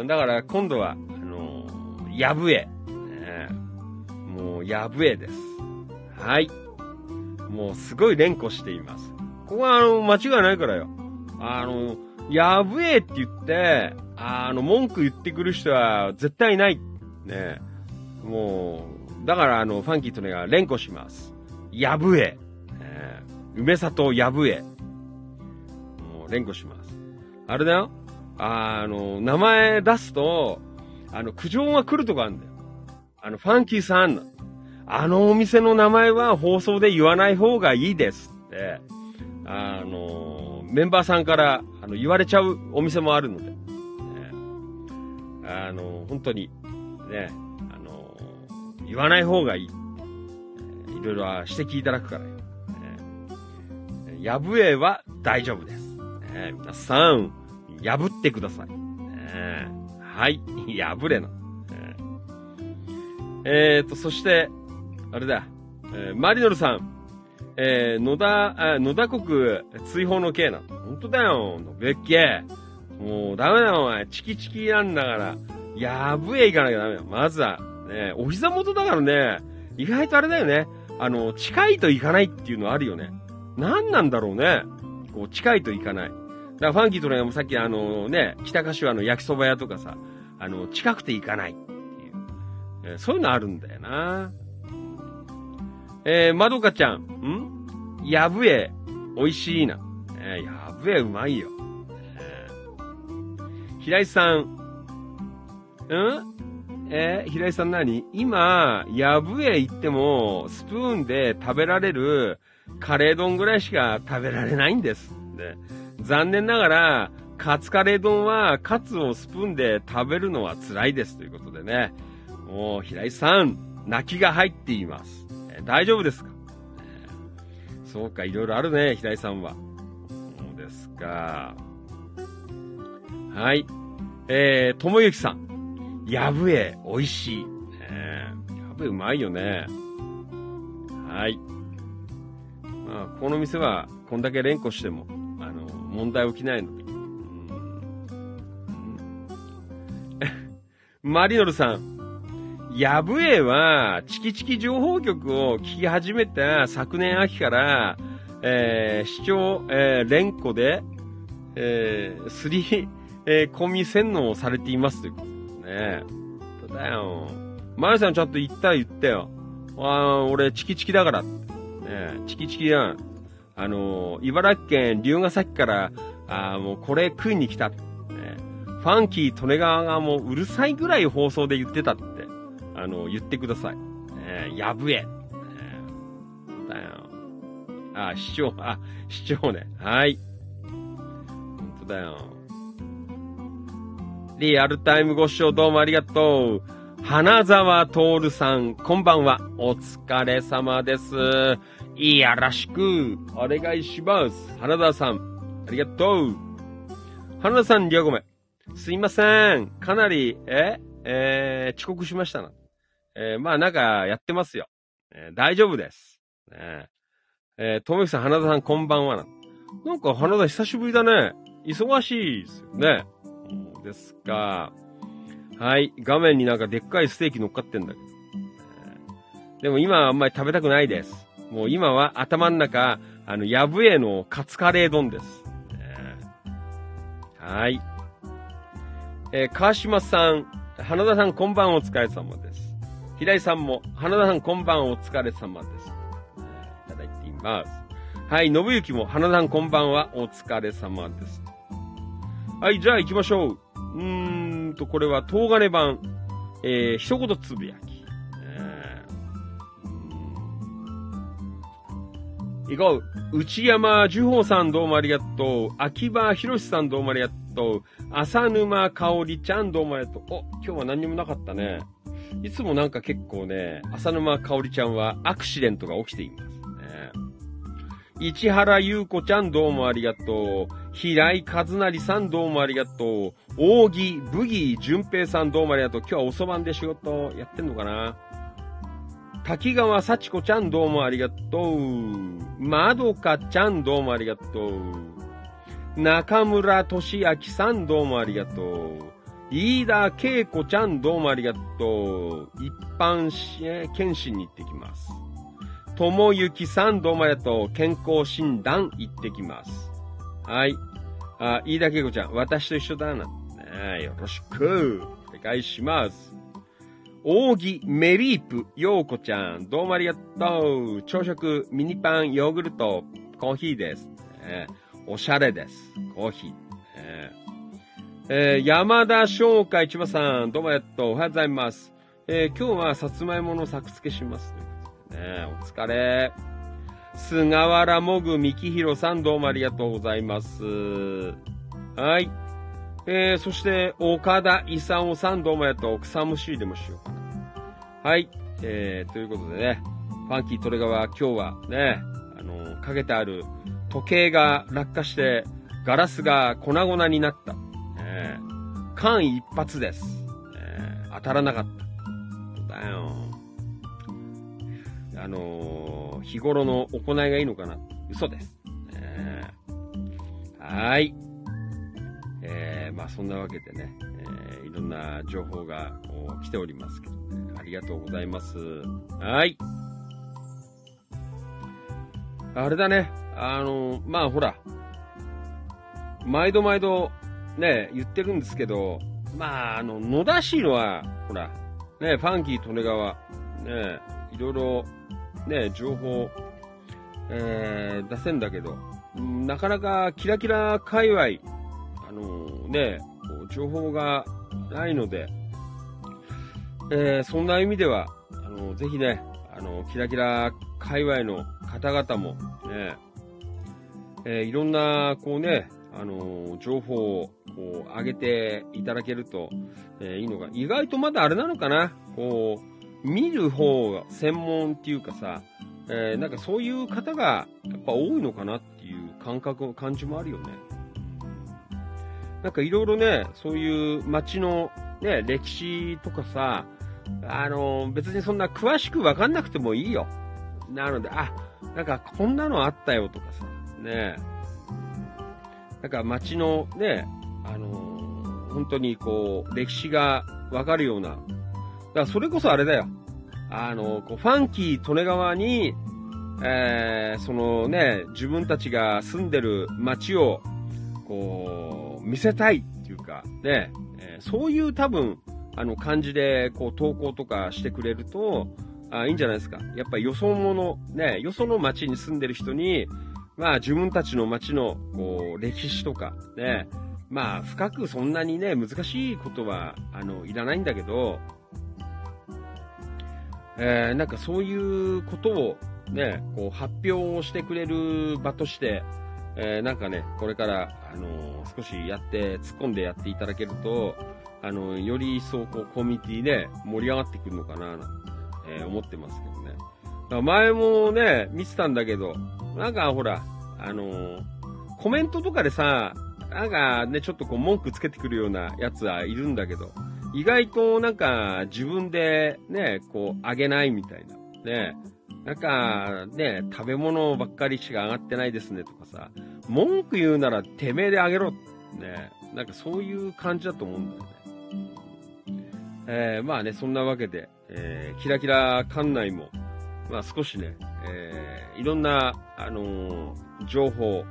うん、だから今度は、あの、ヤブエ。ねもう、ヤブエです。はい。もう、すごい連呼しています。ここは、あの、間違いないからよ。あの、ヤブエって言って、あの、文句言ってくる人は絶対ない。ねもう、だから、あの、ファンキーとねが連呼します。ヤブエ。ね梅里ヤブエ。もう、連呼します。あれだよ。あの、名前出すと、あの、苦情が来るとこあるんだよ。あの、ファンキーさん、あのお店の名前は放送で言わない方がいいですって、あの、メンバーさんからあの言われちゃうお店もあるので、ねあの、本当に、ね、言わない方がいい。いろいろ指摘いただくからよ。ねやぶえは大丈夫です。皆さん、破ってください。はい、破れな。えーと、そして、あれだ、えーマリノルさん、えー野田、野田国追放の刑な。本当だよ、べっけもうダメだよ、お前。チキチキなんだから。やぶえ行かなきゃダメだよ。まずは、ね、お膝元だからね、意外とあれだよね。あの、近いと行かないっていうのあるよね。何なんだろうね。こう、近いと行かない。だからファンキーとね、もさっきあのね、北柏の焼きそば屋とかさ、あの、近くて行かないっていう。えーそういうのあるんだよな。えー、まどかちゃん、ん？やぶえ、美味しいな。えーやぶえ、うまいよ。えー平井さん、ん？えー平井さん何今、やぶえ行っても、スプーンで食べられるカレー丼ぐらいしか食べられないんです。ね、残念ながら、カツカレー丼はカツをスプーンで食べるのは辛いですということでね。もう、平井さん、泣きが入っています。えー大丈夫ですか、えーそうか、いろいろあるね、平井さんは。そうですか。はい。えー、ともゆきさん。やぶえ、美味しい。ねやぶえ、うまいよね。はい。まあ、この店は、こんだけ連呼しても、あの、問題起きないので。マリノルさん。やぶえは、チキチキ情報局を聞き始めた昨年秋から、えー視聴、えー連呼で、えー、すり、えー込み洗脳をされていますということですね。そうだよ。マリさんちゃんと言った言ったよ。あー俺、チキチキだから。ねチキチキやん。あのー茨城県龍ヶ崎から、あもうこれ食いに来た。ねファンキー・利根川がもううるさいぐらい放送で言ってたって、あの言ってください。ねやぶえ。ねだよ。あ、市長、あ、市長ね。はい。本当だよ。リアルタイムご視聴どうもありがとう。花沢徹さん、こんばんは。お疲れ様です。いやらしく、お願いします。花沢さん、ありがとう。花田さん、りょうごめん。すいません。かなり、ええー遅刻しましたな。えーまあなんかやってますよ。えー大丈夫です。ねえー、ともゆきさん、花田さん、こんばんはな。なんか花田久しぶりだね。忙しいですよね。ですか。はい。画面になんかでっかいステーキ乗っかってんだけど。でも今はあんまり食べたくないです。もう今は頭の中、あの、やぶえのカツカレー丼です。はい。えー川島さん、花田さんこんばんお疲れ様です。平井さんも、花田さんこんばんお疲れ様です。いただいています。はい、信行も、花田さんこんばんはお疲れ様です。はい、じゃあ行きましょう。うーんと、これは、東金版、えー、一言つぶやき。えー、行こう。内山樹宝さんどうもありがとう。秋葉博さんどうもありがとう。浅沼香織ちゃんどうもありがとう。お、今日は何にもなかったね。いつもなんか結構ね、浅沼香織ちゃんはアクシデントが起きています。市原優子ちゃんどうもありがとう。平井和成さんどうもありがとう。扇ブギー淳平さんどうもありがとう。今日は遅番で仕事やってんのかな？滝川幸子ちゃんどうもありがとう。まどかちゃんどうもありがとう。中村俊明さんどうもありがとう。飯田恵子ちゃんどうもありがとう。一般検診に行ってきます。ともゆきさんどうもありがとう。健康診断行ってきます。はい。あ、飯田恵子ちゃん、私と一緒だな。ねよろしく。お願いします。扇メリープ、ようこちゃん、どうもありがとう。朝食、ミニパン、ヨーグルト、コーヒーです。ねおしゃれです。コーヒー。えー山田翔海千葉さん、どうもありがとう。おはようございます。えー今日はさつまいもの作付けします。ということでね、お疲れ。菅原もぐみきひろさん、どうもありがとうございます。はい。えー、そして、岡田勲さん、どうもありがと。草むしりでもしようかな。はい。えー、ということでね、ファンキートレガワ、今日はね、あのかけてある時計が落下して、ガラスが粉々になった。えー、間一髪です。えー、当たらなかった。だよ。あのー日頃の行いがいいのかな嘘です。えーはい。えー、まあそんなわけでね、えーいろんな情報が来ておりますけど、ね、ありがとうございます。はい。あれだね、あのまあほら、毎度毎度ね、言ってるんですけど、まああの、野田市のは、ほら、ね、ファンキー利根川、ね、いろいろ、ね、情報、えー出せんだけど、なかなかキラキラ界隈、あのね、情報がないので、えーそんな意味では、あのぜひね、あのキラキラ界隈の方々も、ね、えーいろんな、こうね、あの情報をこう上げていただけると、えいいのが、意外とまだあれなのかな、こう、見る方が専門っていうかさ、えーなんかそういう方がやっぱ多いのかなっていう感覚、感じもあるよね。なんかいろいろね、そういう街のね、歴史とかさ、あの別にそんな詳しくわかんなくてもいいよ。なので、あ、なんかこんなのあったよとかさ、ねなんか街のね、あの本当にこう、歴史がわかるような、だからそれこそあれだよ。あの、こうファンキー利根川に、えー、そのね、自分たちが住んでる街を、こう、見せたいっていうか、ね、えーそういう多分、あの、感じで、こう、投稿とかしてくれると、あいいんじゃないですか。やっぱりよそ者、ね、よその街に住んでる人に、まあ自分たちの街の、こう、歴史とか、ね、まあ深くそんなにね、難しいことは、あの、いらないんだけど、えーなんかそういうことをね、こう発表をしてくれる場として、えーなんかね、これから、あのー少しやって、突っ込んでやっていただけると、あのより一層こうコミュニティね、盛り上がってくるのかな、なんて、え思ってますけどね。だ前もね、見てたんだけど、なんかほら、あのコメントとかでさ、なんかね、ちょっとこう文句つけてくるようなやつはいるんだけど、意外となんか自分でね、こうあげないみたいな。ね。なんかね、食べ物ばっかりしか上がってないですねとかさ、文句言うならてめえであげろ。ね。なんかそういう感じだと思うんだよね。えーまあね、そんなわけで、えーキラキラ館内も、まあ少しね、えーいろんな、あの情報、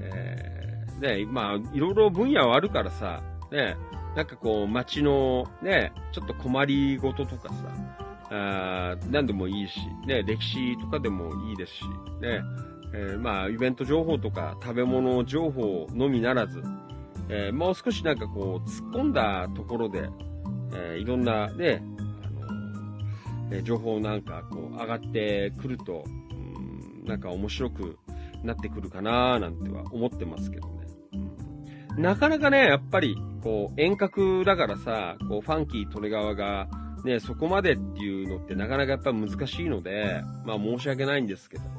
えーね、まあ、いろいろ分野はあるからさ、ね、なんかこう、街のね、ちょっと困りごととかさ、あ何でもいいし、ね、歴史とかでもいいですし、ね、えーまあ、イベント情報とか食べ物情報のみならず、えーもう少しなんかこう、突っ込んだところで、えーいろんなね、あのえ情報なんかこう、上がってくると、うんなんか面白くなってくるかななんては思ってますけど。なかなかね、やっぱり、こう、遠隔だからさ、こう、ファンキー利根川が、ね、そこまでっていうのってなかなかやっぱ難しいので、まあ申し訳ないんですけど、ね。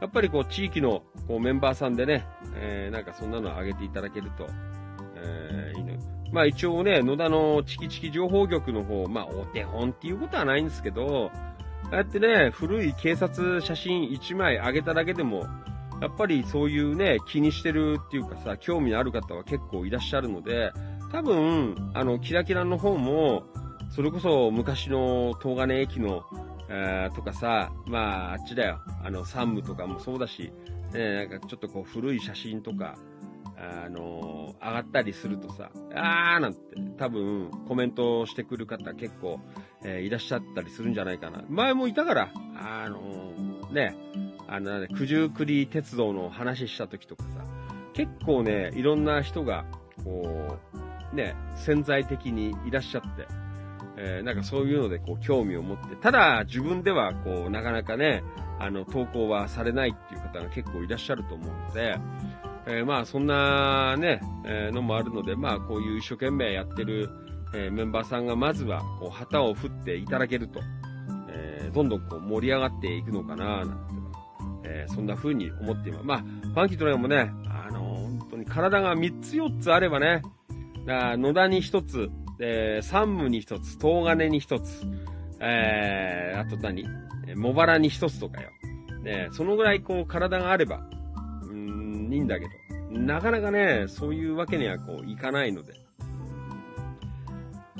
やっぱりこう、地域のこうメンバーさんでね、えー、なんかそんなの上げていただけると、えー、いいの。まあ一応ね、野田のチキチキ情報局の方、まあお手本っていうことはないんですけど、ああやってね、古い警察写真1枚上げただけでも、やっぱりそういうね、気にしてるっていうかさ、興味のある方は結構いらっしゃるので、多分、あの、キラキラの方も、それこそ昔の東金駅の、えー、とかさ、まあ、あっちだよ。あの、サンムとかもそうだし、ね、なんかちょっとこう古い写真とか、あのー、上がったりするとさ、あーなんて多分コメントしてくる方結構、えー、いらっしゃったりするんじゃないかな。前もいたから、あのー、ね、あの、ね、九十九里鉄道の話した時とかさ、結構ね、いろんな人が、こう、ね、潜在的にいらっしゃって、えー、なんかそういうのでこう興味を持って、ただ自分ではこうなかなかね、あの投稿はされないっていう方が結構いらっしゃると思うので、えー、まあそんなね、えー、のもあるので、まあこういう一生懸命やってる、えメンバーさんがまずはこう旗を振っていただけると、えどんどんこう盛り上がっていくのかななんて、えそんな風に思っています。まあ、ファンキートレイもね、あの本当に体が3つ4つあればね、野田に1つ、えー、山武に一つ、東金に一つ、えー、あと何茂原に一つとかよ。ね、そのぐらいこう体があれば、うん、いいんだけど、なかなかね、そういうわけにはこういかないので、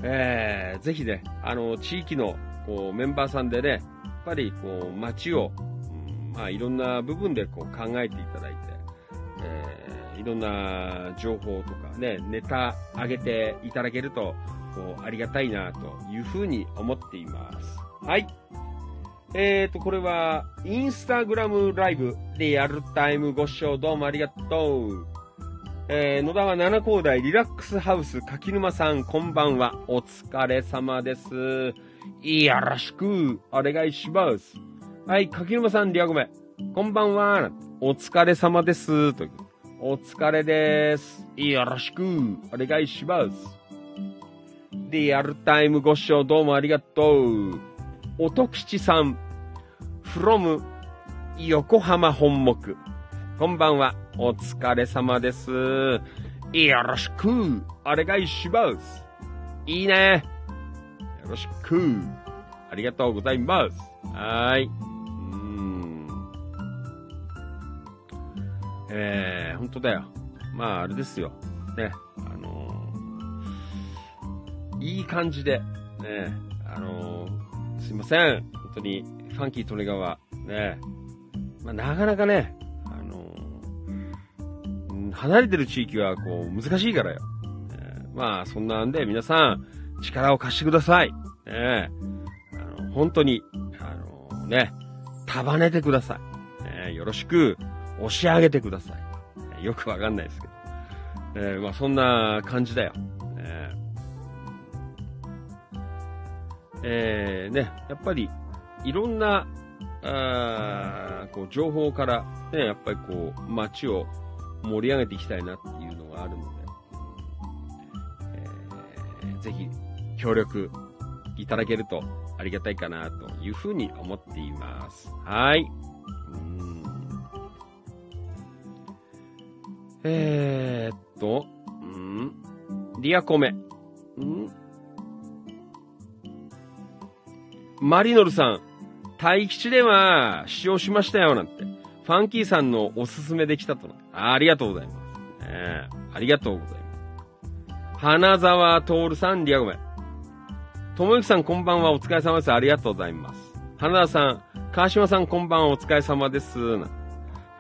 えー、ぜひね、あの、地域のこうメンバーさんでね、やっぱりこう街を、まあいろんな部分でこう考えていただいて、えーいろんな情報とかね、ネタ上げていただけると、こう、ありがたいな、というふうに思っています。はい。えーと、これは、インスタグラムライブ、リアルタイムご視聴どうもありがとう。えー、野田は七高台リラックスハウス柿沼さん、こんばんは。お疲れ様です。よろしく、お願いします。はい、柿沼さん、リアゴメ。こんばんは。お疲れ様です。とお疲れです。よろしくお願いします。リアルタイムご視聴どうもありがとう。音吉さん、from 横浜本木。こんばんは。お疲れ様です。よろしくお願いします。いいね。よろしく。ありがとうございます。はーい。えー、本当だよ。まあ、あれですよ。ね、あのー、いい感じで、ね、あのー、すいません。本当に、ファンキー利根川、ね、まあ、なかなかね、あのー、離れてる地域は、こう、難しいからよ。えー、まあ、そんなんで、皆さん、力を貸してください。ね、あの、本当に、あのね、束ねてください。ね、よろしく、押し上げてください。えよくわかんないですけど。えー、まあそんな感じだよ。えー、えー、ね、やっぱり、いろんな、あこう情報から、ね、やっぱりこう、街を盛り上げていきたいなっていうのがあるので、えー、ぜひ、協力いただけるとありがたいかなというふうに思っています。はい。えー、っと、んリアコメ。んマリノルさん、大吉では使用しましたよ、なんて。ファンキーさんのおすすめできたと。あありがとうございます。えー、ありがとうございます。花沢徹さん、リアコメ。ともゆきさん、こんばんは。お疲れ様です。ありがとうございます。花田さん、川島さん、こんばんは。お疲れ様です。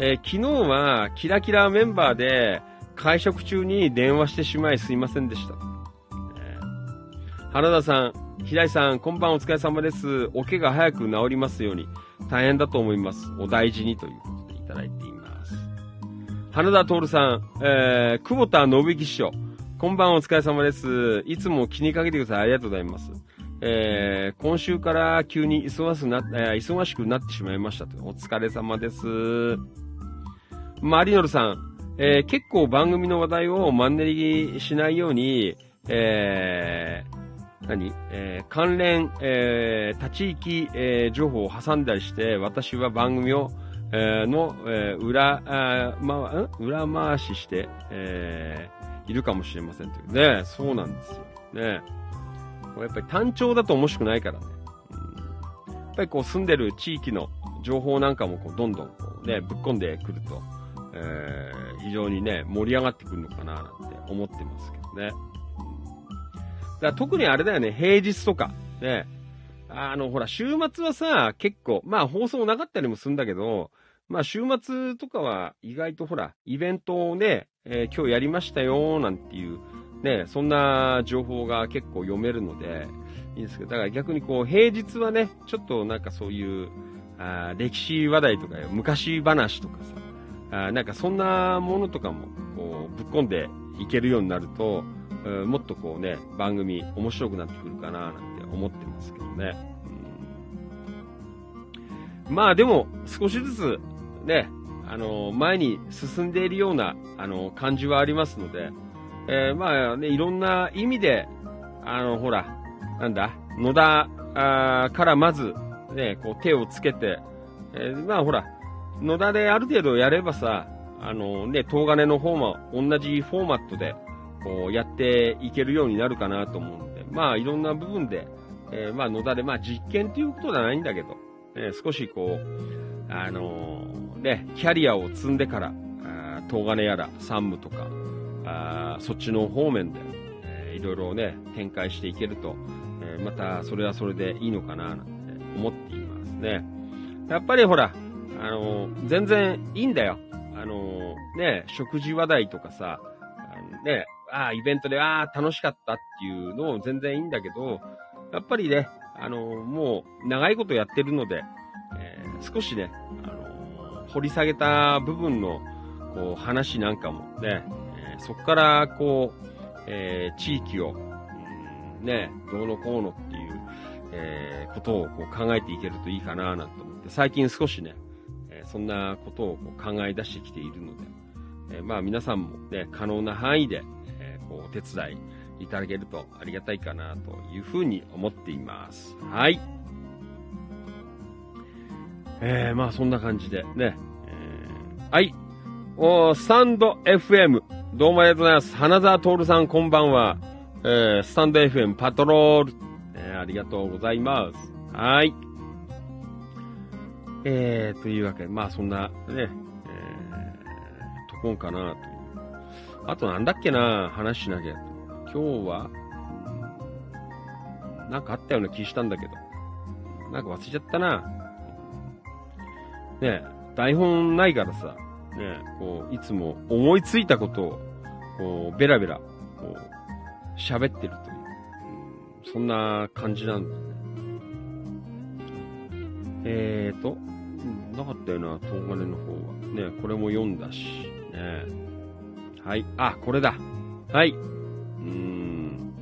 えー、昨日はキラキラメンバーで会食中に電話してしまいすいませんでした。えー、原田さん、平井さん、こんばんはお疲れ様です。お怪我早く治りますように。大変だと思います。お大事にということでいただいています。花田徹さん、えー、久保田信之師匠、こんばんはお疲れ様です。いつも気にかけてください。ありがとうございます。えー、今週から急に忙しくな、えー、忙しくなってしまいましたと。お疲れ様です。マリノルさん、えー、結構番組の話題をマンネリしないように、えー、何えー関連、えー立ち行き、えー情報を挟んだりして、私は番組を、えーの、えー裏、あま、裏回しして、えーいるかもしれませんというね。そうなんですよ。ね。やっぱり単調だと面白くないからね。うんやっぱりこう住んでる地域の情報なんかもこうどんどんこうね、ぶっ込んでくると、えー非常にね、盛り上がってくるのかななんて思ってますけどね。うんだから特にあれだよね、平日とか、ね。あの、ほら、週末はさ、結構、まあ放送なかったりもするんだけど、まあ週末とかは意外とほら、イベントをね、えー今日やりましたよ、なんていう、ね、そんな情報が結構読めるので、いいんですけど、だから逆にこう、平日はね、ちょっとなんかそういう、あ歴史話題とか、昔話とかさ、あなんかそんなものとかも、こう、ぶっ込んでいけるようになると、もっとこうね、番組面白くなってくるかな、なんて思ってますけどね。うんまあでも、少しずつ、ね、あの、前に進んでいるような、あの、感じはありますので、えーまあね、いろんな意味で、あの、ほら、なんだ、野田あからまず、ね、こう手をつけて、えーまあほら、野田である程度やればさ、あのね、東金の方も同じフォーマットで、こうやっていけるようになるかなと思うので、まあいろんな部分で、えーまあ野田で、まあ実験ということではないんだけど、えー少しこう、あのね、キャリアを積んでから、あ東金やら山武とか、あそっちの方面で、えーいろいろね、展開していけると、えーまたそれはそれでいいのかななんて思っていますね。やっぱりほら、あのー全然いいんだよ。あのーね、食事話題とかさ、あのね、ああ、イベントで、ああ、楽しかったっていうのも全然いいんだけど、やっぱりね、あのーもう長いことやってるので、えー少しね、あの掘り下げた部分の、こう、話なんかもね、そこから、こう、えー地域を、うんね、どうのこうのっていう、えーことをこう考えていけるといいかななんて思って、最近少しね、えーそんなことをこう考え出してきているので、えーまあ皆さんもね、可能な範囲で、えーこうお手伝いいただけるとありがたいかなというふうに思っています。はい。えー、まあそんな感じでね、えーはい。おースタンド FM。どうもありがとうございます。花沢徹さんこんばんは。えー、スタンド FM パトロール。えーありがとうございます。はい。えー、というわけで、まあそんなね、えー、とこんかなという。あとなんだっけな、話しなきゃ。今日は、なんかあったような気したんだけど。なんか忘れちゃったな。ね、台本ないからさ、ね、こう、いつも思いついたことを、こう、ベラベラ、こう、喋ってるという、うんそんな感じなんだよね。えーと、なかったよな、東金の方は。ねこれも読んだし、ねはい。あ、これだ。はい。うーん。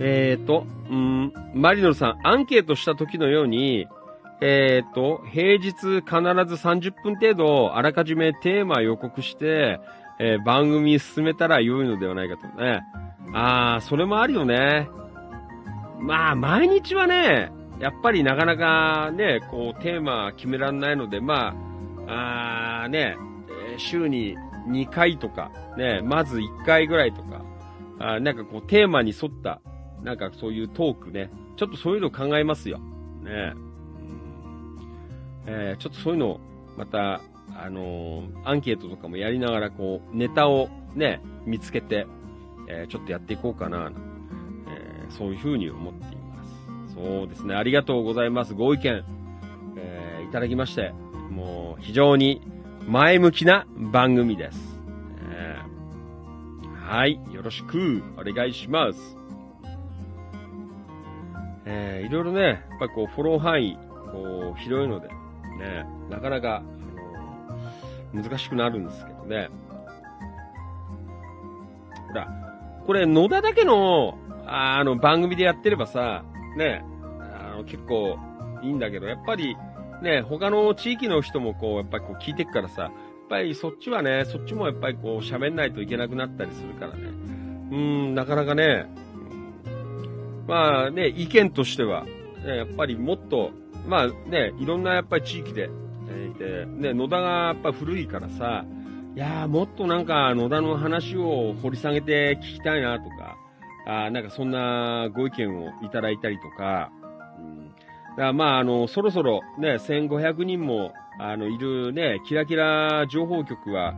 えーと、うーん、マリノルさん、アンケートした時のように、えーと、平日必ず30分程度、あらかじめテーマ予告して、えー番組進めたら良いのではないかとね。あー、それもあるよね。まあ、毎日はね、やっぱりなかなかね、こう、テーマ決められないので、まあ、あーね、週に2回とか、ね、まず1回ぐらいとか、あなんかこう、テーマに沿った、なんかそういうトークね、ちょっとそういうの考えますよ。ね。えーちょっとそういうのを、また、あのーアンケートとかもやりながら、こう、ネタをね、見つけて、えーちょっとやっていこうかな、えーそういうふうに思っています。そうですね、ありがとうございます。ご意見、えーいただきまして、もう、非常に前向きな番組です。えーはい、よろしくお願いします。えーいろいろね、やっぱこう、フォロー範囲、こう、広いので、ね、なかなか、あの難しくなるんですけどね。ほら、これ、野田だけの、ああの、番組でやってればさ、ね、あの、結構いいんだけど、やっぱり、ね、他の地域の人もこう、やっぱりこう聞いてくからさ、やっぱりそっちはね、そっちもやっぱりこう喋んないといけなくなったりするからね。うん、なかなかね、まあね、意見としては、ね、やっぱりもっと、まあね、いろんなやっぱり地域で、えーいて、ね、野田がやっぱ古いからさ、いやーもっとなんか野田の話を掘り下げて聞きたいなとか、あなんかそんなご意見をいただいたりとか、うん、だからまああの、そろそろね、1500人もあの、いるね、キラキラ情報局は、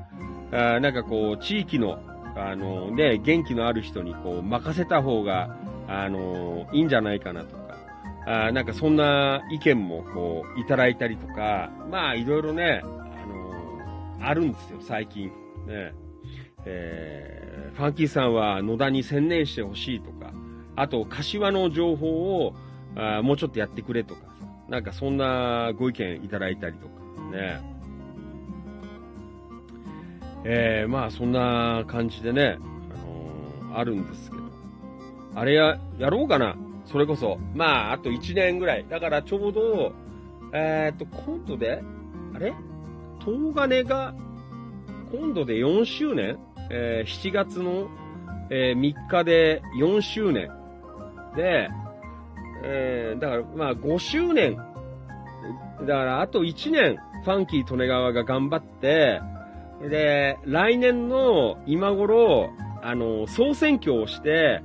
あなんかこう、地域の、あのね、元気のある人にこう、任せた方が、あのいいんじゃないかなと、あなんかそんな意見もこう、いただいたりとか、まあいろいろね、あのあるんですよ、最近。ね。えー、ファンキーさんは野田に専念してほしいとか、あと、柏の情報を、あもうちょっとやってくれとかさ、なんかそんなご意見いただいたりとか、ね。えー、まあそんな感じでね、あのーあるんですけど。あれや、やろうかなそれこそ。まあ、あと1年ぐらい。だからちょうど、えーっと、今度で、あれ？東金が、今度で4周年？えー7月の、えー3日で4周年。で、えーだから、まあ5周年。だから、あと1年、ファンキー利根川が頑張って、で、来年の今頃、あの、総選挙をして、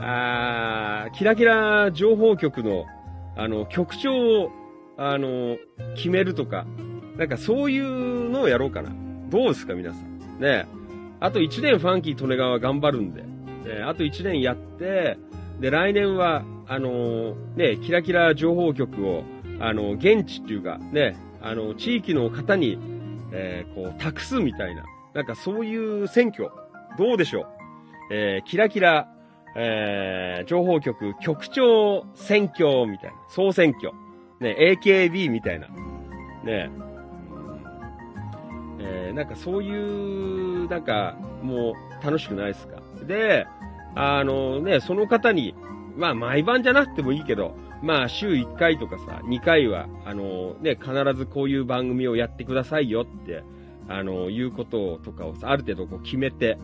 あキラキラ情報局の、あの、局長を、あの、決めるとか、なんかそういうのをやろうかな。どうですか、皆さん。ねあと1年ファンキー利根川頑張るんで、ねあと1年やって、で、来年は、あのね、キラキラ情報局を、あの、現地っていうか、ね、あの、地域の方に、えーこう、託すみたいな、なんかそういう選挙、どうでしょうえーキラキラ、えー情報局局長選挙みたいな、総選挙。ね、AKB みたいな。ね、えーなんかそういう、なんか、もう楽しくないですか？で、あのね、その方に、まあ毎晩じゃなくてもいいけど、まあ週1回とかさ、2回は、あのね、必ずこういう番組をやってくださいよって、あの、いうこととかをさ、ある程度こう決めて、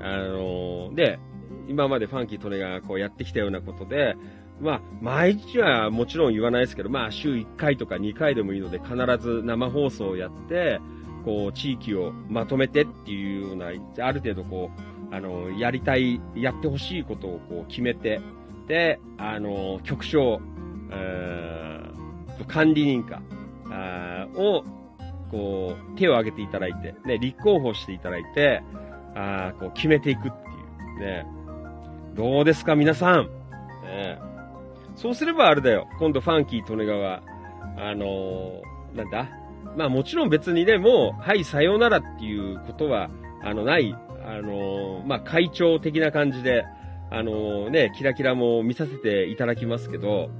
あので、今までファンキー・トネがこうやってきたようなことで、まあ、毎日はもちろん言わないですけど、まあ、週1回とか2回でもいいので、必ず生放送をやって、こう、地域をまとめてっていうような、ある程度こう、あの、やりたい、やってほしいことをこう決めて、で、あの、局長、えー管理人か、あを、こう、手を挙げていただいて、ね、立候補していただいて、あこう、決めていくっていう、ね。どうですか、皆さん？ね、そうすればあれだよ。今度、ファンキー・利根川、あのーなんだ？まあもちろん別にね、もう、はい、さようならっていうことは、あの、ない、あのーまあ会長的な感じで、あのーね、キラキラも見させていただきますけど、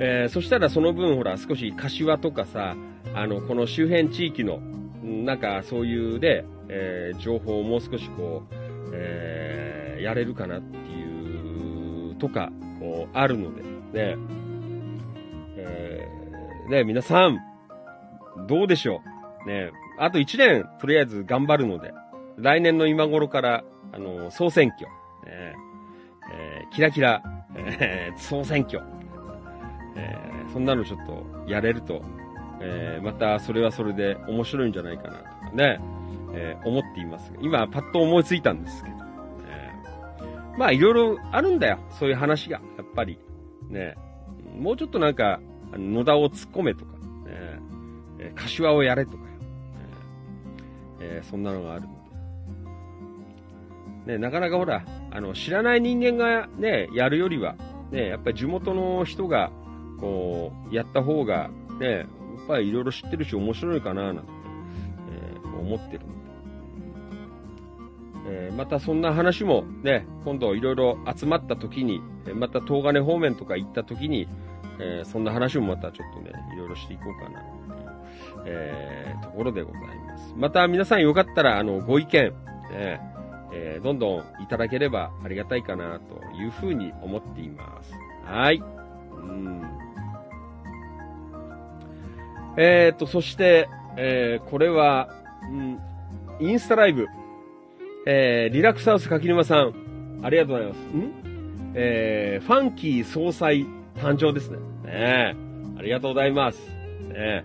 えーそしたらその分ほら、少し柏とかさ、あの、この周辺地域の、なんかそういうね、えー情報をもう少しこう、えーやれるかなっていう、とか、こう、あるので、ね、えーね、皆さん、どうでしょう？ね、あと1年、とりあえず頑張るので、来年の今頃から、あの、総選挙、ねえーキラキラ、えー総選挙、えーそんなのちょっとやれると、えーまたそれはそれで面白いんじゃないかなとかね、えー思っています。今、パッと思いついたんですけど。まあ、いろいろあるんだよ。そういう話が。やっぱり。ね。もうちょっとなんか、野田を突っ込めとか、ねえ柏をやれとかよ。えーそんなのがある。ね、なかなかほら、あの、知らない人間がね、やるよりは、ね、やっぱり地元の人が、こう、やった方が、ね、やっぱりいろいろ知ってるし面白いかな、なんて、えー思ってる。またそんな話もね、今度いろいろ集まった時に、また東金方面とか行った時に、えーそんな話もまたちょっとね、いろいろしていこうかな、っていう、えーところでございます。また皆さんよかったら、あの、ご意見、ねえーどんどんいただければありがたいかな、というふうに思っています。はい。うん。えーと、そして、えーこれは、うん、インスタライブ。えー、リラックスハウス柿沼さん、ありがとうございます。ん？えー、ファンキー総裁誕生ですね。ねありがとうございます。ね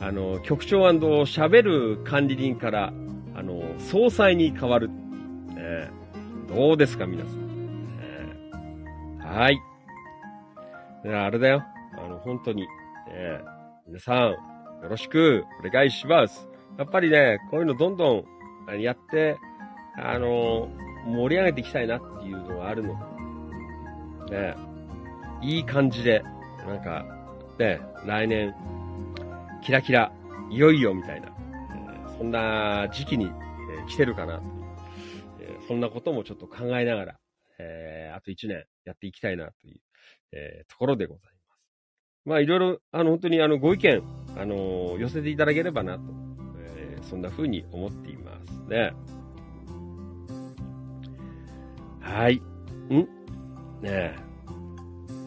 あの、局長喋る管理人から、あの、総裁に変わる。ねどうですか、皆さん。ねはい。あれだよ。あの、本当に、ね、皆さん、よろしくお願いします。やっぱりね、こういうのどんどんやって、あの、盛り上げていきたいなっていうのがあるの。ね、いい感じで、なんか、ね、来年、キラキラ、いよいよみたいな、え、そんな時期に、え、来てるかな、え、そんなこともちょっと考えながら、えー、あと1年やっていきたいなという、えー、ところでございます。まあいろいろ、あの、本当にあの、ご意見、あの寄せていただければなと、え、そんな風に思っていますね。はい。ん？ねえ。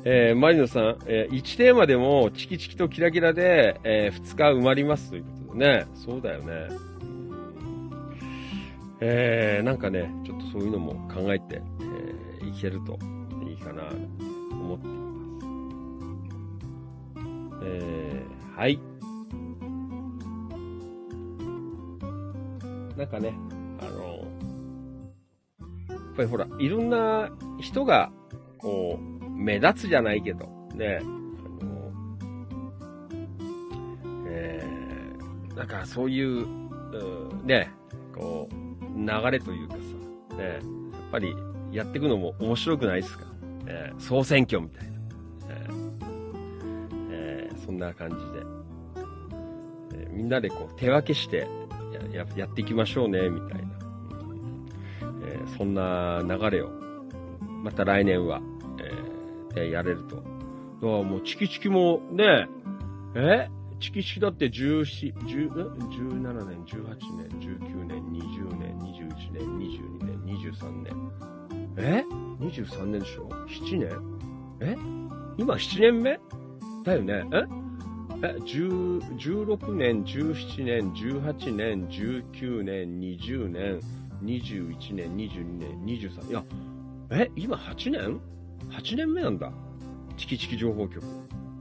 えー、マリノさん、えー、1テーマでもチキチキとキラキラで、えー、2日埋まりますということでね。そうだよね。えー、なんかね、ちょっとそういうのも考えて、えー、いけるといいかな、と思っています。えー、はい。なんかね、ぱりほら、いろんな人が、こう、目立つじゃないけど、ね、あの、えー、なんかそういう、うね、こう、流れというかさ、ね、やっぱりやっていくのも面白くないですか、ね、総選挙みたいな、ねえー、そんな感じで、えー、みんなでこう手分けしてややっていきましょうね、みたいな、えー、そんな流れを、また来年は、えやれると。だからもうチキチキもね、えチキチキだって17、10 17年、18年、19年、20年、21年、22年、23年。え ?23 年でしょ ?7 年？え？今7年目？だよねえ？え、16年、17年、18年、19年、20年、21年、22年、23。いや、え今8年？8年目なんだ。チキチキ情報局。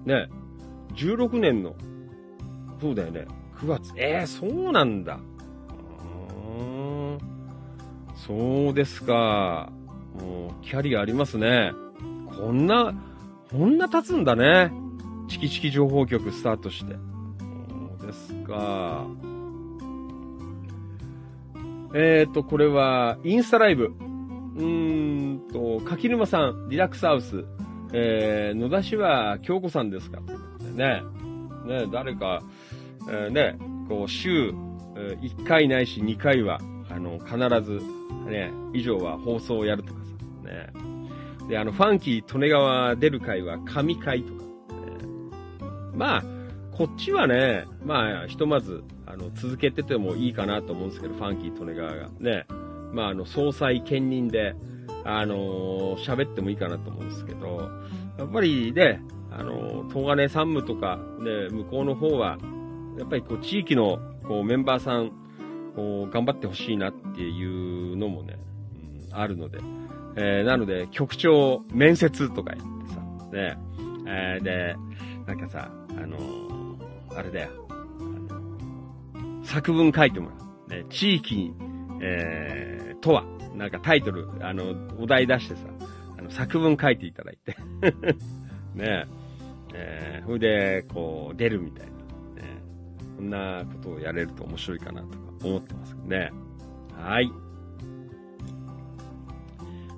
ね。16年の、そうだよね。9月。えー、そうなんだ。うーんそうですか。もう、キャリアありますね。こんな、こんな経つんだね。チキチキ情報局スタートして。そうですか。えっ、ー、と、これは、インスタライブ。うーんと、柿沼さん、リラックスハウス、えー、野田市は京子さんですか？ね。ね、誰か、えー、ね、こう、週、えー、1回ないし2回は、あの、必ず、ね、以上は放送をやるとかさ、ね。で、あの、ファンキー利根川出る会は神会とか、ね。まあ、こっちはね、まあ、ひとまず、あの、続けててもいいかなと思うんですけど、ファンキー利根川が。ね。まあ、あの、総裁兼任で、あのー、喋ってもいいかなと思うんですけど、やっぱりね、あのー、東金山武とか、ね、向こうの方は、やっぱりこう、地域の、こう、メンバーさん、こう、頑張ってほしいなっていうのもね、うん、あるので、えー、なので、局長面接とかやってさ、ね、えー、で、なんかさ、あのー、あれだよ、作文書いてもらう。ね、地域に、えー、とは、なんかタイトル、あの、お題出してさ、あの、作文書いていただいて ねえ、えー、それで、こう、出るみたいな、ねこんなことをやれると面白いかなとか思ってますけどね。はい。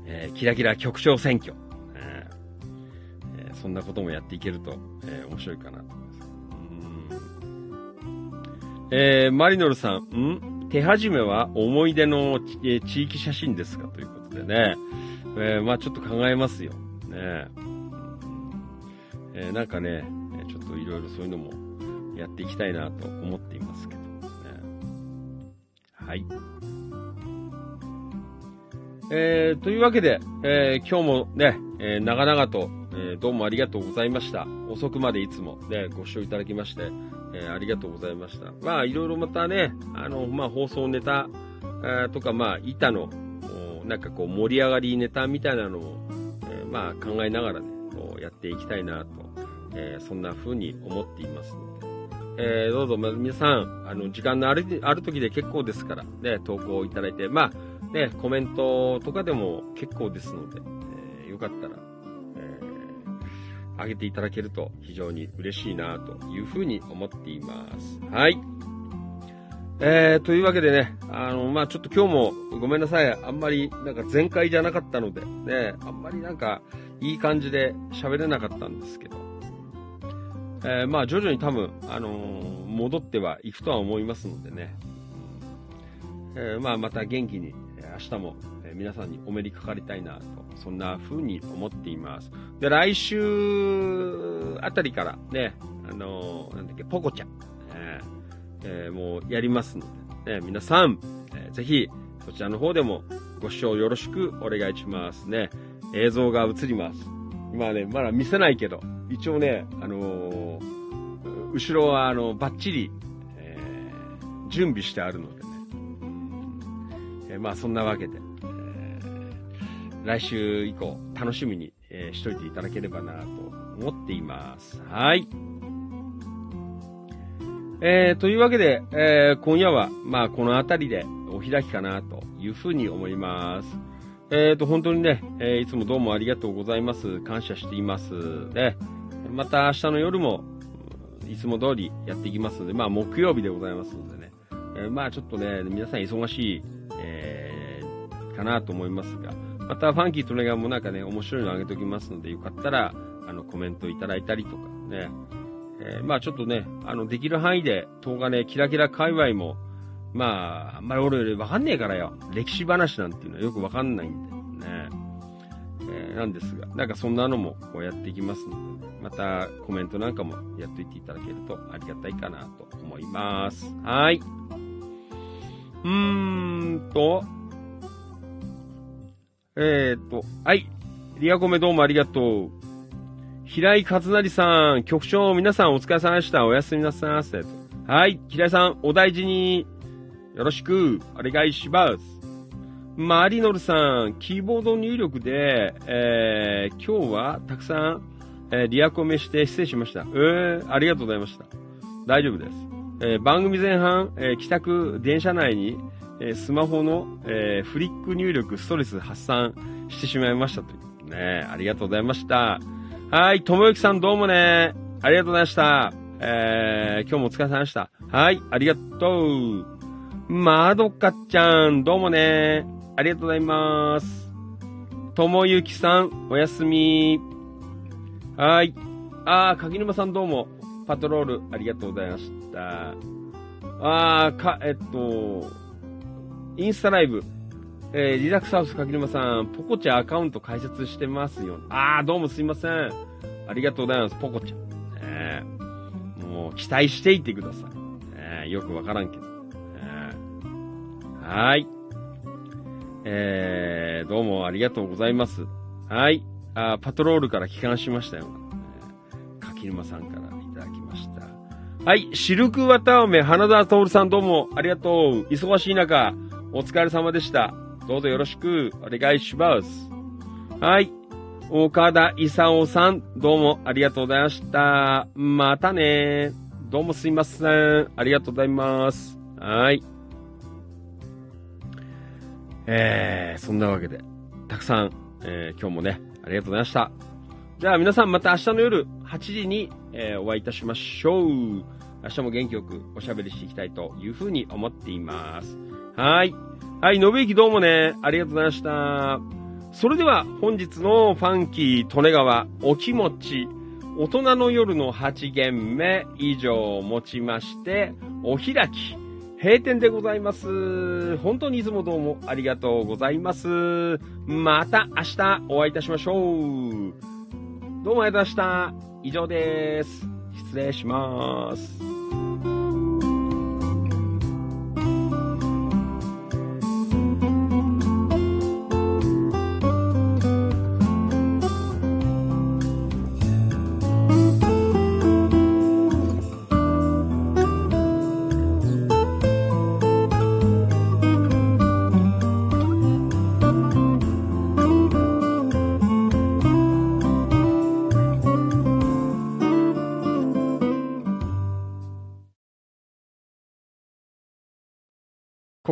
えー、キラキラ局長選挙。えー、そんなこともやっていけると、えー、面白いかなと。えー、マリノルさん、ん？手始めは思い出の、え地域写真ですか？ということでね。えー、まあちょっと考えますよ。ねえー、なんかね、ちょっといろいろそういうのもやっていきたいなと思っていますけどね。はい。えー、というわけで、えー、今日もね、えー、長々と、えー、どうもありがとうございました。遅くまでいつもね、ご視聴いただきまして、えー、ありがとうございました。まあ、いろいろまたね、あの、まあ、放送ネタ、とか、まあ、板の、なんかこう、盛り上がりネタみたいなのを、えまあ、考えながらね、こうやっていきたいなと、えそんな風に思っていますので、えーどうぞ、ま、皆さん、あの、時間のある、ある時で結構ですから、ね、投稿いただいて、まあ、ね、コメントとかでも結構ですので、えーよかったら、上げていただけると非常に嬉しいなというふうに思っています。はい。えー、というわけでね、あの、まあちょっと今日もごめんなさい。あんまりなんか全開じゃなかったので、ね、あんまりなんかいい感じで喋れなかったんですけど、えーまあ徐々に多分、あのー戻ってはいくとは思いますのでね、えーまあまた元気に、明日も、皆さんにお目にかかりたいなと、そんな風に思っています。で、来週あたりからね、あのーなんだっけ、ポコちゃん、えーえーもうやりますので、ね、皆さん、えーぜひ、そちらの方でもご視聴よろしくお願いしますね。映像が映ります。今ね、まだ見せないけど、一応ね、あのー後ろは、あの、バッチリ、えー準備してあるのでね。えーまあ、そんなわけで、来週以降、楽しみに、えーしといていただければなと思っています。はい。えーというわけで、えー今夜は、まあ、この辺りでお開きかなというふうに思います。えーと、本当にね、えーいつもどうもありがとうございます。感謝しています。で、また明日の夜も、いつも通りやっていきますので、まあ、木曜日でございますのでね、えーまあ、ちょっとね、皆さん忙しい、えーかなと思いますが、また、ファンキートレガーもなんかね、面白いのあげておきますので、よかったら、あの、コメントいただいたりとかね、えーまあちょっとね、あの、できる範囲で、東金キラキラ界隈も、まあ、あんまり俺よりわかんねえからよ。歴史話なんていうのはよくわかんないんで、ね。えーなんですが、なんかそんなのもこうやっていきますので、またコメントなんかもやっといていただけるとありがたいかなと思います。はい。うーんと、えーっと、はい。リアコメどうもありがとう。平井和成さん、局長、皆さんお疲れ様でした。おやすみなさいませ。はい。平井さん、お大事に、よろしく、お願いします。マリノルさん、キーボード入力で、えー、今日はたくさん、えーリアコメして失礼しました。えー、ありがとうございました。大丈夫です。えー番組前半、えー帰宅、電車内に、えースマホの、えーフリック入力、ストレス発散してしまいましたという。ね、ありがとうございました。はい、ともゆきさんどうもね。ありがとうございました。えー、今日もお疲れ様でした。はい、ありがとう。まどかちゃん、どうもね。ありがとうございます。ともゆきさん、おやすみ。はい。あー、柿沼さんどうも。パトロール、ありがとうございました。あー、か、えっと、インスタライブ、えー、リラックスハウス柿沼さん、ポコちゃんアカウント開設してますよ。あー、どうもすいません。ありがとうございます、ポコちゃん。えもう、期待していてください。ねえよくわからんけど。ねえはーい。えー、どうもありがとうございます。はい。あパトロールから帰還しましたよ。え柿沼さんからいただきました。はい。シルクワタオメ、花田徹さんどうもありがとう。忙しい中、お疲れ様でした。どうぞよろしくお願いします。はい。岡田勲さん、どうもありがとうございました。またね。どうもすいません。ありがとうございます。はい。えー、そんなわけで、たくさん、えー今日もね、ありがとうございました。じゃあ皆さんまた明日の夜8時に、えーお会いいたしましょう。明日も元気よくおしゃべりしていきたいというふうに思っています。はい。はい、のぶゆきどうもね、ありがとうございました。それでは本日のファンキー利根川お気持ち、大人の夜の8限目以上をもちまして、お開き、閉店でございます。本当にいつもどうもありがとうございます。また明日お会いいたしましょう。どうもありがとうございました。以上です。失礼します。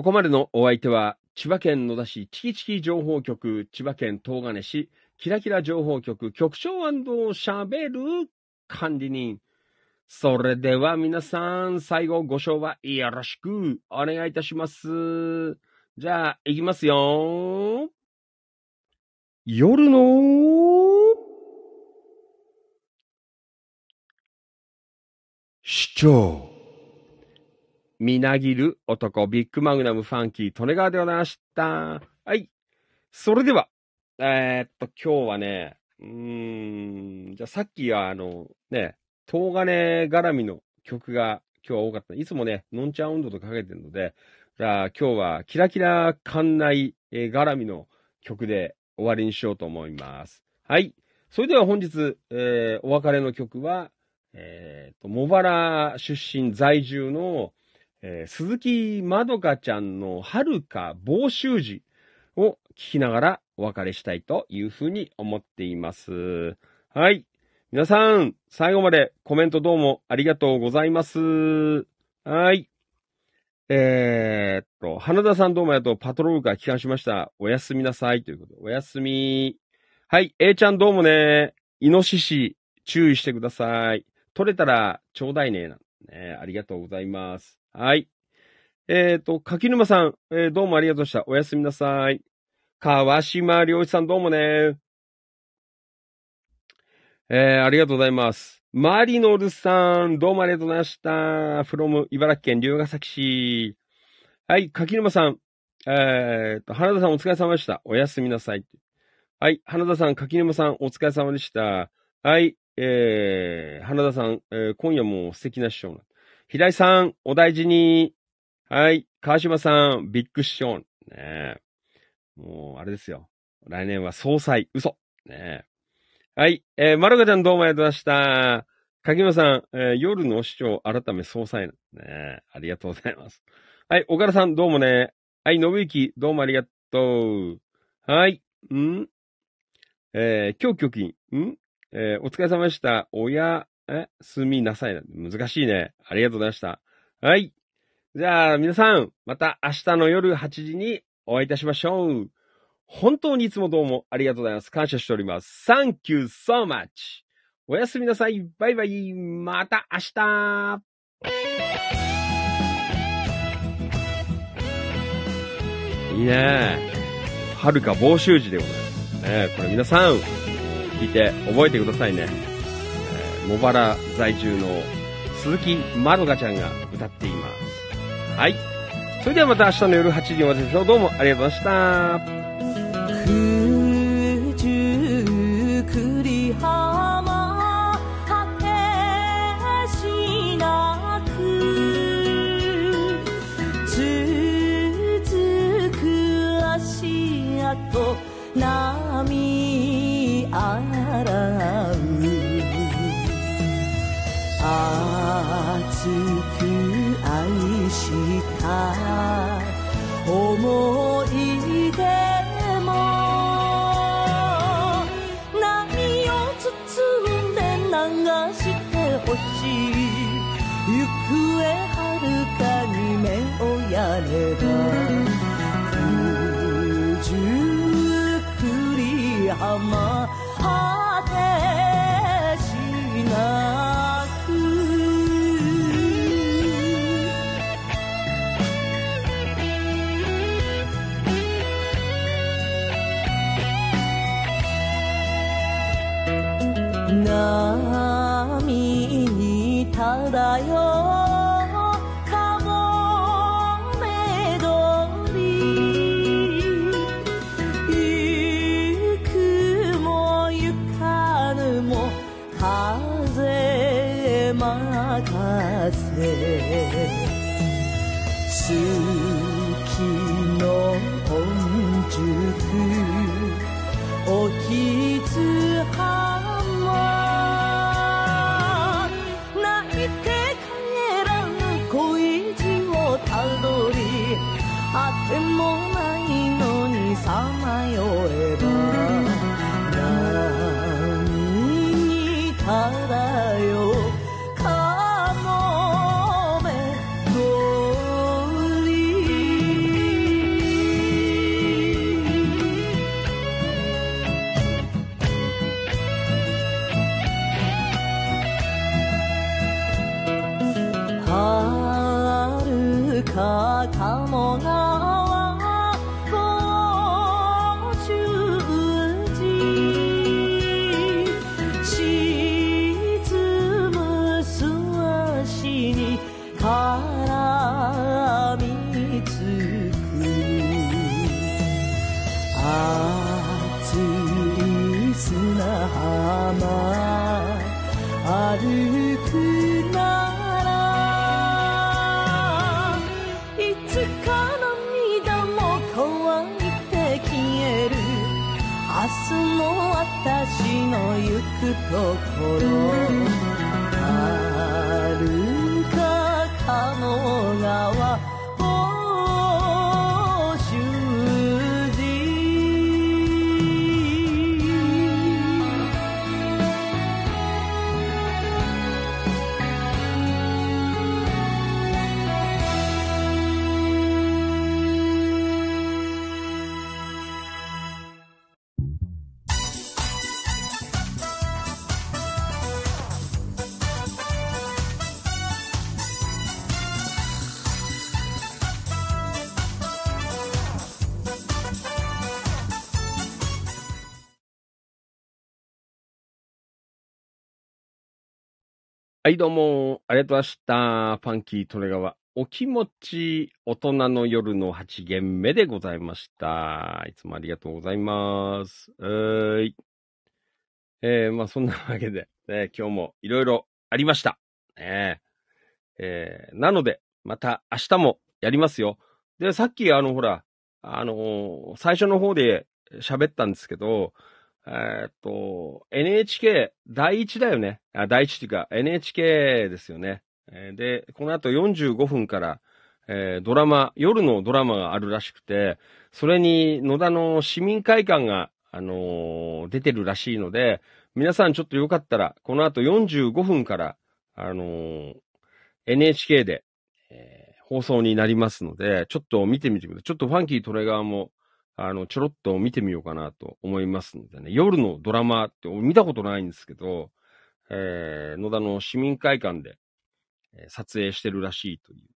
ここまでのお相手は、千葉県野田市チキチキ情報局、千葉県東金市、キラキラ情報局、局長喋る管理人。それでは皆さん、最後ご賞はよろしくお願いいたします。じゃあ、行きますよ。夜の主張。みなぎる男、ビッグマグナムファンキー、利根川でございました。はい。それでは、えーっと、今日はね、うーん、じゃあさっきはあの、ね、東金絡みの曲が今日は多かった。いつもね、ノンチャウンドとかけてるので、じゃあ今日はキラキラ館内、えー絡みの曲で終わりにしようと思います。はい。それでは本日、えーお別れの曲は、えーと、茂原出身在住の、えー鈴木まどかちゃんの遥か房州時を聞きながらお別れしたいというふうに思っています。はい。皆さん、最後までコメントどうもありがとうございます。はい。えーっと、花田さんどうもありがと。パトロールから帰還しました。おやすみなさい。ということで、おやすみ。はい。A ちゃんどうもね。イノシシ、注意してください。取れたらちょうだいね。ね、ありがとうございます。はい。えーと、柿沼さん、えーどうもありがとうございました。おやすみなさい。川島良一さんどうもね。えー、ありがとうございます。マリノルさん、どうもありがとうございました。from 茨城県龍ヶ崎市。はい、柿沼さん。えー、と、花田さんお疲れ様でした。おやすみなさい。はい、花田さん、柿沼さん、お疲れ様でした。はい、えー、花田さん、えー今夜も素敵な師匠。平井さん、お大事に。はい、川島さん、ビッグ師匠。ねえもう、あれですよ。来年は総裁、嘘。ねえはい。えー、まるかちゃんどうもありがとうございました。柿沼さん、えー夜の市長改め総裁ね。ありがとうございます。はい。岡田さんどうもね。はい。信之どうもありがとう。はい。ん？えー、今日局員。ん？えーお疲れ様でした。おや、え、すみなさいな。難しいね。ありがとうございました。はい。じゃあ、皆さん、また明日の夜8時にお会いいたしましょう。本当にいつもどうもありがとうございます。感謝しております。Thank you so much! おやすみなさい。バイバイ。また明日いいねはるか房州時でございます。ねこれ皆さん、聞いて覚えてくださいね。茂原在住の鈴木まどかちゃんが歌っています。はい。それではまた明日の夜8時にお会いしましょう。どうもありがとうございました。九十九里浜果てしな熱く愛した思い出も波を包んで流してほしい。行方はるかに目をやれば九十九里浜行くところ。はい、どうも、ありがとうございました。ファンキートレガワ、お気持ち、大人の夜の8限目でございました。いつもありがとうございます。うーい。えー、まあそんなわけで、ね、今日もいろいろありました。ねえー、なので、また明日もやりますよ。で、さっきあの、ほら、あのー最初の方で喋ったんですけど、えっと、NHK 第一だよね。あ、第一っていうか NHK ですよね。で、この後45分から、えードラマ、夜のドラマがあるらしくて、それに野田の市民会館が、あのー出てるらしいので、皆さんちょっとよかったら、この後45分から、あのー NHK で、えー放送になりますので、ちょっと見てみてください。ちょっとファンキートレガーも、あの、ちょろっと見てみようかなと思いますのでね。夜のドラマって見たことないんですけど、えー野田の市民会館で、撮影してるらしいという、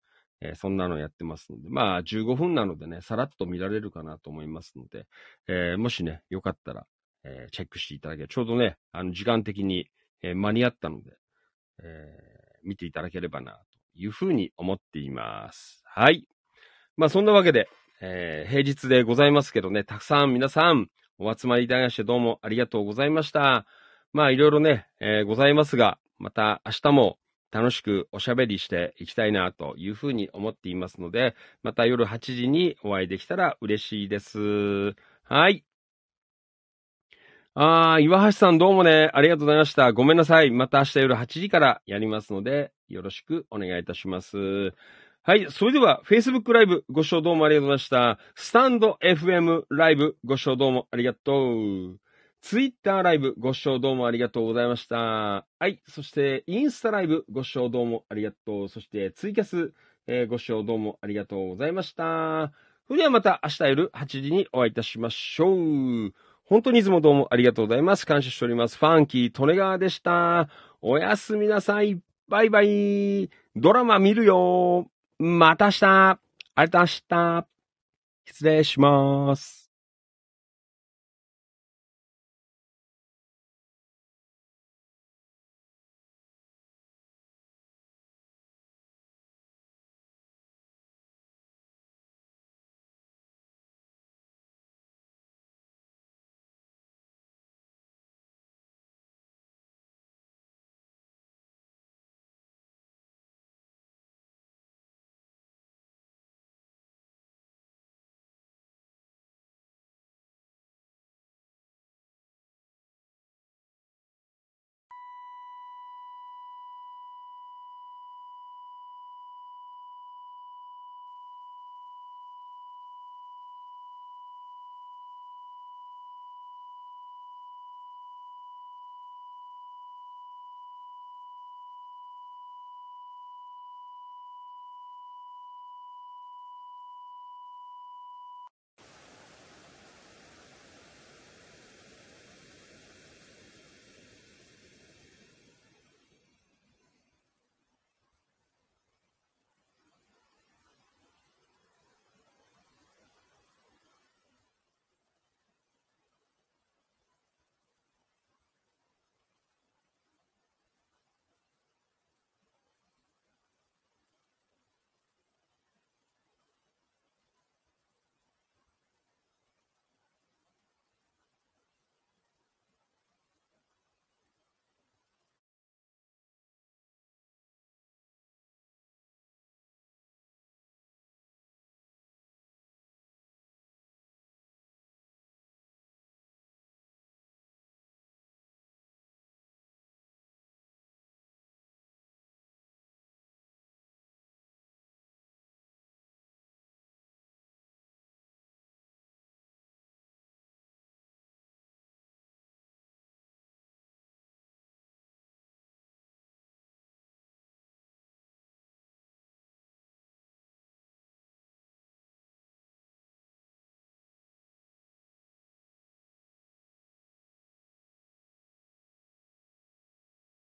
えーそんなのやってますので、まあ15分なのでね、さらっと見られるかなと思いますので、えーもしね、よかったら、えーチェックしていただけ、ちょうどね、あの時間的に、えー間に合ったので、えー見ていただければな、というふうに思っています。はい。まあそんなわけで、えー平日でございますけどね、たくさん皆さんお集まりいただきましてどうもありがとうございました。まあいろいろね、えーございますが、また明日も楽しくおしゃべりしていきたいなというふうに思っていますので、また夜8時にお会いできたら嬉しいです。はい。あー、岩橋さんどうもね、ありがとうございました。ごめんなさい。また明日夜8時からやりますので、よろしくお願いいたします。はい。それでは、Facebook ライブご視聴どうもありがとうございました。スタンド FM ライブご視聴どうもありがとう。Twitter ライブご視聴どうもありがとうございました。はい。そして、インスタライブご視聴どうもありがとう。そして、ツイキャス、えーご視聴どうもありがとうございました。それではまた明日夜8時にお会いいたしましょう。本当にいつもどうもありがとうございます。感謝しております。ファンキー・トレガーでした。おやすみなさい。バイバイ。ドラマ見るよ。また明日。ありがとうございました。失礼します。